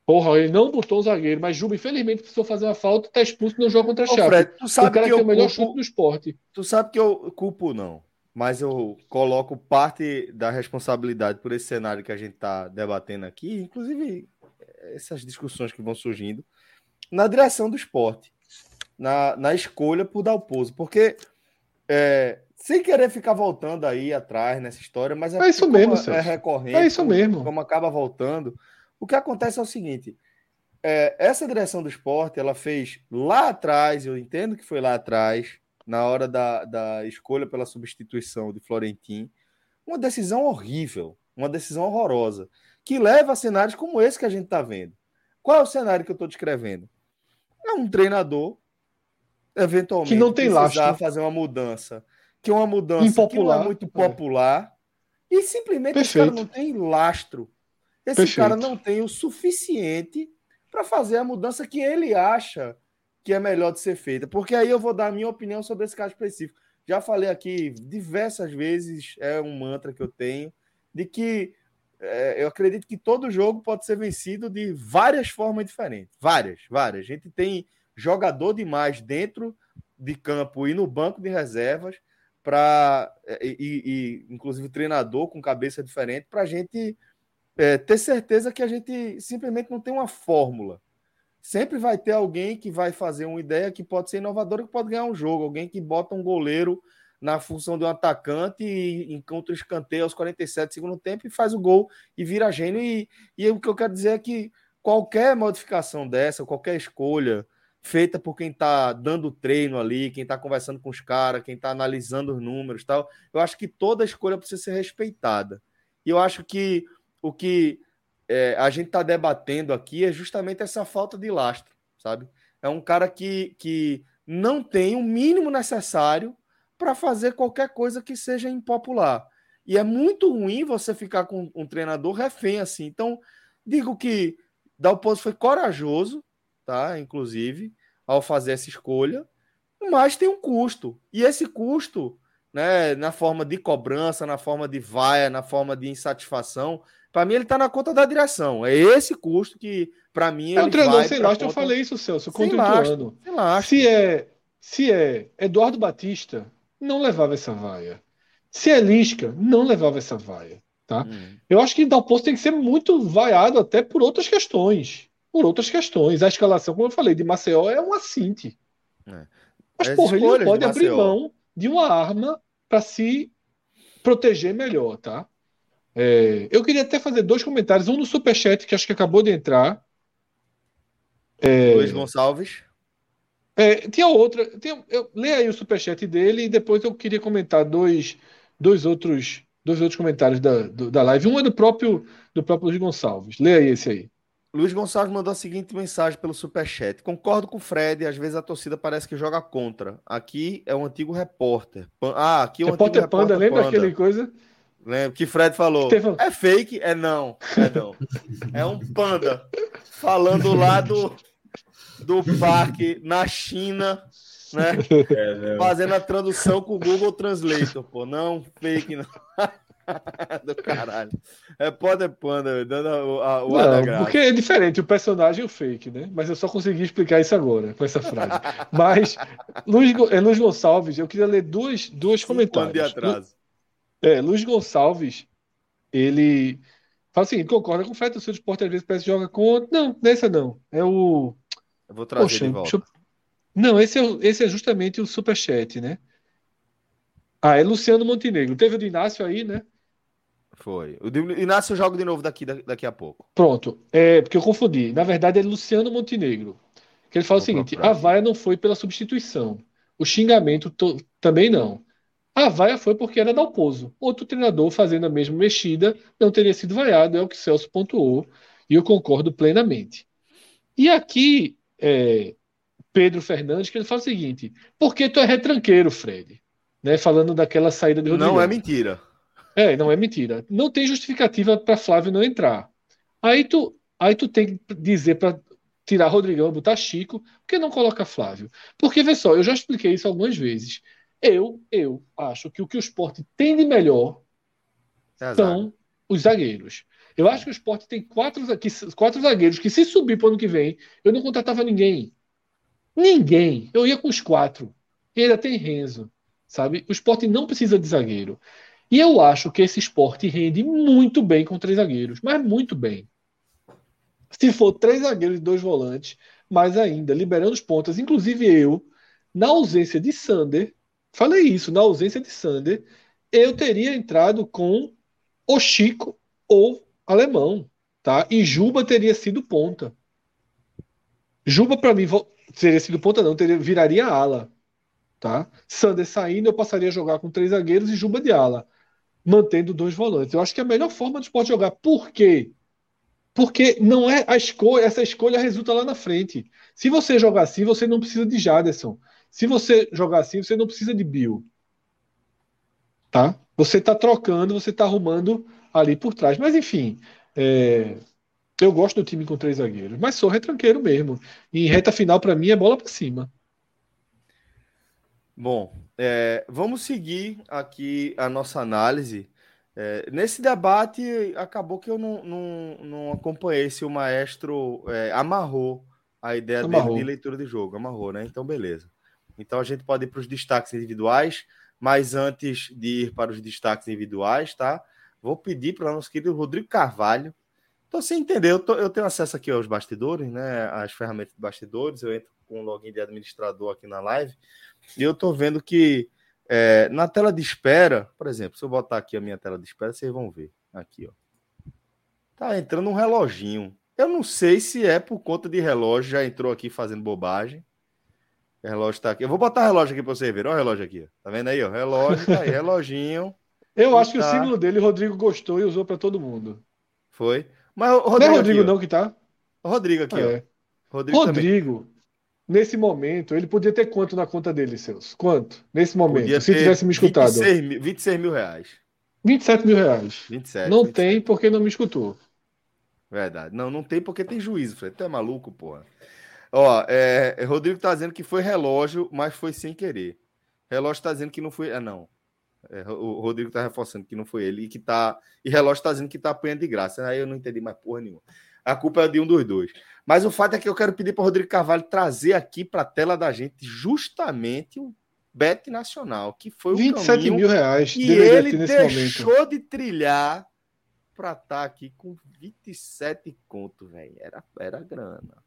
Porra, ele não botou o zagueiro, mas Juba, infelizmente, precisou fazer uma falta, tá expulso no jogo contra a Chape. Fred, tu sabe o cara que, que é o melhor culpo, chute do esporte. Tu sabe que eu culpo não, mas eu coloco parte da responsabilidade por esse cenário que a gente tá debatendo aqui, inclusive essas discussões que vão surgindo, na direção do esporte, na, na escolha por dar o pouso, porque é, sem querer ficar voltando aí atrás nessa história, mas é, é isso mesmo, é recorrente, é isso mesmo, como, como acaba voltando. O que acontece é o seguinte: é, essa direção do esporte ela fez lá atrás, eu entendo que foi lá atrás, na hora da, da escolha pela substituição de Florentin, uma decisão horrível, uma decisão horrorosa, que leva a cenários como esse que a gente está vendo. Qual é o cenário que eu estou descrevendo? É um treinador, eventualmente, que não tem precisar lastro. fazer uma mudança, que é uma mudança Impopular. que é muito popular, é. e simplesmente Perfeito. esse cara não tem lastro esse Perfeito. cara não tem o suficiente para fazer a mudança que ele acha que é melhor de ser feita. Porque aí eu vou dar a minha opinião sobre esse caso específico. Já falei aqui diversas vezes, é um mantra que eu tenho, de que é, eu acredito que todo jogo pode ser vencido de várias formas diferentes. Várias, várias. A gente tem jogador demais dentro de campo e no banco de reservas para e, e, inclusive treinador com cabeça diferente para a gente é, ter certeza que a gente simplesmente não tem uma fórmula. Sempre vai ter alguém que vai fazer uma ideia que pode ser inovadora, que pode ganhar um jogo. Alguém que bota um goleiro na função de um atacante e encontra o escanteio aos 47 segundo tempo e faz o gol e vira gênio. E, e o que eu quero dizer é que qualquer modificação dessa, qualquer escolha feita por quem está dando treino ali, quem está conversando com os caras, quem está analisando os números tal, eu acho que toda escolha precisa ser respeitada. E eu acho que o que é, a gente está debatendo aqui é justamente essa falta de lastro, sabe? É um cara que, que não tem o mínimo necessário para fazer qualquer coisa que seja impopular. E é muito ruim você ficar com um treinador refém assim. Então, digo que Dalpozo foi corajoso, tá? Inclusive, ao fazer essa escolha, mas tem um custo. E esse custo, né, na forma de cobrança, na forma de vaia, na forma de insatisfação, para mim, ele está na conta da direção. É esse custo que, para mim, é um treinador sem lastro. Conta... Eu falei isso, Celso, contra o ano. Se é, se é Eduardo Batista, não levava essa vaia. Se é Lisca, não levava essa vaia. Tá? Hum. Eu acho que Dalpozo tem que ser muito vaiado até por outras questões. Por outras questões. A escalação, como eu falei, de Maceió é um assinte. É. Mas, As porra, ele não pode abrir mão de uma arma para se proteger melhor, tá? É, eu queria até fazer dois comentários. Um no Superchat, que acho que acabou de entrar. É, Luiz Gonçalves. É, tinha outra. Tinha, eu, leia aí o Superchat dele e depois eu queria comentar dois, dois, outros, dois outros comentários da, do, da live. Um é do próprio, do próprio Luiz Gonçalves. Leia aí esse aí. Luiz Gonçalves mandou a seguinte mensagem pelo Superchat. Concordo com o Fred, às vezes a torcida parece que joga contra. Aqui é um antigo repórter. Ah, aqui é um repórter antigo Panda, repórter lembra aquele coisa? Lembra que Fred falou. É fake? É não. É não. é um panda falando lá do, do parque na China, né? É, Fazendo a tradução com o Google Translator, pô. Não, fake não. do caralho. É panda é panda, dando a, o Não, porque é diferente o personagem e o fake, né? Mas eu só consegui explicar isso agora, com essa frase. Mas, Luiz, é, Luiz Gonçalves, eu queria ler duas, duas comentários. De atraso. É, Luiz Gonçalves, ele fala seguinte: concorda com o Fred, o seu esporte às vezes parece que joga contra. Não, nessa não. É o. Eu vou trazer Poxa, de volta. Eu... Não, esse é, esse é justamente o superchat, né? Ah, é Luciano Montenegro. Teve o do Inácio aí, né? Foi. O Inácio joga de novo daqui, daqui a pouco. Pronto. É, porque eu confundi. Na verdade, é Luciano Montenegro. Que ele fala Vou o seguinte: procurar. a vaia não foi pela substituição. O xingamento to... também não. A vaia foi porque era Dalpozo. Outro treinador fazendo a mesma mexida não teria sido vaiado, é o que Celso pontuou, e eu concordo plenamente. E aqui, é, Pedro Fernandes, que ele fala o seguinte: por que tu é retranqueiro, Fred? Né, falando daquela saída de Rodrigo. Não é mentira. É, não é mentira. Não tem justificativa para Flávio não entrar. Aí tu, aí tu tem que dizer para tirar Rodrigão, botar Chico, por que não coloca Flávio? Porque, vê só, eu já expliquei isso algumas vezes. Eu, eu acho que o que o esporte tem de melhor é são os zagueiros. Eu acho que o esporte tem quatro, quatro zagueiros que, se subir para o ano que vem, eu não contratava ninguém. Ninguém. Eu ia com os quatro. E ainda tem Renzo. Sabe? O esporte não precisa de zagueiro. E eu acho que esse esporte rende muito bem com três zagueiros, mas muito bem. Se for três zagueiros e dois volantes, mais ainda, liberando os pontas, inclusive eu, na ausência de Sander, falei isso, na ausência de Sander, eu teria entrado com o Chico ou Alemão, tá? E Juba teria sido ponta. Juba para mim teria sido ponta não, teria viraria ala, tá? Sander saindo, eu passaria a jogar com três zagueiros e Juba de ala mantendo dois volantes. Eu acho que é a melhor forma do esporte jogar. Por quê? Porque não é a escolha, essa escolha resulta lá na frente. Se você jogar assim, você não precisa de Jaderson. Se você jogar assim, você não precisa de Bill. Tá? Você está trocando, você está arrumando ali por trás. Mas enfim, é... eu gosto do time com três zagueiros, mas sou retranqueiro mesmo. E em reta final, para mim, é bola para cima. Bom, é, vamos seguir aqui a nossa análise. É, nesse debate, acabou que eu não, não, não acompanhei se o maestro é, amarrou a ideia amarrou. dele de leitura de jogo. Amarrou, né? Então, beleza. Então, a gente pode ir para os destaques individuais, mas antes de ir para os destaques individuais, tá? Vou pedir para o nosso querido Rodrigo Carvalho. Então, você entendeu? Eu, tô, eu tenho acesso aqui aos bastidores, né? As ferramentas de bastidores. Eu entro com o login de administrador aqui na live. E eu estou vendo que é, na tela de espera, por exemplo, se eu botar aqui a minha tela de espera, vocês vão ver. Aqui, ó. Tá entrando um reloginho. Eu não sei se é por conta de relógio, já entrou aqui fazendo bobagem. O relógio tá aqui. Eu vou botar o relógio aqui para você ver. Olha o relógio aqui. Tá vendo aí, ó? Relógio, tá aí, reloginho. Eu acho que tá... o símbolo dele, o Rodrigo gostou e usou para todo mundo. Foi. Mas o Rodrigo. Não é Rodrigo, aqui, não, que tá? O Rodrigo aqui, ah, ó. É. Rodrigo, Rodrigo nesse momento, ele podia ter quanto na conta dele, seus? Quanto? Nesse momento, podia se tivesse me escutado. 26 mil, 26 mil reais. 27 mil reais. 27, não 27. tem porque não me escutou. Verdade. Não, não tem porque tem juízo, Fred. Tu é maluco, porra. Ó, é, é, Rodrigo tá dizendo que foi relógio, mas foi sem querer. Relógio tá dizendo que não foi. Ah, não. É, o Rodrigo tá reforçando que não foi ele e que tá. E relógio tá dizendo que tá apanhando de graça. Aí eu não entendi mais porra nenhuma. A culpa é de um dos dois. Mas o fato é que eu quero pedir para Rodrigo Carvalho trazer aqui para a tela da gente justamente o Bet Nacional, que foi o 27 mil reais que ele deixou momento. de trilhar para estar tá aqui com 27 conto, velho. Era, era grana.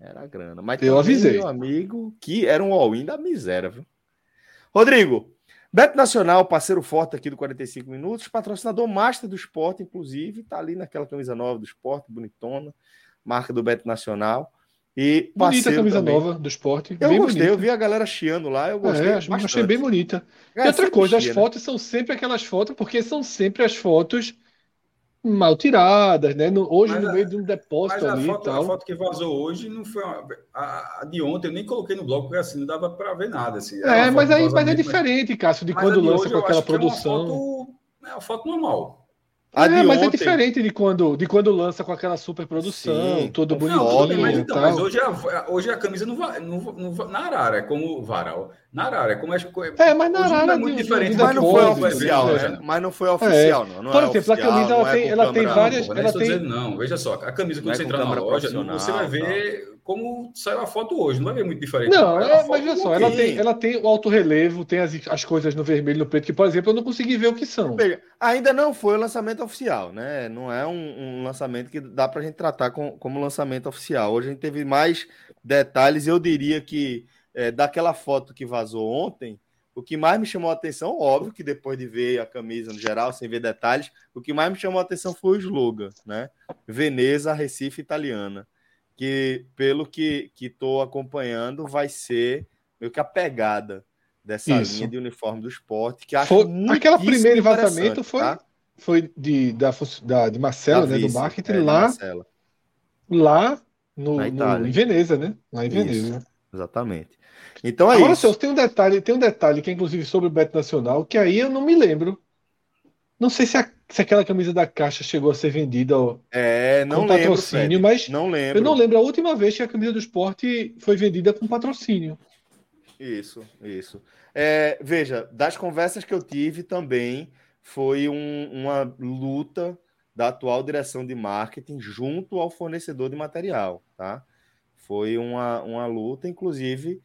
Era grana. Mas eu avisei. meu amigo que era um all-in da miséria, viu? Rodrigo, Beto Nacional, parceiro forte aqui do 45 Minutos, patrocinador master do esporte, inclusive, tá ali naquela camisa nova do esporte, bonitona, marca do Beto Nacional. E bonita a camisa também. nova do esporte. Eu gostei, bonita. eu vi a galera chiando lá, eu gostei. É, achei bem bonita. É, e outra coisa, chia, as né? fotos são sempre aquelas fotos, porque são sempre as fotos mal tiradas, né? No, hoje, mas no a, meio de um depósito ali foto, e tal. A foto que vazou hoje não foi uma, a, a, de ontem, eu nem coloquei no bloco, porque assim não dava para ver nada. Assim. É, mas aí mas é diferente, Cássio, de quando lança com aquela produção. É uma, foto, é uma foto normal. A é, mas é ontem... é diferente de quando, de quando lança com aquela super produção, Sim, todo bonitinho. Mas, então, mas hoje, a, hoje a camisa não vai, não, não, na Arara é como varal. Na Arara é como é. É, mas na Arara é muito de, diferente. Mas não foi oficial, né? Mas não foi oficial, não. não Por exemplo, a camisa ela tem, ela tem várias. Não, ela tem... Dizendo, não, veja só, a camisa quando você entrar na loja, você vai ver como saiu a foto hoje, não ver muito diferente. Não, é, mas olha só, ela tem, ela tem o alto relevo, tem as, as coisas no vermelho e no preto, que, por exemplo, eu não consegui ver o que são. Ainda não foi o lançamento oficial, né? Não é um, um lançamento que dá para a gente tratar com, como lançamento oficial. Hoje a gente teve mais detalhes, eu diria que é, daquela foto que vazou ontem, o que mais me chamou a atenção, óbvio que depois de ver a camisa no geral, sem ver detalhes, o que mais me chamou a atenção foi o slogan, né? Veneza, Recife Italiana que, pelo que estou acompanhando, vai ser meio que a pegada dessa Isso. linha de uniforme do esporte, que foi, Aquela primeiro vazamento foi, tá? foi de, da, da, de Marcela, né, do marketing, é, lá, lá no, no, em Veneza, né? Lá em Veneza. Isso, exatamente. Então é Agora, isso. tem um detalhe, tem um detalhe que é inclusive sobre o Beto Nacional, que aí eu não me lembro. Não sei se, a, se aquela camisa da caixa chegou a ser vendida é, não com lembro, patrocínio, Fred. mas não lembro. eu não lembro a última vez que a camisa do esporte foi vendida com patrocínio. Isso, isso. É, veja, das conversas que eu tive também foi um, uma luta da atual direção de marketing junto ao fornecedor de material, tá? Foi uma, uma luta, inclusive,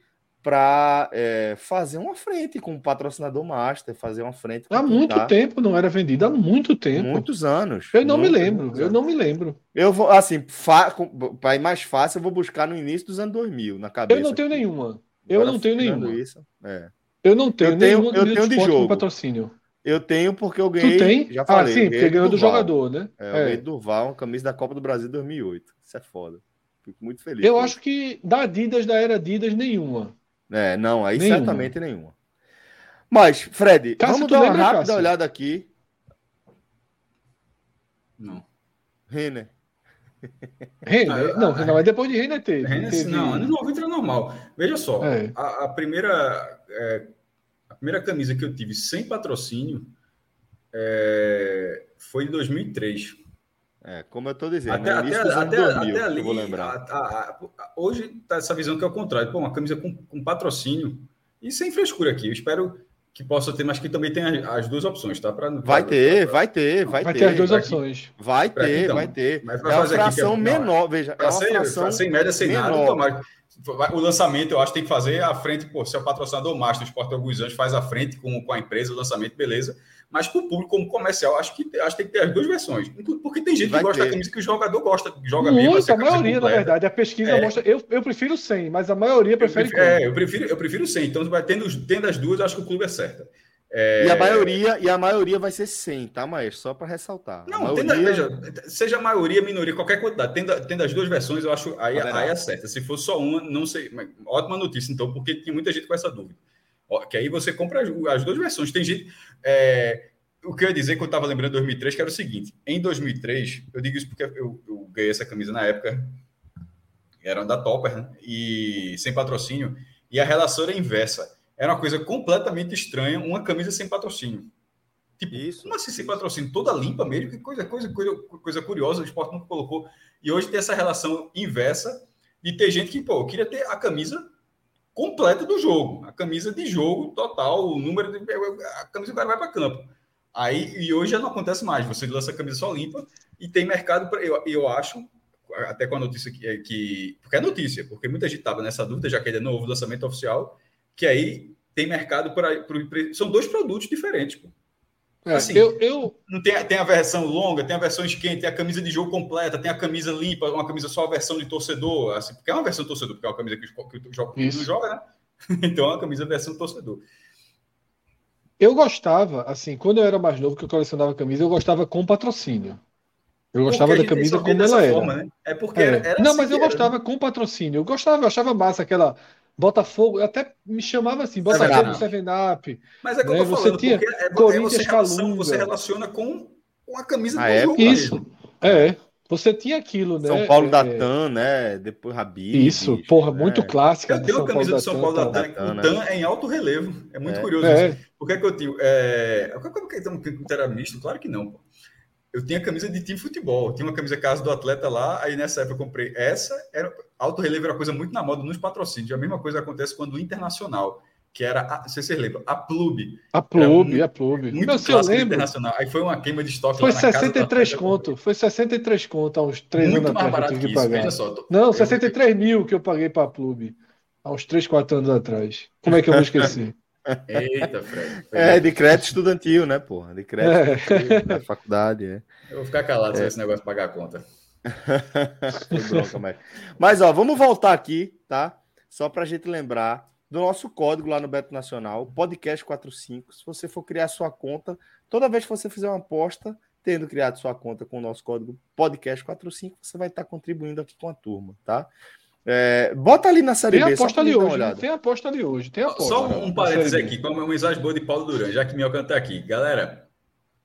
para é, fazer uma frente com o patrocinador master, fazer uma frente. Há muito tempo, não era vendido há muito tempo. Muitos anos. Eu não me lembro, eu não me lembro. Eu vou, assim, para ir mais fácil, eu vou buscar no início dos anos 2000, na cabeça. Eu não tenho nenhuma. Eu Agora, não tenho nenhuma. Isso, é. Eu não tenho, eu tenho, eu tenho de jogo. patrocínio. Eu tenho porque eu ganhei. Tu tem? Já falei, ah, sim, porque ganhou do jogador, né? É, eu é. ganhei Durval, uma camisa da Copa do Brasil 2008. Isso é foda. Fico muito feliz. Eu acho que da Adidas, da era Adidas, nenhuma. É, não, aí nenhuma. certamente nenhuma. Mas, Fred, Cássio, vamos dar uma rápida Cássio? olhada aqui. Não. Renner. Renner? Ah, não, não, é depois de Renner teve. Renner, teve... Não, anos 90 era normal. Veja só, é. a, a, primeira, é, a primeira camisa que eu tive sem patrocínio é, foi em 2003. É, como eu estou dizendo, até, até, até, 2000, até ali, vou lembrar. A, a, a, hoje tá essa visão que é o contrário. Pô, uma camisa com, com, patrocínio e sem frescura aqui. Eu espero que possa ter, mas que também tem as, as duas opções, tá? Pra, vai, pra, ter, pra, vai ter, vai, vai ter, ter. as duas opções. Vai ter, então, vai ter. Mas é uma fração aqui, menor, veja. É uma sem, fração sem média, sem menor. nada. O lançamento, eu acho que tem que fazer a frente, pô, se é o patrocinador master, o Esporte Alguns Anos faz a frente com, com a empresa, o lançamento, beleza. Mas para o público, como comercial, acho que, acho que tem que ter as duas versões. Porque tem gente Vai que gosta ter. da camisa que o jogador gosta, joga Muito, mesmo. A maioria, na verdade. A pesquisa é. mostra. Eu, eu prefiro 100, mas a maioria prefere. Eu prefiro, é, eu prefiro, eu prefiro 100. Então, vai tendo, tendo as duas, acho que o clube é certo. É... E, a maioria, e a maioria vai ser 100, tá, Maestro? Só para ressaltar. Não, maioria... tendo, veja, seja maioria, minoria, qualquer quantidade, tendo, tendo as duas versões, eu acho aí, aí é certa. Se for só uma, não sei. Ótima notícia, então, porque tem muita gente com essa dúvida. Que aí você compra as, as duas versões. Tem gente. É, o que eu ia dizer que eu estava lembrando de 2003, que era o seguinte: em 2003, eu digo isso porque eu, eu ganhei essa camisa na época, era da Topper, né? e sem patrocínio, e a relação era inversa. Era uma coisa completamente estranha, uma camisa sem patrocínio. Tipo, isso, como assim sem patrocínio? Toda limpa mesmo, que coisa, coisa, coisa, coisa curiosa, o esporte nunca colocou. E hoje tem essa relação inversa de ter gente que, pô, eu queria ter a camisa completa do jogo, a camisa de jogo total, o número de. A camisa do cara vai para campo. Aí, e hoje já não acontece mais. Você lança a camisa só limpa e tem mercado para. Eu, eu acho, até com a notícia que. Que porque é notícia, porque muita gente estava nessa dúvida, já que ele é novo lançamento oficial, que aí tem mercado para. São dois produtos diferentes, pô. É, assim, eu, eu... Não tem, tem a versão longa, tem a versão esquenta, tem a camisa de jogo completa, tem a camisa limpa, uma camisa só a versão de torcedor, assim, porque é uma versão torcedor, porque é uma camisa que, que o jogo não joga, né? Então é uma camisa versão torcedor. Eu gostava, assim, quando eu era mais novo, que eu colecionava camisa, eu gostava com patrocínio. Eu gostava da camisa como ela era. Forma, né? É porque é. Era, Não, assim mas eu gostava com patrocínio. Eu gostava, eu achava massa aquela Botafogo, até me chamava assim, Botafogo Seven Up. Mas é como né? eu tô você falando, tinha é, é, você, relaciona, você relaciona com com a camisa ah, do é? jogo. Isso, é. Você tinha aquilo, né? São Paulo é... da TAM, né? Depois Rabi. Isso, porra, muito é. clássica. Eu tenho a camisa do São Paulo da TAM. Tá. O TAM é em alto relevo. É muito é. curioso é. isso. Por que, é que eu tinha? É... Como que era misto? Claro que não, pô. Eu tinha camisa de time de futebol. Eu tinha uma camisa casa do atleta lá. Aí nessa época eu comprei essa. Era... Alto relevo era coisa muito na moda nos patrocínios. A mesma coisa acontece quando o Internacional que era, a, não sei se vocês lembram, a Plube. A Plube, a Plube. Muito Meu, clássico internacional. Aí foi uma queima de estoque Foi 63 conto, foi 63 conto há uns 3 muito anos atrás. Que eu tive que pagar. Só, tô... Não, 63 eu... mil que eu paguei para a Plube há uns 3, 4 anos atrás. Como é que eu vou esquecer? Eita, Fred. É, de crédito estudantil, né, porra? De crédito é. da faculdade, é. Eu vou ficar calado é. se esse negócio de pagar a conta. bronca, mas... mas, ó, vamos voltar aqui, tá? Só para a gente lembrar do nosso código lá no Beto Nacional, podcast45. Se você for criar sua conta, toda vez que você fizer uma aposta, tendo criado sua conta com o nosso código podcast45, você vai estar contribuindo aqui com a turma, tá? É, bota ali na série tem B. Aposta ali hoje, né? Tem aposta ali hoje. Tem aposta. Só um, um parênteses aqui, como é uma mensagem boa de Paulo Duran, já que Minhoca tá aqui. Galera,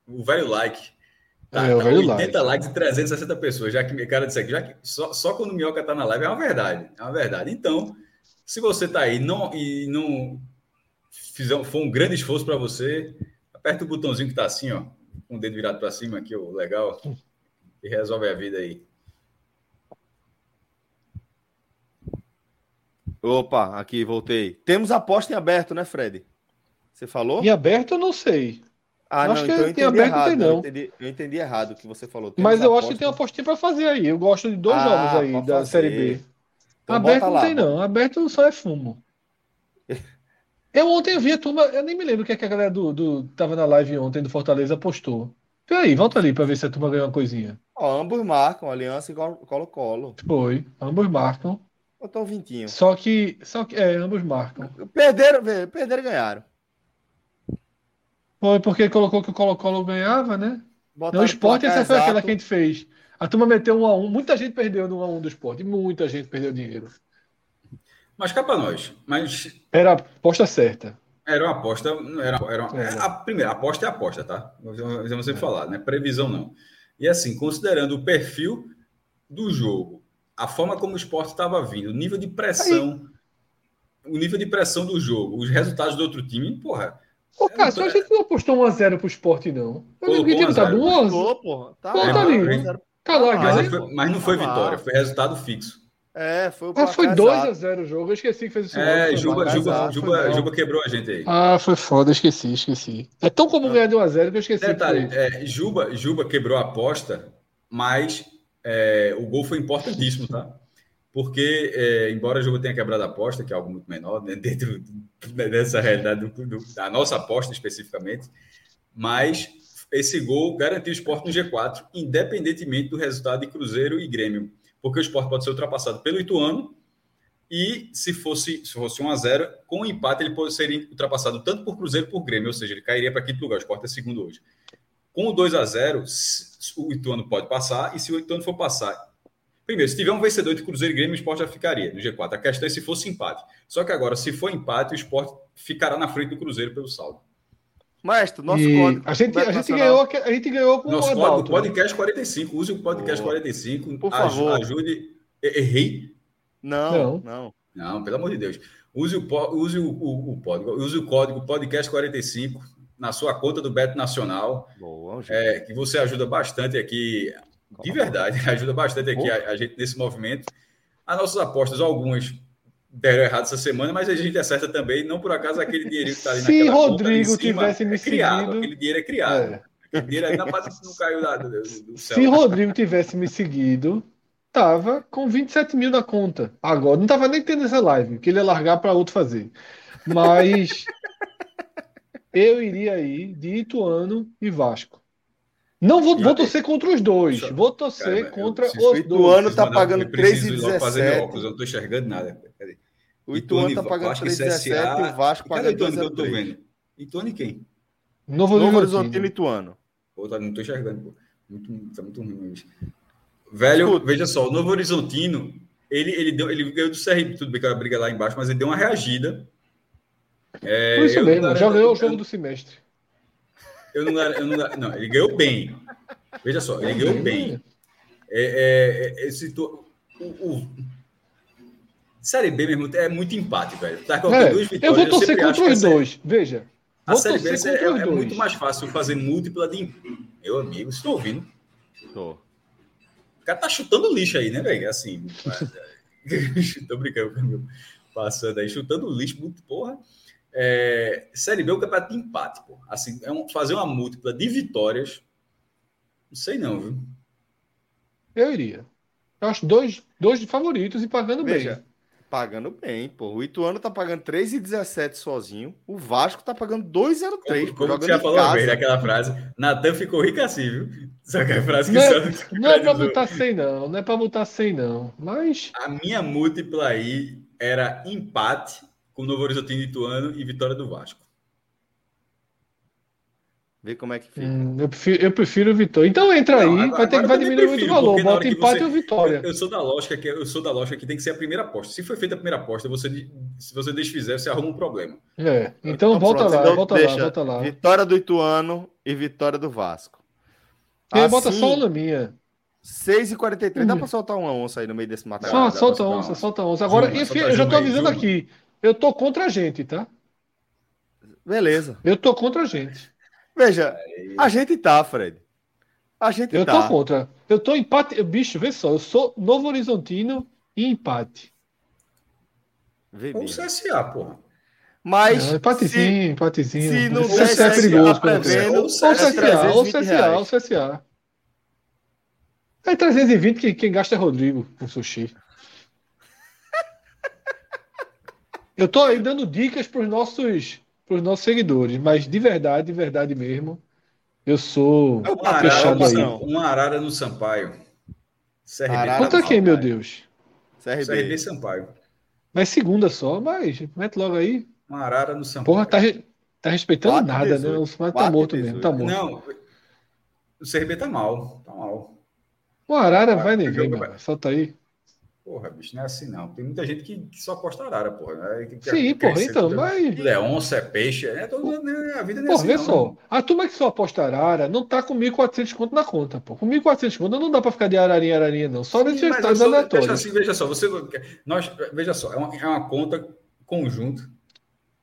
o velho like. Tá, é, tá 80 like. likes e 360 pessoas. Já que o cara disse aqui, já que só, só quando o Minhoca tá na live é uma verdade. É uma verdade. Então, se você está aí não, e não fizer, for um grande esforço para você, aperta o botãozinho que está assim, ó, com o dedo virado para cima aqui, ó, legal, e resolve a vida aí. Opa, aqui voltei. Temos aposta em aberto, né, Fred? Você falou? Em aberto eu não sei. Ah, acho não, que então eu entendi aberto, errado. Tem, não. Eu entendi, eu entendi errado o que você falou. Temos Mas eu acho que tem uma apostinha para fazer aí. Eu gosto de dois ah, jogos aí da fazer. Série B. Então Aberto não tem, não. Aberto só é fumo. Eu ontem vi a turma, eu nem me lembro o que, é que a galera do, do tava na live ontem do Fortaleza postou. Peraí, volta ali para ver se a turma ganhou uma coisinha. Ó, ambos marcam, Aliança e Colo-Colo. Foi, ambos marcam. Botou um vintinho. Só que, só que, é, ambos marcam. Perderam, perderam e ganharam. Foi porque colocou que o Colo-Colo ganhava, né? Botaram não, o esporte, essa foi aquela que a gente fez. A turma meteu um a um. Muita gente perdeu no 1 a 1 do esporte. Muita gente perdeu dinheiro. Mas cá para nós. Mas... Era a aposta certa. Era uma aposta. Era, era, uma, era. A primeira, a aposta é aposta, tá? Vamos sempre é. falar, né? Previsão não. E assim, considerando o perfil do jogo, a forma como o esporte estava vindo, o nível de pressão, Aí. o nível de pressão do jogo, os resultados do outro time, porra. Ô, cara, só a gente não apostou 1x0 pro esporte, não. Eu que time tá do 11. Pô, tá, tá ali. Caraca, mas, foi, mas, não foi vitória, foi resultado fixo. É, foi o Ah, foi 2x0 o jogo, eu esqueci que fez esse É, Juba, Juba, Juba, Juba, quebrou a gente aí. Ah, foi foda, esqueci, esqueci. É tão comum ganhar de 1x0 que eu esqueci. Detalhe, é, Juba, Juba quebrou a aposta, mas é, o gol foi importantíssimo, tá? Porque, é, embora Juba tenha quebrado a aposta, que é algo muito menor, né, dentro dessa realidade do, do, da nossa aposta especificamente, mas esse gol garantiu o esporte no G4, independentemente do resultado de Cruzeiro e Grêmio. Porque o esporte pode ser ultrapassado pelo Ituano e se fosse, se fosse 1 a 0 com o empate ele pode ser ultrapassado tanto por Cruzeiro por Grêmio, ou seja, ele cairia para quinto lugar. O esporte é segundo hoje. Com o 2 a 0 o Ituano pode passar, e se o Ituano for passar. Primeiro, se tiver um vencedor entre Cruzeiro e Grêmio, o esporte já ficaria no G4. A questão é se fosse empate. Só que agora, se for empate, o esporte ficará na frente do Cruzeiro pelo saldo. Maestro, nosso e código. A gente, a, gente ganhou, a gente ganhou com nosso o código podcast 45. Use o podcast oh. 45. Por favor. Ajude. Errei? Não, não. Não, não pelo amor de Deus. Use o, use o, o, o, código, use o código podcast 45 na sua conta do Beto Nacional. Boa, é, que você ajuda bastante aqui. De verdade, ajuda bastante aqui a, a gente nesse movimento. As nossas apostas, algumas deram errado essa semana, mas a gente acerta também, não por acaso aquele dinheiro que está ali Se Rodrigo tivesse me é criado, seguido... aquele dinheiro é criado. É. Aquele dinheiro ainda não caiu do, do céu. Se Rodrigo tivesse me seguido, tava com 27 mil na conta. Agora, não tava nem tendo essa live, que ele ia largar para outro fazer. Mas eu iria aí de Ituano e Vasco. Não vou, vou torcer contra os dois. Vou torcer Cara, contra os dois. O Ituano tá pagando 3,17. Eu não tô enxergando nada. Cadê? O Ituano tá pagando 3,17 e o Vasco pagando 2,03. Ituano e quem? Novo, Novo Horizontino e Ituano. Pô, tá, não tô enxergando. Pô. Muito, tá muito ruim. Velho, Escuta. veja só, o Novo Horizontino, ele, ele, deu, ele ganhou do CRB, tudo bem que a briga lá embaixo, mas ele deu uma reagida. É, Por isso mesmo, já ganhou o jogo do semestre. Eu não, eu não, não, ele ganhou bem. Veja só, ele ganhou bem. É, é, é, esse, o, o, Série B mesmo é muito empate, velho. Tá é, duas vitórias, eu vou torcer eu contra os dois. Veja. A Série B é, é muito mais fácil fazer múltipla de. Meu amigo, estou ouvindo. Tô. O cara tá chutando lixo aí, né, velho? Assim. Tô brincando, passando aí, chutando lixo, muito porra. É, série B é um campeonato de empate, pô. Assim, é um, fazer uma múltipla de vitórias. Não sei não, viu? Eu iria. Eu acho dois, dois de favoritos e pagando Veja, bem. Pagando bem, pô. O Ituano tá pagando 3,17 sozinho. O Vasco tá pagando 2,03. Como, como você já falou vez naquela frase, Natan ficou rico assim, viu? Só que a frase que não, é, não é pra botar 100, não. Não é pra botar 100, não. Mas. A minha múltipla aí era empate com o Novo Horizonte e Ituano e vitória do Vasco. Vê como é que fica. Hum, eu, prefiro, eu prefiro o Vitória. Então entra não, aí, agora, vai, ter, vai diminuir muito o valor. Bota empate você, ou vitória. Eu, sou da lógica que eu sou da lógica que tem que ser a primeira aposta. Se foi feita a primeira aposta, você, se você desfizer, você arruma um problema. É. Então, então volta pronto, lá, então volta lá, volta lá. Vitória do Ituano e vitória do Vasco. Assim, bota só na minha. 6h43. Hum. Dá pra soltar uma onça aí no meio desse matagal? Só, solta a onça, solta a onça. Agora, Juma, eu, eu já tô avisando aqui. Eu tô contra a gente, tá? Beleza. Eu tô contra a gente. Veja, a gente tá, Fred. A gente eu tá. tô contra. Eu tô empate. Bicho, vê só, eu sou Novo Horizontino e empate. Vê Ou CSA, porra. Mas. Não, empatezinho, se, empatezinho. Se não der CSA é perigoso. Tá ou CSA, ou CSA, ou CSA. É 320 que quem gasta é Rodrigo com sushi. Eu tô aí dando dicas para os nossos para os nossos seguidores, mas de verdade, de verdade mesmo, eu sou é uma fechado arara, aí. Uma arara no Sampaio. CRB. Arara Contra quem, meu Deus? CRB. CRB Sampaio. Mas segunda só, mas mete logo aí. Uma arara no Sampaio. Porra, tá, tá respeitando nada, né? O Sampaio tá morto mesmo, tá morto. Não, o CRB tá mal, tá mal. O Arara vai nem ver, mano. Solta aí. Porra, bicho, não é assim não. Tem muita gente que, que só aposta arara, porra. Né? Que, Sim, porra, então, mas. Leonça é peixe, é todo, né? a vida não é porra, assim. Vê não, só, né? a turma que só aposta arara não tá com 1.400 conto na conta, pô. Com 1.400 conto não dá pra ficar de ararinha, ararinha, não. Só nesse resultados aleatórios. Veja, assim, veja só, você. Nós, veja só, é uma, é uma conta conjunto.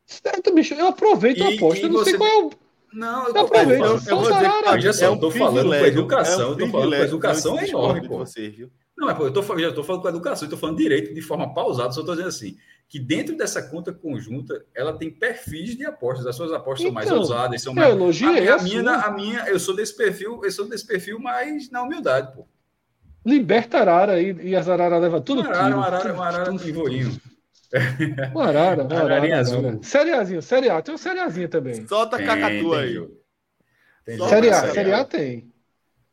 Certo, bicho, eu aproveito a aposta, eu não você... sei qual é o. Não, eu, eu aproveito. Eu, eu, vou dizer, veja só, é um eu tô falando com educação, é um eu tô falando com educação é enorme, pô. Você, viu? Não, é, pô, eu estou falando com a educação, estou falando direito de forma pausada, só estou dizendo assim, que dentro dessa conta conjunta, ela tem perfis de apostas, as suas apostas então, são mais então, ousadas, são mais... Elogiei a, a, minha, a minha, eu sou desse perfil, eu sou desse perfil mais na humildade, pô. Liberta Arara e, e as Arara leva tudo. Arara, uma Arara, uma Arara no pivoinho. Uma Arara, uma Arara. Arara azul. Série Azinha, Série A, tem uma Série Azinha também. Solta a Cacatu aí. Tem, série A, Série A tem.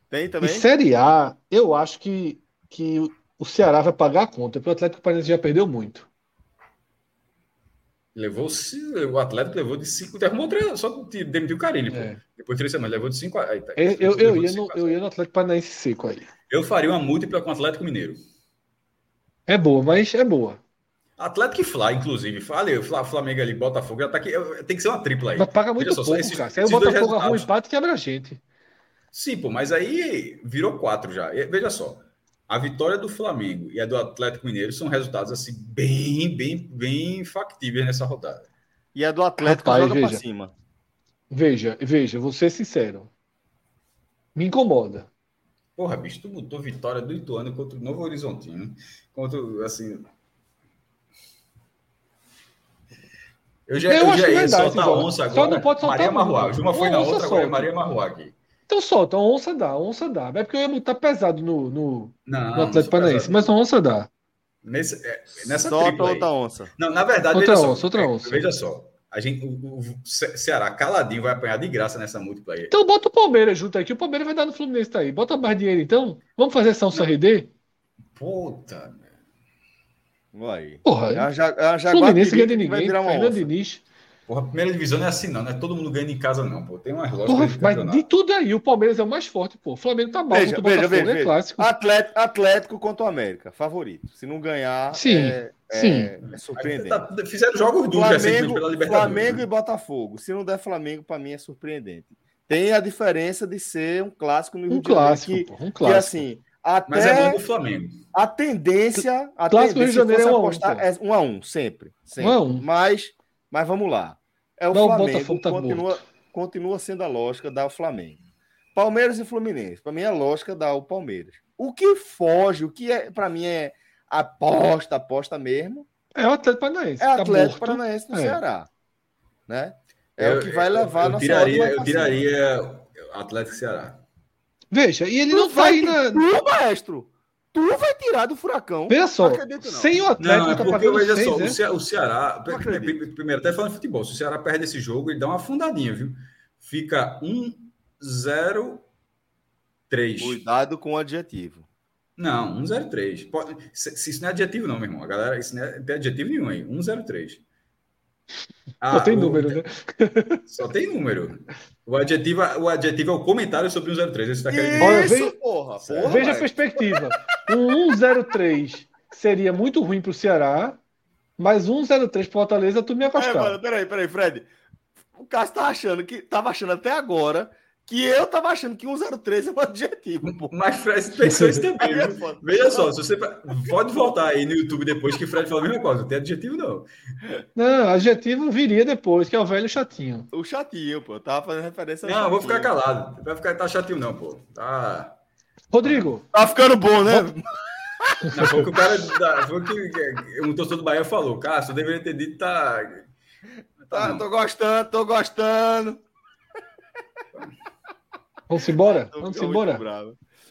Tem também? E série A, eu acho que, que o Ceará vai pagar a conta, porque o Atlético Paranaense já perdeu muito. Levou o Atlético levou de 5. Arrumou três, só demitiu o Carilli, é. Depois de três semanas, levou de 5 a. Tá, eu, eu, eu, ia no, eu ia no Atlético Paranaense seco aí. Eu faria uma múltipla com o Atlético Mineiro. É boa, mas é boa. Atlético e Fla, inclusive. Falei, Flamengo ali, Botafogo, já tá aqui. Tem que ser uma tripla aí. Mas paga muito só, pouco, esses, cara. Se aí o Botafogo arruma um empate, quebra a gente. Sim, pô, mas aí virou quatro já. Veja só. A vitória do Flamengo e a do Atlético Mineiro são resultados assim bem, bem, bem factíveis nessa rodada. E a do Atlético Rapaz, joga para cima. Veja, veja, vou ser sincero. Me incomoda. Porra, bicho, tu botou vitória do Ituano contra o Novo Horizontino. Contra, assim. Eu já, eu, eu já ia verdade, soltar onça agora. Só não pode soltar Maria Marruá. Juma foi na outra, agora é Maria Marruá aqui. Então solta, uma onça dá, onça dá. É porque eu ia botar pesado no, no, não, no Atlético Paranaense, mas uma onça dá. Nesse, é, nessa Solta outra onça. Não, na verdade, outra onça, só, outra é, onça. Veja só. A gente, o, o, Ceará caladinho vai apanhar de graça nessa múltipla aí. Então bota o Palmeiras junto aqui. O Palmeiras vai dar no Fluminense tá aí. Bota mais dinheiro então. Vamos fazer essa onça RD? Puta, Vai. Porra, já, já, já Fluminense ganha de ninguém. Fernando Diniz. Porra, a primeira divisão não é assim, não. Não é todo mundo ganha em casa, não. Pô. Tem umas lógicas. de mas de tudo aí, o Palmeiras é o mais forte, pô. O Flamengo tá mal, veja, veja, veja, é clássico. Atlético, Atlético contra o América, favorito. Se não ganhar, sim, é, sim. É, é surpreendente. Tá, fizeram jogos duros Flamengo, pela Libertadores. Flamengo né? e Botafogo. Se não der Flamengo, para mim é surpreendente. tem a diferença de ser um clássico no Rio um de clássico, Janeiro. Que, um clássico. Que, assim, até Mas é bom do Flamengo. A tendência. A clássico tendência Rio de Janeiro é um apostar, é um a um, sempre. sempre. Um a um. Mas, mas vamos lá. É o Não, Flamengo. O tá continua, continua sendo a lógica da Flamengo. Palmeiras e Fluminense. Para mim, é a lógica da o Palmeiras. O que foge, o que é, para mim é aposta, aposta mesmo. É o Atlético Paranaense. É o Atlético tá Paranaense no é. Ceará. Né? É eu, o que vai levar eu, eu, nossa tiraria, Eu tiraria Atlético Ceará. Veja, e ele tu não tá aí na. Tu, maestro! Tu vai tirar do furacão. Veja só, sem o Atlético não, é tá porque, veja só, o, Ceará, o Ceará primeiro, até falando de futebol, se o Ceará perde esse jogo, ele dá uma afundadinha, viu? Fica 1-0-3. Cuidado com o adjetivo. Não, 103. Pode, se, se isso não é adjetivo, não, meu irmão. A galera, isso não é, tem adjetivo nenhum aí. 103. Ah, só tem o, número, né? Só tem número. O adjetivo, o adjetivo é o comentário sobre o 103. Você tá querendo Olha, veja, porra, porra, veja a perspectiva. Um 103 seria muito ruim para o Ceará, mas 103 para Fortaleza, tu me acostar. É, mano, peraí, peraí, Fred. O Cássio tá achando que. Tava achando até agora que eu tava achando que 103 é um adjetivo. Pô. Mas Fred pensou isso também. É Veja só, se você pode voltar aí no YouTube depois que Fred falou a mesma coisa. Não tem adjetivo, não. Não, adjetivo viria depois, que é o velho chatinho. O chatinho, pô. Tava fazendo referência Não, vou ficar calado. Vai ficar tá chatinho, não, pô. Tá. Rodrigo. Tá ficando bom, né? Não, foi o que o cara. Foi o que um torcedor do Bahia falou. Cássio, eu deveria ter dito, tá. Tá, tá tô gostando, tô gostando. Vamos embora? Vamos embora?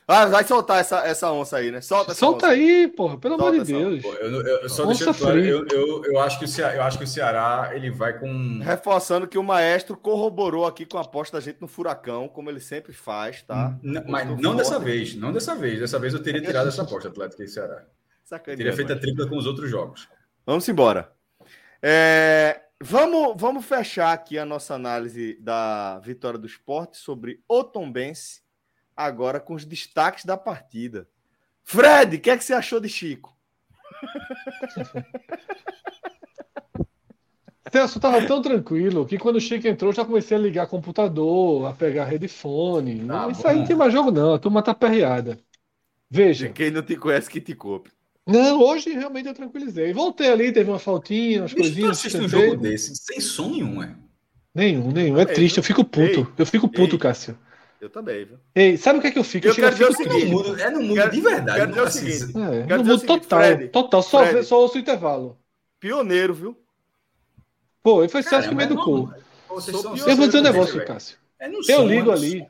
Ah, vai soltar essa, essa onça aí, né? Solta Solta aí, porra, pelo Solta amor de Deus. Eu, eu, eu, só onça claro, eu, eu, eu, acho que o Ceará, eu acho que o Ceará ele vai com. Reforçando que o maestro corroborou aqui com a aposta da gente no Furacão, como ele sempre faz, tá? N mas não forte. dessa vez, não dessa vez. Dessa vez eu teria tirado essa aposta Atlético e Ceará. Sacaninha, teria feito a tripla com os outros jogos. Vamos embora. É, Vamos, vamos fechar aqui a nossa análise da vitória do esporte sobre o Tombense, agora com os destaques da partida. Fred, o que, é que você achou de Chico? Celso estava tão tranquilo que quando o Chico entrou, já comecei a ligar computador, a pegar headphone. Ah, Isso bom. aí não tem mais jogo, não. A turma tá perreada. Veja. Quem não te conhece, que te compre. Não, hoje realmente eu tranquilizei. Voltei ali, teve uma faltinha, umas Bicho, coisinhas. Você um jogo desse, sem som nenhum, é? Nenhum, nenhum. É, é triste, eu, eu fico puto. Ei, eu fico puto, ei, Cássio. Eu também, viu? Ei, sabe o que é que eu fico? Eu, eu quero dizer o seguinte. No mundo, é no mundo quero, de verdade. Quero dizer o seguinte. É, no mundo total, Fred, total. Só, Fred, só ouço o intervalo. Pioneiro, viu? Pô, ele foi Celso que me educou. Eu vou dizer um negócio, Cássio. É eu som, ligo ali.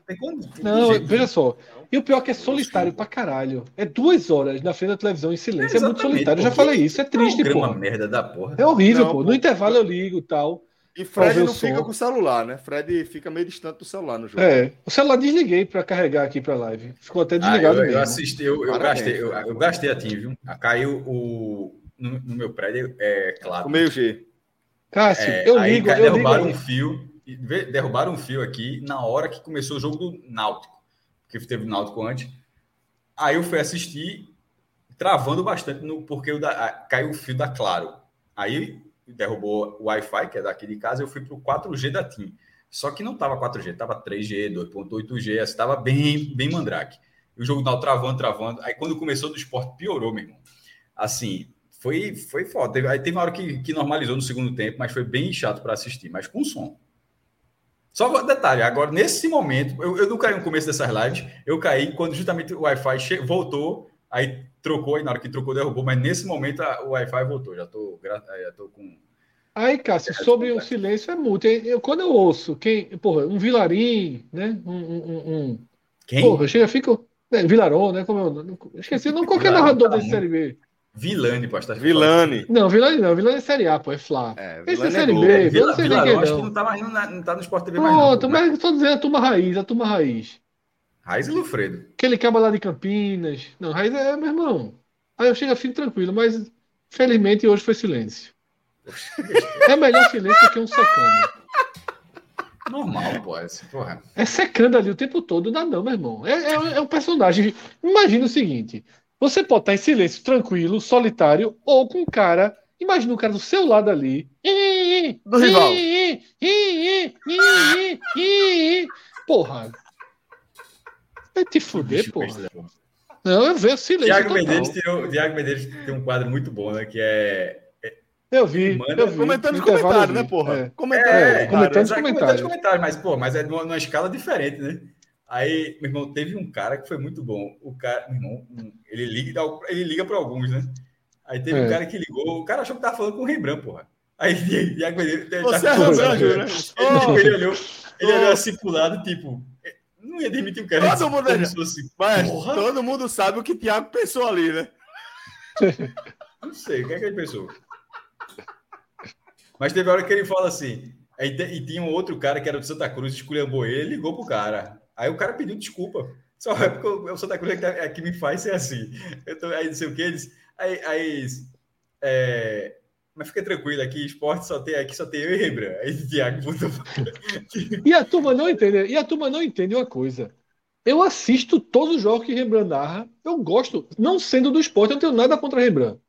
Não, veja só. E o pior é que é solitário pra caralho. É duas horas na frente da televisão em silêncio. É, é muito solitário. Eu já falei isso. É triste, é pô. merda da porra. É horrível, não, pô. No intervalo eu ligo e tal. E Fred não fica com o celular, né? Fred fica meio distante do celular no jogo. É. O celular desliguei para carregar aqui para live. Ficou até desligado ah, eu, eu, assisti, eu, eu gastei, eu, eu, gastei a TIM, viu? Caiu o no, no, meu prédio, é claro. O meio G. Cássio, é, eu ligo, aí, eu derrubaram ligo. um fio, derrubaram um fio aqui na hora que começou o jogo do Náutico que teve o Náutico antes. Aí eu fui assistir, travando bastante, no, porque o da, caiu o fio da Claro. Aí derrubou o Wi-Fi, que é daqui de casa, eu fui para o 4G da TIM. Só que não estava 4G, estava 3G, 2.8G, estava bem, bem mandrake. O jogo não travando, travando. Aí quando começou do esporte, piorou, meu irmão. Assim, foi, foi foda. Aí teve uma hora que, que normalizou no segundo tempo, mas foi bem chato para assistir, mas com som. Só um detalhe, agora, nesse momento, eu, eu não caí no começo dessas lives, eu caí quando justamente o Wi-Fi voltou, aí trocou, aí na hora que trocou, derrubou, mas nesse momento a, o Wi-Fi voltou, já tô, já tô com... Aí, Cássio, sobre o silêncio é muito. Eu, quando eu ouço quem, porra, um Vilarim, né? Um, um, um... Quem? Porra, chega, fico. É, Vilaron, né? Como eu, esqueci, não qualquer narrador desse Série B. Vilani, pô. Tá Vilani. Não, Vilani não. Vilani é Série A, pô. É Flá. É, Esse é, é Série B. Vila, não sei Vila, nem acho que não tá, mais, não, não tá no Sport TV mais não. mas eu tô dizendo a turma raiz, a turma raiz. Raiz e Lufredo. Aquele caba lá de Campinas. Não, raiz é meu irmão. Aí eu chego a fico tranquilo, mas felizmente hoje foi silêncio. é melhor silêncio do que um secando. Normal, pô. Esse, porra. É secando ali o tempo todo, não dá não, meu irmão. É, é, é um personagem. Imagina o seguinte: você pode estar em silêncio, tranquilo, solitário, ou com um cara. Imagina um cara do seu lado ali. Do rival. porra. Vai te fuder, porra. Não, eu vejo silêncio. Tiago Medeiros, tirou, Tiago Medeiros tem um quadro muito bom, né? Que é. é eu vi. Manda, eu vi comentando os comentários, né, porra? É. Comentando, é, comentando os comentários. comentários. Mas, pô, mas é numa, numa, escala diferente, né? Aí, meu irmão, teve um cara que foi muito bom. O cara, meu irmão, ele liga, ele liga para alguns, né? Aí teve é. um cara que ligou, o cara achou que tava falando com o Rembrandt, porra. Aí Tiago Medeiros. Você é Rembrandt, né? Ele, olhou, ele olhou assim pro lado, tipo não ia demitir o cara. Todo mundo, assim, mas todo mundo sabe o que o Thiago pensou ali, né? Não sei, o que é que ele pensou? Mas teve hora que ele fala assim, aí, e tinha um outro cara que era do Santa Cruz, esculhambou ele, ligou pro cara. Aí o cara pediu desculpa. Só é porque o Santa Cruz é que, me faz ser assim. Eu tô, aí não sei o que, eles. Aí, aí é, mas fica tranquilo, aqui esporte só tem, aqui só tem eu e Rembrandt. Aí Thiago botou... E a turma não entende, e a turma não entende uma coisa. Eu assisto todos os jogos que Rembrandt narra, eu gosto, não sendo do esporte, eu não tenho nada contra Rembrandt.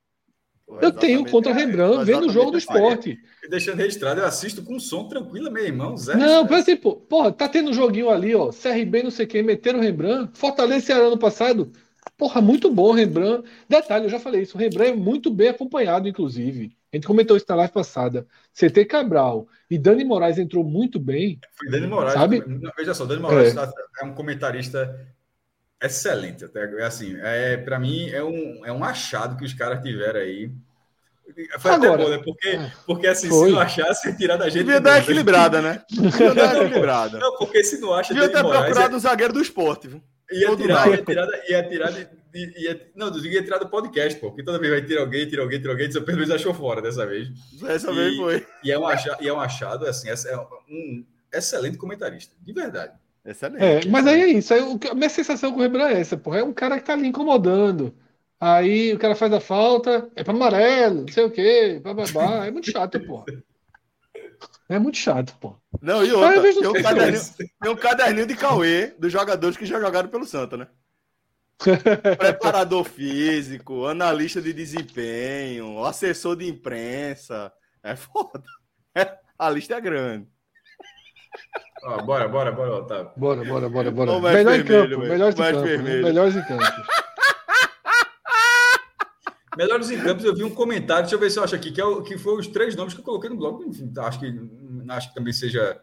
Eu tenho contra é, Rembrandt vendo o jogo do esporte. E deixando registrado, eu assisto com som tranquilo, meu irmão. Zé não, por exemplo, porra, tá tendo um joguinho ali, ó. CRB, não sei quem, meteram o Rembrandt. Fortaleza ano passado. Porra, muito bom, Rembrandt. Detalhe, eu já falei isso. O Rembrandt é muito bem acompanhado, inclusive. A gente comentou isso na live passada. CT Cabral e Dani Moraes entrou muito bem. Foi Dani Moraes. Sabe? Veja só, Dani Moraes é, é um comentarista excelente. Até, assim, é, para mim é um, é um achado que os caras tiveram aí. Foi Agora, até bom, né? Porque, é, porque assim, foi. se não achasse, tirar da gente. Devia dar equilibrada, né? Devia dar equilibrada. Não, porque se não acha. Devia ter procurado é... um zagueiro do esporte, viu? Ia tirar, ia tirar, ia tirar de, de, ia, não, ia tirar do podcast, pô, porque toda vez vai tirar alguém, tira alguém, tira alguém, o Pedro Luiz achou fora dessa vez. Dessa vez foi. E é um achado, e é um achado assim, é um excelente comentarista, de verdade. Excelente. É, mas aí é isso. Aí, a minha sensação com o Rembrandt é essa, porra. É um cara que tá ali incomodando. Aí o cara faz a falta, é para amarelo, não sei o quê, bababá. É muito chato, porra. É muito chato, pô. Não, e outra, tem um, caderninho, tem um caderninho de Cauê dos jogadores que já jogaram pelo Santa, né? Preparador físico, analista de desempenho, assessor de imprensa. É foda. É, a lista é grande. Ó, bora, bora, bora, Otávio. Bora, bora, bora, bora. Melhor em campo, melhores em campo. Melhores em campo. Melhores em campos, eu vi um comentário, deixa eu ver se eu acho aqui, que, é o, que foi os três nomes que eu coloquei no blog. Enfim, acho que, acho que também seja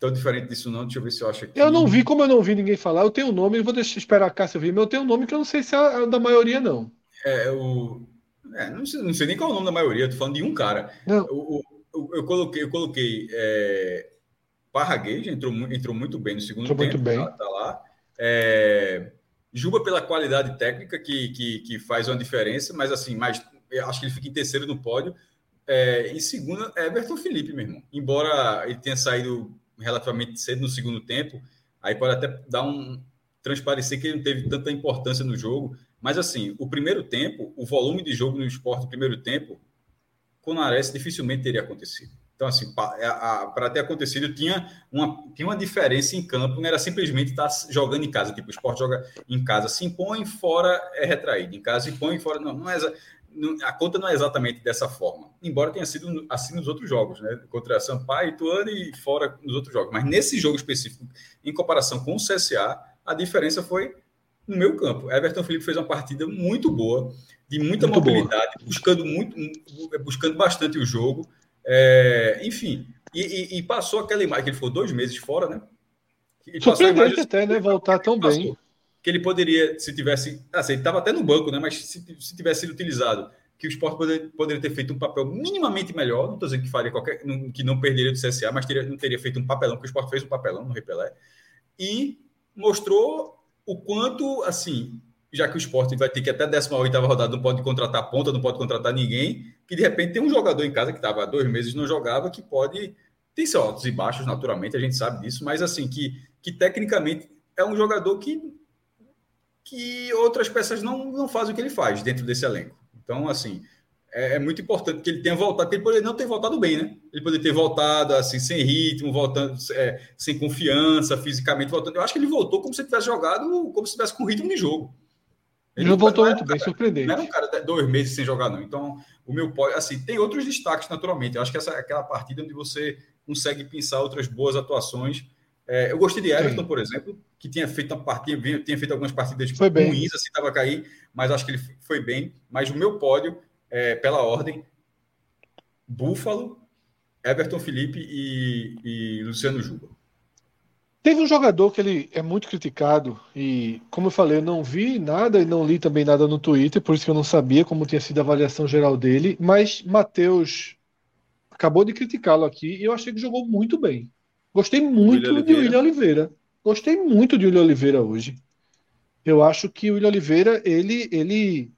tão diferente disso, não. Deixa eu ver se eu acho aqui. Eu não vi, como eu não vi ninguém falar, eu tenho um nome, eu vou deixar esperar a Cássia vir, mas eu tenho um nome que eu não sei se é da maioria, não. É, o. É, não, sei, não sei nem qual é o nome da maioria, eu tô falando de um cara. Não. O, o, eu coloquei, eu coloquei é, Parraguês, entrou, entrou muito bem no segundo entrou tempo. Muito bem. Tá, tá lá. É, Juba pela qualidade técnica que, que, que, faz uma diferença, mas assim, mais, acho que ele fica em terceiro no pódio. É, em segunda, é Everton Felipe, meu irmão. Embora ele tenha saído relativamente cedo no segundo tempo, aí pode até dar um transparecer que ele não teve tanta importância no jogo. Mas assim, o primeiro tempo, o volume de jogo no esporte no primeiro tempo, com o Nares dificilmente teria acontecido. Então, assim, para ter acontecido, tinha uma, tinha uma diferença em campo, não era simplesmente estar tá jogando em casa. Tipo, o esporte joga em casa, se impõe, fora é retraído. Em casa, se impõe, fora. Não, não é, a conta não é exatamente dessa forma, embora tenha sido assim nos outros jogos, né? Contra Sampaio, Ituano e fora nos outros jogos. Mas nesse jogo específico, em comparação com o CSA, a diferença foi no meu campo. Everton Felipe fez uma partida muito boa, de muita muito mobilidade, boa. buscando muito, buscando bastante o jogo. É, enfim, e, e, e, passou aquela imagem que ele ficou dois meses fora, né? Surpreendente até, né? Voltar tão passou, bem. Que ele poderia, se tivesse. Assim, ele estava até no banco, né? Mas se, se tivesse sido utilizado, que o esporte poderia, poderia ter feito um papel minimamente melhor. Não estou dizendo que faria qualquer. que não perderia do CSA, mas teria, não teria feito um papelão, porque o esporte fez um papelão no Repelé. E mostrou o quanto, assim, já que o esporte vai ter que até a 18 rodada não pode contratar ponta, não pode contratar ninguém, que de repente tem um jogador em casa que estava há dois meses não jogava, que pode. Tem seus altos e baixos, naturalmente, a gente sabe disso, mas assim, que, que tecnicamente é um jogador que, que outras peças não, não fazem o que ele faz dentro desse elenco. Então, assim, é, é, muito importante que ele tenha voltado, que ele poderia não ter voltado bem, né? Ele poderia ter voltado assim, sem ritmo, voltando é, sem confiança, fisicamente voltando. Eu acho que ele voltou como se tivesse jogado, como se tivesse com ritmo de jogo. Ele não voltou muito bem, surpreendente. Não era um cara de dois meses sem jogar, não. Então, o meu assim, tem outros destaques, naturalmente. Eu acho que essa é aquela partida onde você consegue pensar outras boas atuações. É, eu gostei de Everton, Sim. por exemplo, que tinha feito uma partida, tinha feito algumas partidas foi ruins, assim, estava a cair, mas acho que ele foi bem. Mas o meu pódio, é, pela ordem, Búfalo, Everton Felipe e, e Luciano Juba. Teve um jogador que ele é muito criticado e, como eu falei, eu não vi nada e não li também nada no Twitter, por isso que eu não sabia como tinha sido a avaliação geral dele, mas Matheus acabou de criticá-lo aqui e eu achei que jogou muito bem. Gostei muito William de William Oliveira. Gostei muito de William Oliveira hoje. Eu acho que o William Oliveira, ele, ele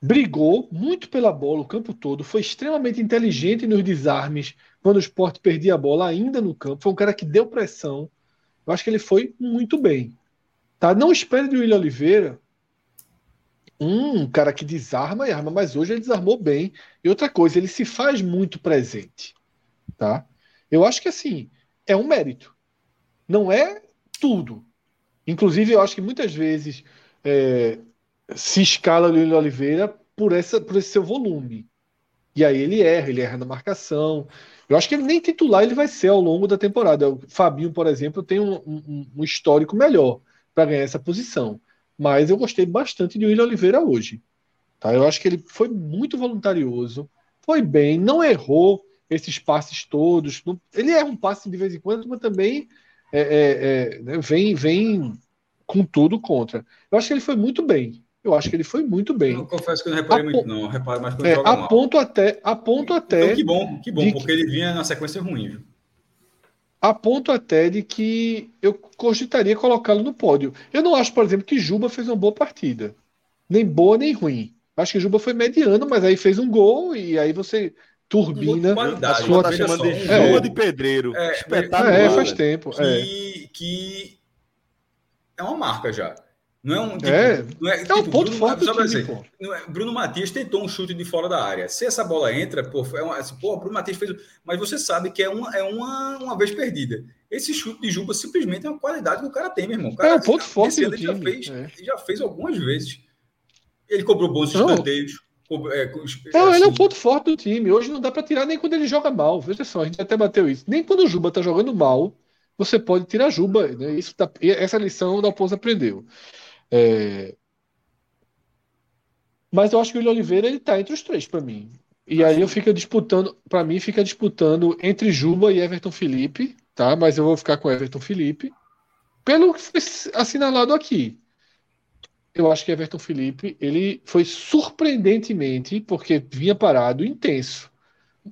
brigou muito pela bola o campo todo, foi extremamente inteligente nos desarmes quando o esporte perdia a bola ainda no campo. Foi um cara que deu pressão. Eu acho que ele foi muito bem. Tá? Não espere de William Oliveira um cara que desarma e arma, mas hoje ele desarmou bem. E outra coisa, ele se faz muito presente. Tá? Eu acho que assim, é um mérito. Não é tudo. Inclusive, eu acho que muitas vezes é, se escala o Lilo Oliveira por, essa, por esse seu volume. E aí ele erra, ele erra na marcação. Eu acho que ele nem titular ele vai ser ao longo da temporada. O Fabinho, por exemplo, tem um, um, um histórico melhor para ganhar essa posição. Mas eu gostei bastante de William Oliveira hoje. Tá? Eu acho que ele foi muito voluntarioso, foi bem, não errou esses passes todos. Ele erra um passe de vez em quando, mas também é, é, é, né, vem, vem com tudo contra. Eu acho que ele foi muito bem. Eu acho que ele foi muito bem. Eu confesso que eu não reparei a muito, não. Reparo mais quando é, joga a mal. Ponto até, a ponto até. Então, que bom, que bom, porque que... ele vinha na sequência ruim. Viu? A ponto até de que eu cogitaria colocá-lo no pódio. Eu não acho, por exemplo, que Juba fez uma boa partida. Nem boa, nem ruim. Acho que Juba foi mediano, mas aí fez um gol e aí você turbina a sua tá chamando de chuva é, de pedreiro. É, Espetáculo. É, faz tempo. Que, é. que é uma marca já. Não é um. Tipo, é, não é, é tipo, um ponto Bruno, forte do time, pô. É, Bruno Matias tentou um chute de fora da área. Se essa bola entra, pô, é uma, assim, pô Bruno Matias fez. Mas você sabe que é uma, é uma, uma vez perdida. Esse chute de Juba simplesmente é uma qualidade que o cara tem, meu irmão. Cara, é um ponto assim, forte do time. Já fez, é. já fez algumas vezes. Ele cobrou bons escanteios. É, não, ele é um assim. ponto forte do time. Hoje não dá para tirar nem quando ele joga mal. Veja só, a gente até bateu isso. Nem quando o Juba tá jogando mal, você pode tirar Juba. Né? Isso tá, essa lição o Dalpozo aprendeu. É... Mas eu acho que o William Oliveira ele tá entre os três para mim. E aí eu fico disputando, para mim fica disputando entre Juba e Everton Felipe, tá? Mas eu vou ficar com Everton Felipe pelo que foi assinalado aqui. Eu acho que Everton Felipe, ele foi surpreendentemente, porque vinha parado, intenso.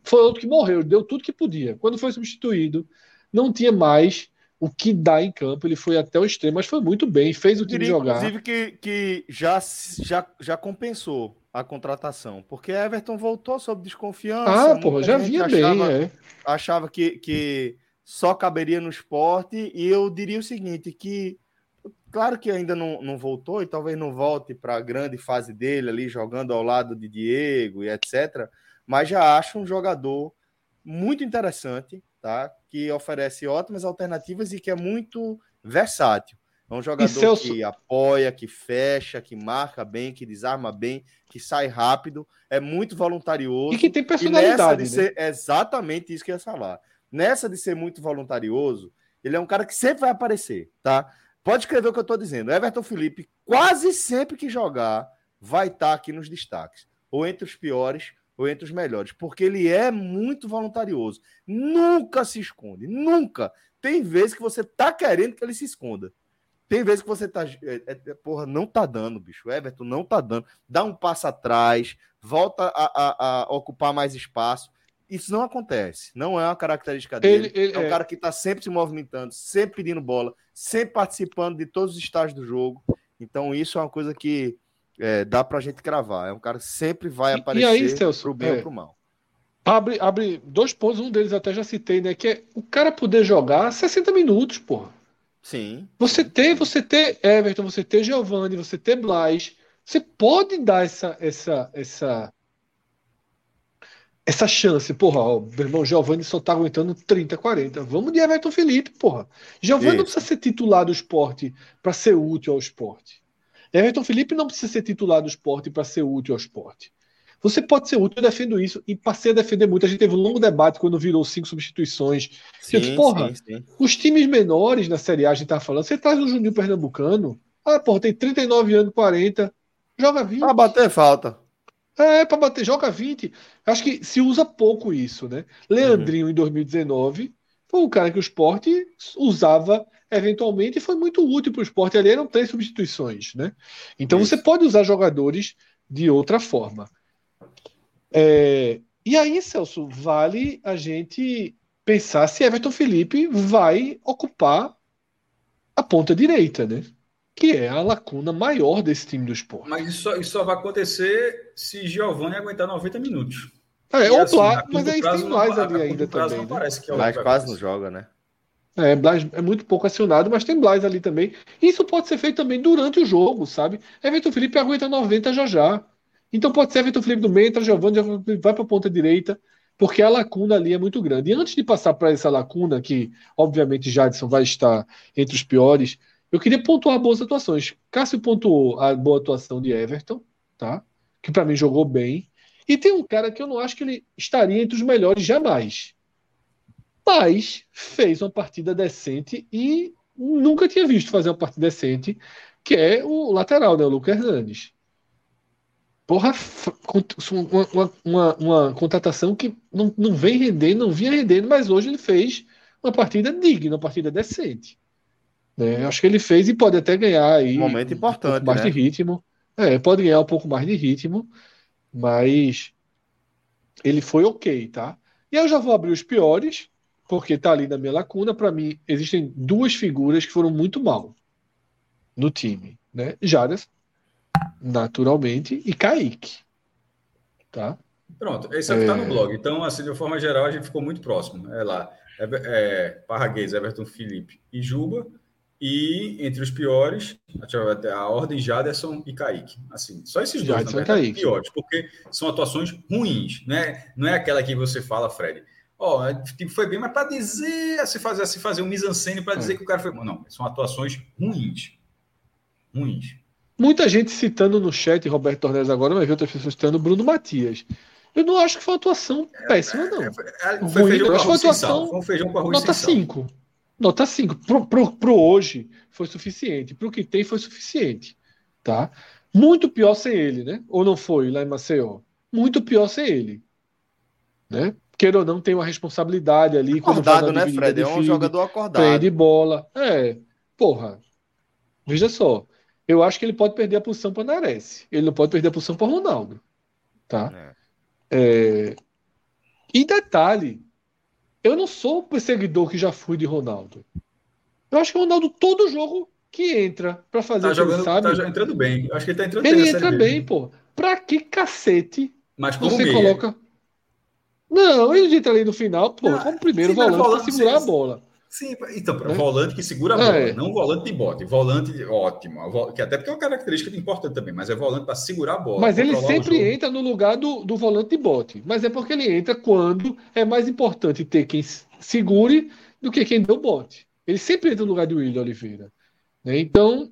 Foi outro que morreu, deu tudo que podia. Quando foi substituído, não tinha mais o que dá em campo. Ele foi até o extremo, mas foi muito bem, fez o time diria, jogar. Inclusive que, que já, já, já compensou a contratação, porque Everton voltou sob desconfiança. Ah, porra, já vinha achava, bem, é. Achava que, que só caberia no esporte, e eu diria o seguinte, que claro que ainda não, não voltou, e talvez não volte para a grande fase dele ali, jogando ao lado de Diego e etc., mas já acho um jogador muito interessante, tá? Que oferece ótimas alternativas e que é muito versátil. É um jogador Celso... que apoia, que fecha, que marca bem, que desarma bem, que sai rápido, é muito voluntarioso. E que tem personalidade. de né? ser exatamente isso que eu ia falar. Nessa de ser muito voluntarioso, ele é um cara que sempre vai aparecer, tá? Pode escrever o que eu estou dizendo. Everton Felipe, quase sempre que jogar, vai estar tá aqui nos destaques. Ou entre os piores, ou entre os melhores, porque ele é muito voluntarioso. Nunca se esconde, nunca. Tem vezes que você tá querendo que ele se esconda. Tem vezes que você tá. É, é, é porra, não tá dando, bicho. O Everton não tá dando. Dá um passo atrás, volta a, a, a ocupar mais espaço. Isso não acontece. Não é uma característica dele. Ele, ele, é um é. cara que está sempre se movimentando, sempre pedindo bola, sempre participando de todos os estágios do jogo. Então, isso é uma coisa que é, dá pra gente cravar. É um cara que sempre vai aparecer e aí, Celso, pro bem é, ou pro mal. Abre, abre dois pontos, um deles até já citei, né? Que é o cara poder jogar 60 minutos, porra. Sim. Você ter, você ter Everton, você ter Giovanni, você ter Blas, você pode dar essa essa essa essa chance, porra, ó, meu irmão Giovanni só tá aguentando 30, 40. Vamos de Everton Felipe, porra. Giovanni não precisa ser titular do esporte para ser útil ao esporte. Everton Felipe não precisa ser titular do esporte para ser útil ao esporte. Você pode ser útil, eu defendo isso, e passei a defender muito. A gente teve um longo debate quando virou cinco substituições. Sim, eu disse, porra, sim, sim. os times menores na Série A, a gente tá falando, você traz um Juninho Pernambucano, ah, porra, tem 39 anos, 40, joga 20. Pra bater falta. É, pra bater, joga 20. Acho que se usa pouco isso, né? Leandrinho, uhum. em 2019, foi um cara que o esporte usava eventualmente foi muito útil para o esporte. Ali eram três substituições, né? Então Isso. você pode usar jogadores de outra forma. É, e aí, Celso, vale a gente pensar se Everton Felipe vai ocupar a ponta direita, né? Que é a lacuna maior desse time do esporte. Mas isso só, isso só vai acontecer se Giovanni aguentar 90 minutos. É, ou assim, mas aí tem mais ali ainda também. Né? Parece que é Blas quase não joga, né? É, Blas é muito pouco acionado, mas tem Blas ali também. Isso pode ser feito também durante o jogo, sabe? Everton Felipe aguenta 90 já já. Então pode ser Everton Felipe do meio, entra Giovanni, vai para a ponta direita, porque a lacuna ali é muito grande. E antes de passar para essa lacuna, que obviamente Jadson vai estar entre os piores, eu queria pontuar boas atuações. Cássio pontuou a boa atuação de Everton, tá? Que para mim jogou bem. E tem um cara que eu não acho que ele estaria entre os melhores jamais. Mas fez uma partida decente e nunca tinha visto fazer uma partida decente, que é o lateral, né, o Lucas Hernandes. Porra, uma, uma, uma, uma, contratação que não, não vem rendendo, não vinha rendendo, mas hoje ele fez uma partida digna, uma partida decente. Né? Acho que ele fez e pode até ganhar aí um momento importante, um mais né? de ritmo. É, pode ganhar um pouco mais de ritmo, mas ele foi ok, tá? E eu já vou abrir os piores, porque tá ali na minha lacuna. Para mim, existem duas figuras que foram muito mal no time, né? Jadas, naturalmente, e Kaique, tá? Pronto, esse é o que está no é. blog. Então, assim, de uma forma geral, a gente ficou muito próximo. É lá, é, é Parraguês, Everton Felipe e Juba. E entre os piores, a ordem Jaderson e Kaique. Assim, só esses dois, Jaderson na verdade, piores, porque são atuações ruins, né? Não é aquela que você fala, Fred. Ó, oh, tipo, foi bem, mas para dizer, se fazer, se fazer um mise-en-scène para dizer é. que o cara foi bom. Não, são atuações ruins. Ruins. Muita gente citando no chat Roberto Torres agora, mas vi outras pessoas citando Bruno Matias. Eu não acho que foi uma atuação é, péssima, não. É, é, foi, feijão com arroz atuação, feijão com arroz Nota 5. Nota 5. Pro, pro, pro hoje foi suficiente. Pro que tem foi suficiente. Tá? Muito pior sem ele, né? Ou não foi lá em Maceió? Muito pior sem ele. Né? Queira ou não, tem uma responsabilidade ali. Acordado, né, Fred? É um jogador acordado. Prende bola. É. Porra. Veja só. Eu acho que ele pode perder a posição para Nares. Ele não pode perder a posição para Ronaldo. Tá? É. É... E detalhe, eu não sou o perseguidor que já fui de Ronaldo. Eu acho que o Ronaldo, todo jogo que entra para fazer tá jogando, sabe, tá entrando bem. Eu acho que ele tá entrando ele bem. Ele entra bem, pô. Pra que cacete Mas você meia. coloca. Não, ele entra ali no final, pô, como primeiro sim, volante para segurar a bola. Sim, então, é. volante que segura a bola, é. não volante de bote. Volante ótimo, que até porque é uma característica importante também, mas é volante para segurar a bola. Mas ele sempre entra no lugar do, do volante de bote. Mas é porque ele entra quando é mais importante ter quem segure do que quem deu bote. Ele sempre entra no lugar do William Oliveira. Né? Então,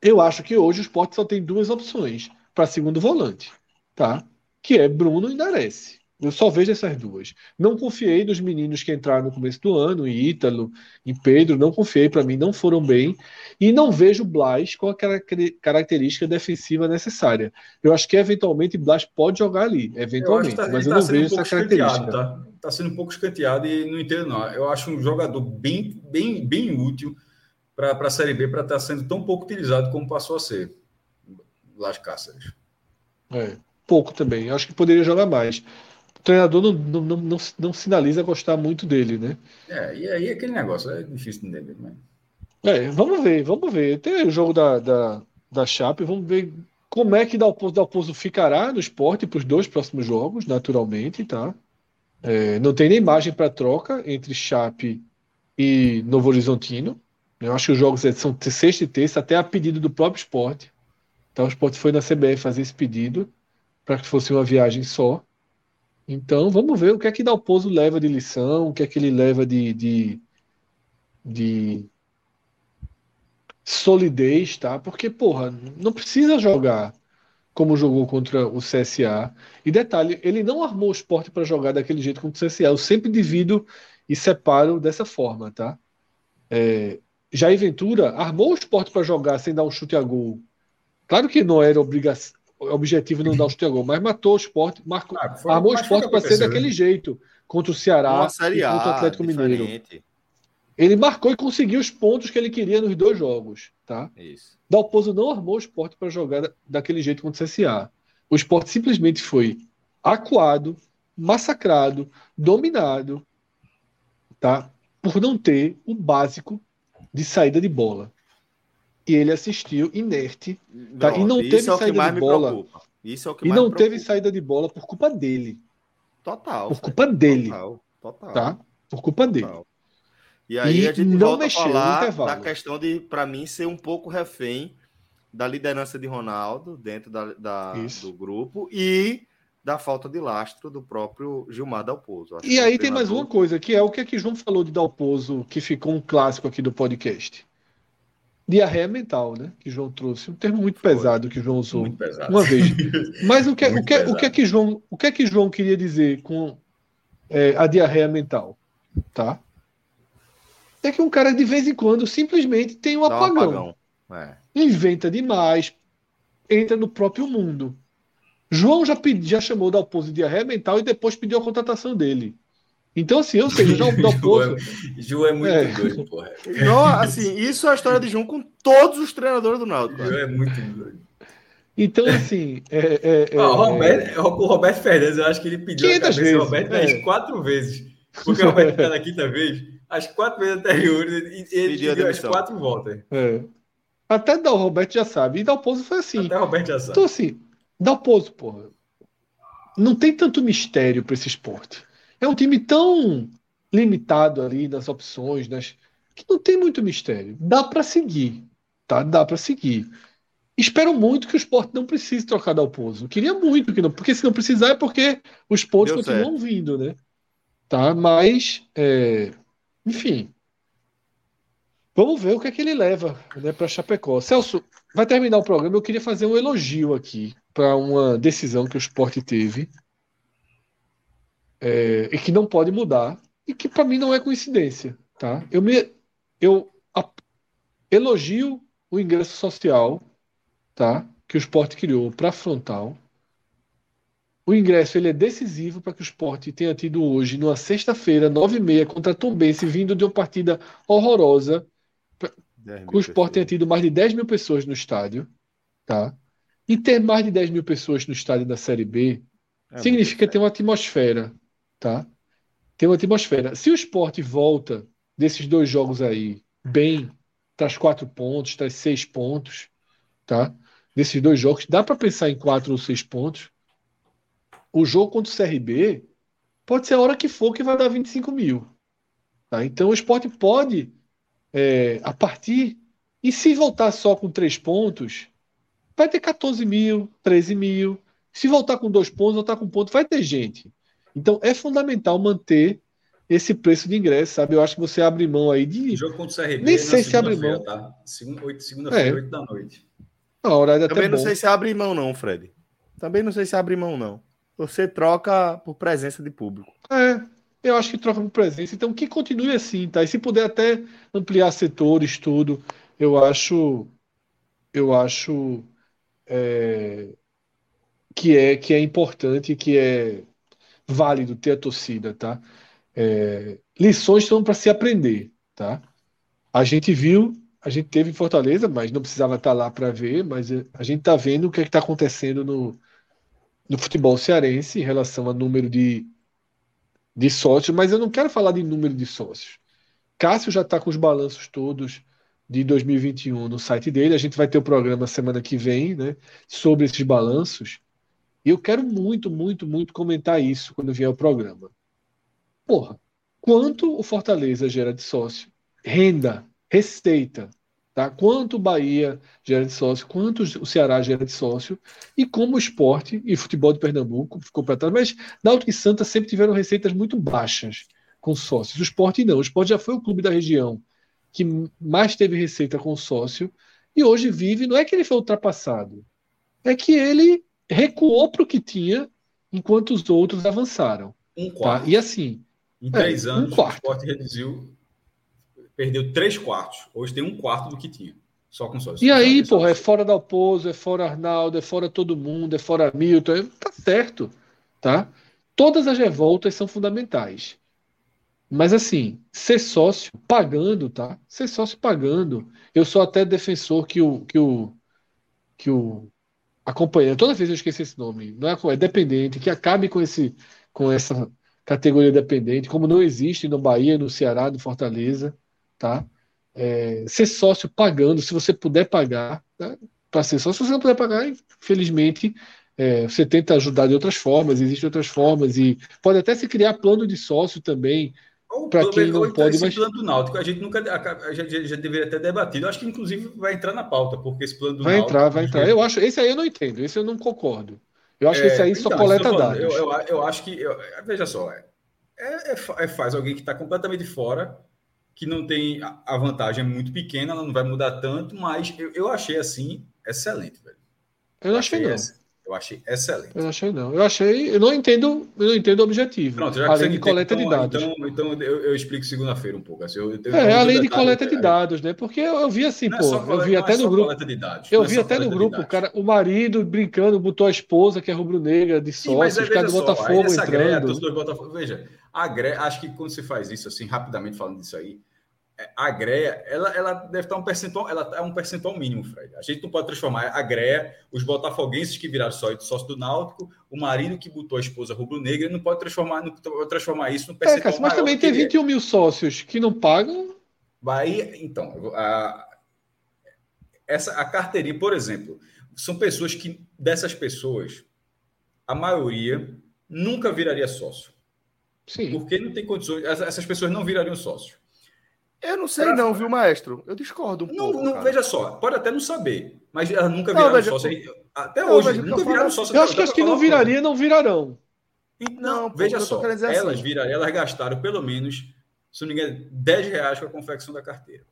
eu acho que hoje o esporte só tem duas opções para segundo volante, tá? Que é Bruno e Nares. Eu só vejo essas duas. Não confiei nos meninos que entraram no começo do ano, em Ítalo, em Pedro, não confiei, para mim não foram bem. E não vejo Blas com a característica defensiva necessária. Eu acho que eventualmente Blas pode jogar ali, eventualmente, tá, mas eu tá não vejo um essa característica. Tá? tá sendo um pouco escanteado e não entendo, não. Eu acho um jogador bem, bem, bem útil para a Série B, para estar tá sendo tão pouco utilizado como passou a ser. Las Cáceres. É, pouco também. Eu acho que poderia jogar mais treinador não, não, não, não, sinaliza gostar muito dele, né? É, e aí aquele negócio é difícil entender. Né? É, vamos ver, vamos ver. Tem o jogo da, da, da Chape, vamos ver como é que Dalpozo, Dalpozo ficará no esporte para os dois próximos jogos, naturalmente, tá? É, não tem nem margem para troca entre Chape e Novo Horizontino. Eu acho que os jogos são sexta e terça, até a pedido do próprio esporte. Então o esporte foi na CBF fazer esse pedido para que fosse uma viagem só. Então, vamos ver o que é que Dalpozo leva de lição, o que é que ele leva de, de, de solidez, tá? Porque, porra, não precisa jogar como jogou contra o CSA. E detalhe, ele não armou o esporte para jogar daquele jeito contra o CSA. Eu sempre divido e separo dessa forma, tá? É, Jair Ventura armou o esporte para jogar sem dar um chute a gol. Claro que não era obrigação, objetivo não dar a gol, mas matou o esporte, marcou, ah, foi, armou o esporte para ser daquele né? jeito contra o Ceará e contra o Atlético diferente. Mineiro. Ele marcou e conseguiu os pontos que ele queria nos dois jogos, tá? Isso. Dalpozo não armou o esporte para jogar daquele jeito contra o CSA. O esporte simplesmente foi acuado, massacrado, dominado, tá? Por não ter o básico de saída de bola. E ele assistiu inerte, tá? Não, e não teve é saída de bola. Isso é o que e não teve saída de bola por culpa dele. Total. Por culpa dele. Total, total. Tá? Por culpa total. dele. E aí e a gente não volta mexeu a falar da questão de, para mim, ser um pouco refém da liderança de Ronaldo dentro da, da do grupo e da falta de lastro do próprio Gilmar Dalpozo. e aí tem mais uma coisa, que é o que é que João falou de Dalpozo, que ficou um clássico aqui do podcast. Diarreia mental, né? Que João trouxe. Um termo muito Foi. pesado que João usou uma vez. Mas o que, o, que, o, que é que João, o que é que João queria dizer com é, a diarreia mental? Tá? é que um cara de vez em quando simplesmente tem um apagão. Um apagão. É. Inventa demais, entra no próprio mundo. João já, pedi, já chamou da Dalpozo de diarreia mental e depois pediu a contratação dele. Então, assim, eu sei. João é muito é. doido, porra. Não, assim, isso é a história de João com todos os treinadores do Náutico. João é muito doido. Então, assim. É, é, é, o, Roberto, o Roberto Fernandes, eu acho que ele pediu a cabeça vezes, do Roberto é. quatro vezes. Porque o Roberto está na quinta vez as quatro vezes anteriores e ele deu as quatro voltas. É. Até o Roberto já sabe. E Dalpozo foi assim. Até o Roberto já sabe. Então, assim, Dalpozo, porra. Não tem tanto mistério para esse esporte. É um time tão limitado ali nas opções, nas... que não tem muito mistério. Dá para seguir. Tá? Dá para seguir. Espero muito que o esporte não precise trocar Dalpozo. Queria muito que não, porque se não precisar é porque os pontos Deu continuam certo. vindo, né? Tá? Mas é, enfim. Vamos ver o que é que ele leva né, para Chapecó. Celso, vai terminar o programa. Eu queria fazer um elogio aqui para uma decisão que o esporte teve é, e que não pode mudar e que para mim não é coincidência. Tá? Eu, me, eu a, elogio o ingresso social tá, que o esporte criou para frontal o ingresso ele é decisivo para que o esporte tenha tido hoje, numa sexta-feira, nove e meia, contra Tom Bense, vindo de uma partida horrorosa. Que o esporte tenha tido mais de 10 mil pessoas no estádio. Tá? E ter mais de 10 mil pessoas no estádio da Série B é significa ter uma atmosfera. Tá? Tem uma atmosfera. Se o esporte volta desses dois jogos aí bem, traz quatro pontos, traz seis pontos, tá? Desses dois jogos, dá para pensar em quatro ou seis pontos o jogo contra o CRB pode ser a hora que for que vai dar 25 mil. Tá? Então o esporte pode, é, a partir. E se voltar só com três pontos, vai ter 14 mil, 13 mil. Se voltar com dois pontos, voltar com um ponto, vai ter gente. Então é fundamental manter esse preço de ingresso, sabe? Eu acho que você abre mão aí de. O jogo contra o CRB. Nem sei se abre mão. Tá? Segunda-feira, é. 8 da noite. A hora Também não bom. sei se abre mão, não, Fred. Também não sei se abre mão, não você troca por presença de público. É, eu acho que troca por presença. Então, que continue assim, tá? E se puder até ampliar setores, tudo, eu acho, eu acho é, que é que é importante, que é válido ter a torcida, tá? É, lições são para se aprender, tá? A gente viu, a gente teve em Fortaleza, mas não precisava estar lá para ver, mas a gente está vendo o que é está acontecendo no, no futebol cearense em relação a número de, de sócios, mas eu não quero falar de número de sócios. Cássio já está com os balanços todos de 2021 no site dele. A gente vai ter o programa semana que vem né, sobre esses balanços. E eu quero muito, muito, muito comentar isso quando vier o programa. Porra, quanto o Fortaleza gera de sócio? Renda, receita, Tá? Quanto o Bahia gera de sócio, quanto o Ceará gera de sócio, e como o esporte e futebol de Pernambuco ficou para trás. Mas Náutico e Santa sempre tiveram receitas muito baixas com sócios. O esporte não. O esporte já foi o clube da região que mais teve receita com sócio, e hoje vive, não é que ele foi ultrapassado, é que ele recuou para o que tinha enquanto os outros avançaram. Um tá? quarto. Tá? E assim. Em três é, anos, um quarto. o esporte reduziu, perdeu três quartos. Hoje tem um quarto do que tinha. Só com sócio. E aí, porra, é fora da Alpozo, é fora Arnaldo, é fora todo mundo, é fora Milton. É, tá certo. Tá? Todas as revoltas são fundamentais. Mas assim, ser sócio pagando, tá? Ser sócio pagando. Eu sou até defensor que o que o que o acompanhante, toda vez eu esqueço esse nome, não é, é dependente, que acabe com esse com essa categoria dependente, como não existe no Bahia, no Ceará, no Fortaleza, tá? É, ser sócio pagando, se você puder pagar, tá? para ser sócio, se você não puder pagar, infelizmente, é, você tenta ajudar de outras formas, existem outras formas, e pode até se criar plano de sócio também, para quem não pode, mas... plano do Náutico, a gente nunca gente já deveria ter debatido. Eu acho que inclusive vai entrar na pauta, porque esse plano do vai Náutico... Vai entrar, vai entrar. Eu acho, esse aí eu não entendo, esse eu não concordo. Eu acho é, que esse aí então, só coleta dados. Eu, eu, eu, acho que, eu, veja só, é, é, é faz alguém que está completamente fora, que não tem a vantagem é muito pequena, ela não vai mudar tanto, mas eu, eu achei assim excelente, velho. Eu não achei, achei não. Essa. Eu achei excelente. Eu achei não. Eu achei. Eu não entendo, eu não entendo o objetivo. Pronto, já que além de coleta então, de dados. Então, então eu, eu explico segunda-feira um pouco. Assim, eu, eu é, além de coleta de dados, né? Porque eu, vi assim, é pô, coleta, eu vi até é no grupo. eu vi até no grupo, o cara, o marido brincando, botou a esposa, que é rubro-negra, de sócio, os caras do Botafogo entrando. Greia, Botafogo, veja, a Greia, acho que quando você faz isso, assim, rapidamente falando disso aí, é, a GREA, ela, ela deve estar um percentual, ela é um percentual mínimo, Fred. A gente não pode transformar a GREA, os botafoguenses que viraram sócio do Náutico, o marido que botou a esposa rubro-negra, não pode transformar, não pode transformar isso no percentual é, Mas também tem 21 é. mil sócios que não pagam. Aí, então, a, essa, a carteirinha, por exemplo, são pessoas que, dessas pessoas, a maioria nunca viraria sócio. Sim. Porque não tem condições, essas pessoas não virariam sócio. Eu não sei, pra... não, viu, maestro? Eu discordo um não, pouco. Não, veja só, pode até não saber, mas elas nunca viraram não, veja, sócio. Até não, hoje, nunca viraram sócio. Eu acho que as que não viraria, não virarão. Não, não veja só, elas assim. viraram, elas gastaram pelo menos, se não me engano, 10 reais com a confecção da carteira.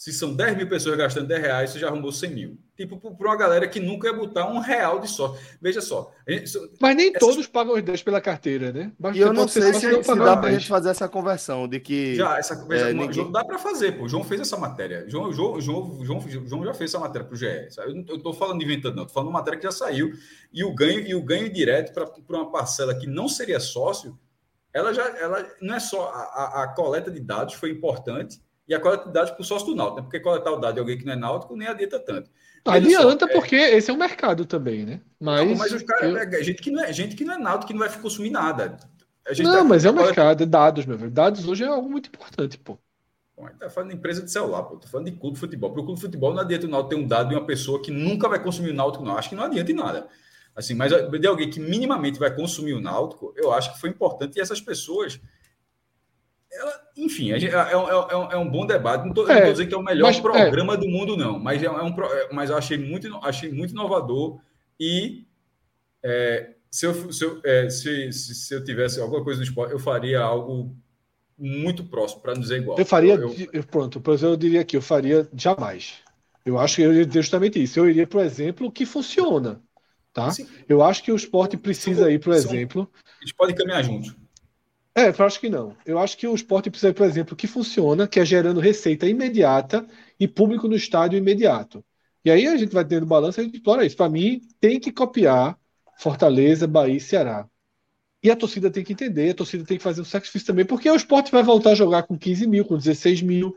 Se são 10 mil pessoas gastando 10 reais, você já arrumou 100 mil. Tipo, para uma galera que nunca ia botar um real de sorte. Veja só. Gente, Mas nem essas... todos pagam os 10 pela carteira, né? Basta e eu não sei se, se, se dá para a gente fazer essa conversão de que. Já, essa veja, é, ninguém... dá para fazer, pô. O João fez essa matéria. João, João, João, João, João já fez essa matéria para o GE. Sabe? Eu não estou falando inventando, não. Estou falando uma matéria que já saiu. E o ganho, e o ganho direto para uma parcela que não seria sócio, ela já ela não é só a, a, a coleta de dados foi importante e a qualidade para o sócio do Náutico, né? porque coletar o dado de alguém que não é náutico nem adianta tanto. adianta só, é porque é... esse é o mercado também, né? Mas, não, mas os caras, eu... é gente que não é gente que não é náutico, que não vai consumir nada. não, tá, mas é o mercado, é dados, meu velho. Dados hoje é algo muito importante, pô. Bom, tá falando de empresa de celular, pô. Tô falando de clube de futebol. Para o clube de futebol não adianta o Náutico ter um dado de uma pessoa que nunca vai consumir o Náutico, não. Acho que não adianta em nada. Assim, mas de alguém que minimamente vai consumir o Náutico, eu acho que foi importante e essas pessoas ela, enfim, é, é, é, é, um bom debate. Não estou é, dizendo que é o melhor mas, é. programa do mundo, não. Mas, é, um, mas eu achei muito, achei muito inovador e se, eu, se, eu, se, se, eu tivesse alguma coisa no esporte, eu faria algo muito próximo, para não dizer igual. Eu faria, eu, eu, pronto, por exemplo, eu diria que eu faria jamais. Eu acho que eu iria justamente isso. Eu iria, por exemplo, que funciona. Tá? Eu acho que o esporte precisa ir, por exemplo. A gente pode caminhar juntos. É, eu acho que não. Eu acho que o esporte precisa, por exemplo, que funciona, que é gerando receita imediata e público no estádio imediato. E aí a gente vai tendo balanço e a gente explora isso. Para mim, tem que copiar Fortaleza, Bahia e Ceará. E a torcida tem que entender, a torcida tem que fazer um sacrifício também, porque o esporte vai voltar a jogar com 15 mil, com 16 mil.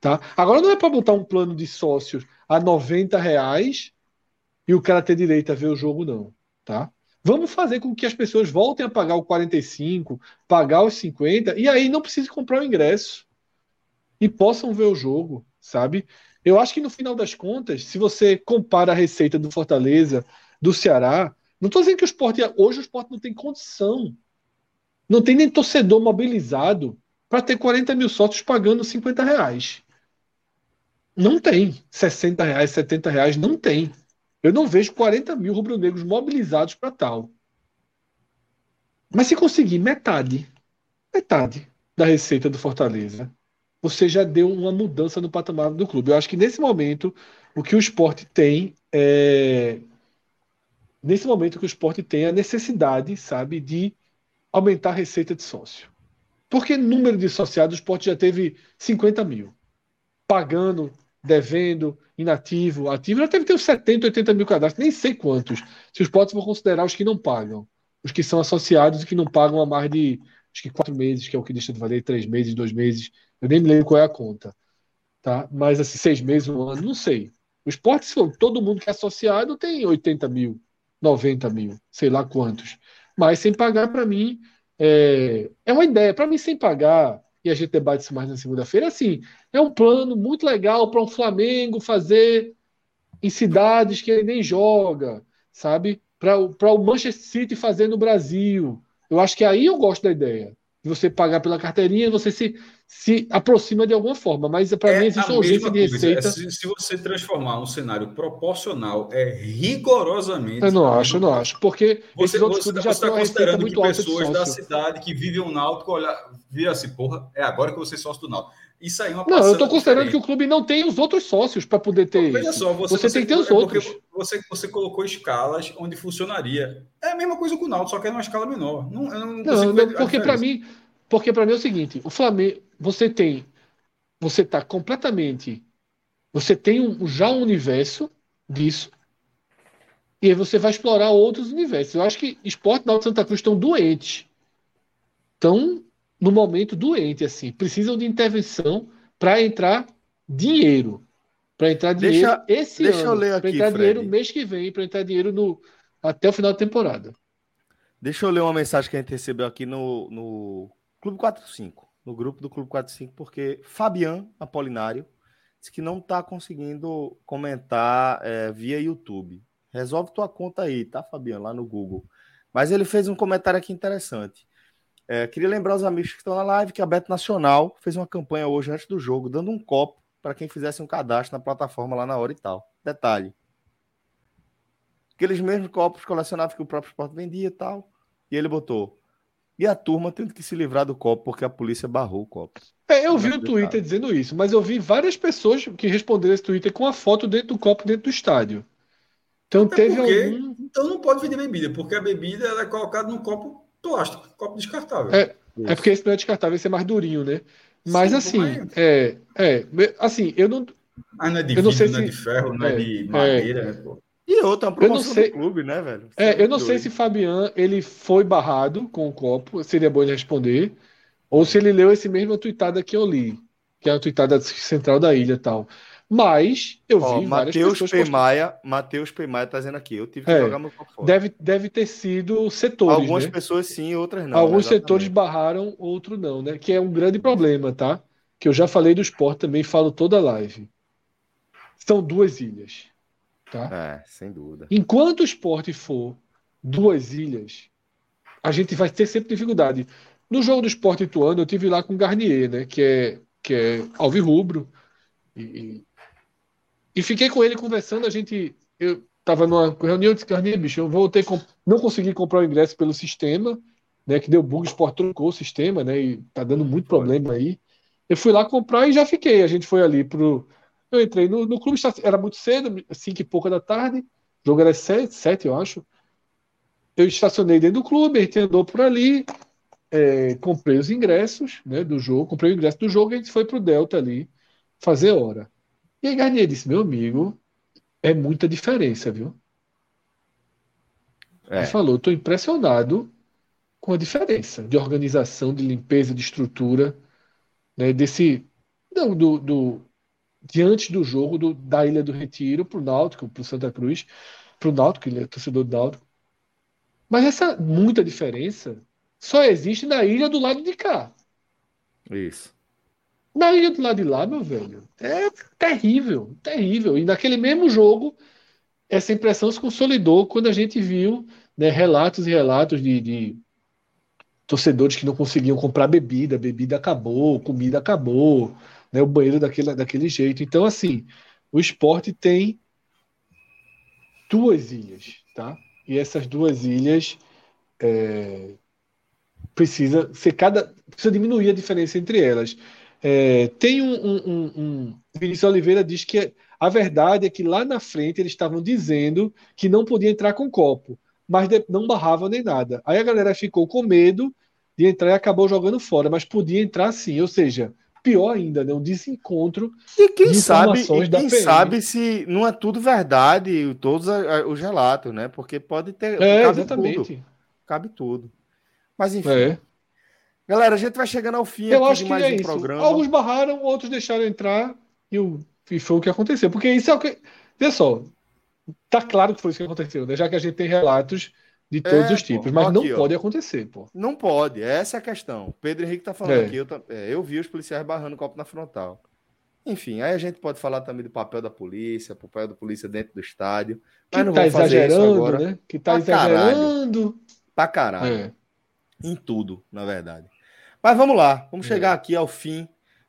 Tá? Agora não é para botar um plano de sócios a 90 reais e o cara ter direito a ver o jogo, não. Tá? Vamos fazer com que as pessoas voltem a pagar o 45, pagar os 50, e aí não precise comprar o ingresso. E possam ver o jogo, sabe? Eu acho que no final das contas, se você compara a receita do Fortaleza, do Ceará, não estou dizendo que o esporte. Hoje o esporte não tem condição. Não tem nem torcedor mobilizado para ter 40 mil sócios pagando 50 reais. Não tem. 60 reais, 70 reais, não tem. Eu não vejo 40 mil rubro-negros mobilizados para tal. Mas se conseguir metade, metade da receita do Fortaleza, você já deu uma mudança no patamar do clube. Eu acho que nesse momento o que o esporte tem é, nesse momento que o esporte tem a necessidade, sabe, de aumentar a receita de sócio. Porque número de associados, o esporte já teve 50 mil. Pagando, devendo, inativo, ativo, já deve ter uns 70, 80 mil cadastros, nem sei quantos. Se os esportes vão considerar os que não pagam, os que são associados e que não pagam há mais de acho que quatro meses, que é o que deixa de valer, três meses, dois meses, eu nem me lembro qual é a conta. Tá? Mas assim, seis meses, um ano, não sei. O esporte, todo mundo que é associado tem 80 mil, 90 mil, sei lá quantos. Mas sem pagar, para mim, é, é uma ideia. Para mim, sem pagar, e a gente debate isso mais na segunda-feira, assim, é um plano muito legal para um Flamengo fazer em cidades que ele nem joga, sabe? Para o Manchester City fazer no Brasil. Eu acho que aí eu gosto da ideia de você pagar pela carteirinha, você se, se aproxima de alguma forma, mas para é mim existe uma urgência de receita. Se, se, você transformar um cenário proporcional, é rigorosamente. Eu não acho, eu não acho, porque você, você, você está considerando que pessoas da cidade que vivem o Náutico olha, vira assim, porra, é agora que você é sócio do Náutico. Isso aí é uma Não, eu estou considerando diferente. que o clube não tem os outros sócios para poder ter. Veja só, você, você, tem que ter os é outros. Você, você colocou escalas onde funcionaria. É a mesma coisa com o Náutico, só que é numa escala menor. Não, não, não, não porque para mim, porque para mim é o seguinte: o Flamengo, você tem, você está completamente, você tem um, já um universo disso. E aí você vai explorar outros universos. Eu acho que Esporte Náutico Santa Cruz estão doentes. Estão no momento doente, assim. Precisam de intervenção para entrar dinheiro. Para entrar dinheiro deixa, esse deixa ano. Para entrar Fred. dinheiro mês que vem, para entrar dinheiro no, até o final da temporada. Deixa eu ler uma mensagem que a gente recebeu aqui no, no Clube 45, no grupo do Clube 45, porque Fabian Apolinário disse que não está conseguindo comentar é, via YouTube. Resolve tua conta aí, tá, Fabian, lá no Google. Mas ele fez um comentário aqui interessante. É, queria lembrar os amigos que estão na live que a Beto Nacional fez uma campanha hoje antes do jogo, dando um copo para quem fizesse um cadastro na plataforma lá na hora e tal. Detalhe. Aqueles mesmos copos colecionáveis que o próprio esporte vendia e tal. E ele botou. E a turma tendo que se livrar do copo porque a polícia barrou o copo. É, eu vi o Twitter dizendo isso, mas eu vi várias pessoas que responderam esse Twitter com a foto dentro do copo dentro do estádio. Então Até teve porque, algum... Então não pode vender bebida, porque a bebida ela é colocada num copo plástico, copo descartável. É, é porque esse não é descartável, esse é mais durinho, né? Mas Sim, assim, é, é, assim, eu não. Mas não é de vidro, não, sei não é se... é de ferro, não é, é de madeira, é, né, pô? E outra, uma promoção sei, do clube, né, velho? é, eu não sei se Fabian ele foi barrado com o copo, seria bom ele responder, ou se ele leu esse mesmo tweetada que eu li, que é a tweetada central da ilha e tal. Mas eu Ó, vi Matheus Pemaia, Matheus Pemaia tá dizendo aqui, eu tive que é, jogar meu copo Deve, deve ter sido setores. Algumas né? pessoas sim, outras não. Alguns né? setores barraram, outros não, né? Que é um grande problema, tá? Que eu já falei do esporte também, falo toda a live. São duas ilhas. Tá? É, sem dúvida. Enquanto o esporte for duas ilhas, a gente vai ter sempre dificuldade. No jogo do esporte ituano, eu tive lá com o Garnier, né? Que é, que é alvirrubro. E, e fiquei com ele conversando, a gente. Eu estava numa reunião de carninha, bicho. Eu voltei, não consegui comprar o ingresso pelo sistema, né? Que deu bug, o Sport trocou o sistema, né? E tá dando muito problema aí. Eu fui lá comprar e já fiquei. A gente foi ali pro. Eu entrei no, no clube, era muito cedo, cinco e pouca da tarde. O jogo era sete, sete, eu acho. Eu estacionei dentro do clube, a gente andou por ali, é, comprei os ingressos né, do jogo, comprei o ingresso do jogo e a gente foi pro Delta ali fazer hora. E aí Garnier disse, meu amigo, é muita diferença, viu? É. Ele falou, estou impressionado com a diferença de organização, de limpeza, de estrutura, né, desse não, do, do diante do jogo do, da Ilha do Retiro para o Náutico, para o Santa Cruz, para o Náutico, ele é torcedor do Náutico. Mas essa muita diferença só existe na ilha do lado de cá. Isso. Na ilha do lado de lá, meu velho, é terrível, terrível. E naquele mesmo jogo, essa impressão se consolidou quando a gente viu né, relatos e relatos de, de, torcedores que não conseguiam comprar bebida, bebida acabou, comida acabou, né, o banheiro daquele, daquele jeito. Então, assim, o esporte tem duas ilhas, tá? E essas duas ilhas é, precisa ser cada precisa diminuir a diferença entre elas. É, tem um, um, um, Vinícius Oliveira diz que A verdade é que lá na frente eles estavam dizendo que não podia entrar com copo, mas não barravam nem nada. Aí a galera ficou com medo de entrar e acabou jogando fora, mas podia entrar sim, ou seja, pior ainda, né? um desencontro e quem de sabe, e quem sabe se não é tudo verdade, todos os relatos, né? Porque pode ter. É, exatamente. Tudo, cabe tudo. Mas enfim. É. Galera, a gente vai chegando ao fim Eu acho que mais é um isso. programa. Alguns barraram, outros deixaram entrar e, o, e foi o que aconteceu. Porque isso é o que. Olha só, tá claro que foi isso que aconteceu, né? Já que a gente tem relatos de todos é, os tipos, pô, mas aqui, não ó. pode acontecer, pô. Não pode, essa é a questão. Pedro Henrique tá falando é. aqui, eu, é, eu vi os policiais barrando o copo na frontal. Enfim, aí a gente pode falar também do papel da polícia, papel da polícia dentro do estádio. Mas que não tá exagerando, né? Que tá pra exagerando. Caralho. Pra caralho. É. Em tudo, na verdade. Mas vamos lá, vamos chegar é. aqui ao fim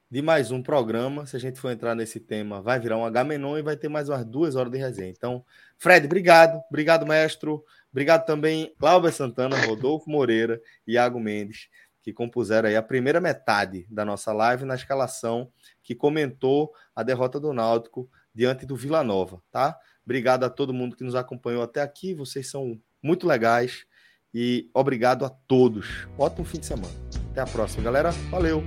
de mais um programa. Se a gente for entrar nesse tema, vai virar um H-Menon e vai ter mais umas duas horas de resenha. Então, Fred, obrigado. Obrigado, mestre. Obrigado também, Cláudio Santana, Rodolfo Moreira e Iago Mendes, que compuseram aí a primeira metade da nossa live na escalação, que comentou a derrota do Náutico diante do Vila Nova, tá? Obrigado a todo mundo que nos acompanhou até aqui. Vocês são muito legais. E obrigado a todos. Ótimo fim de semana. Até a próxima, galera. Valeu!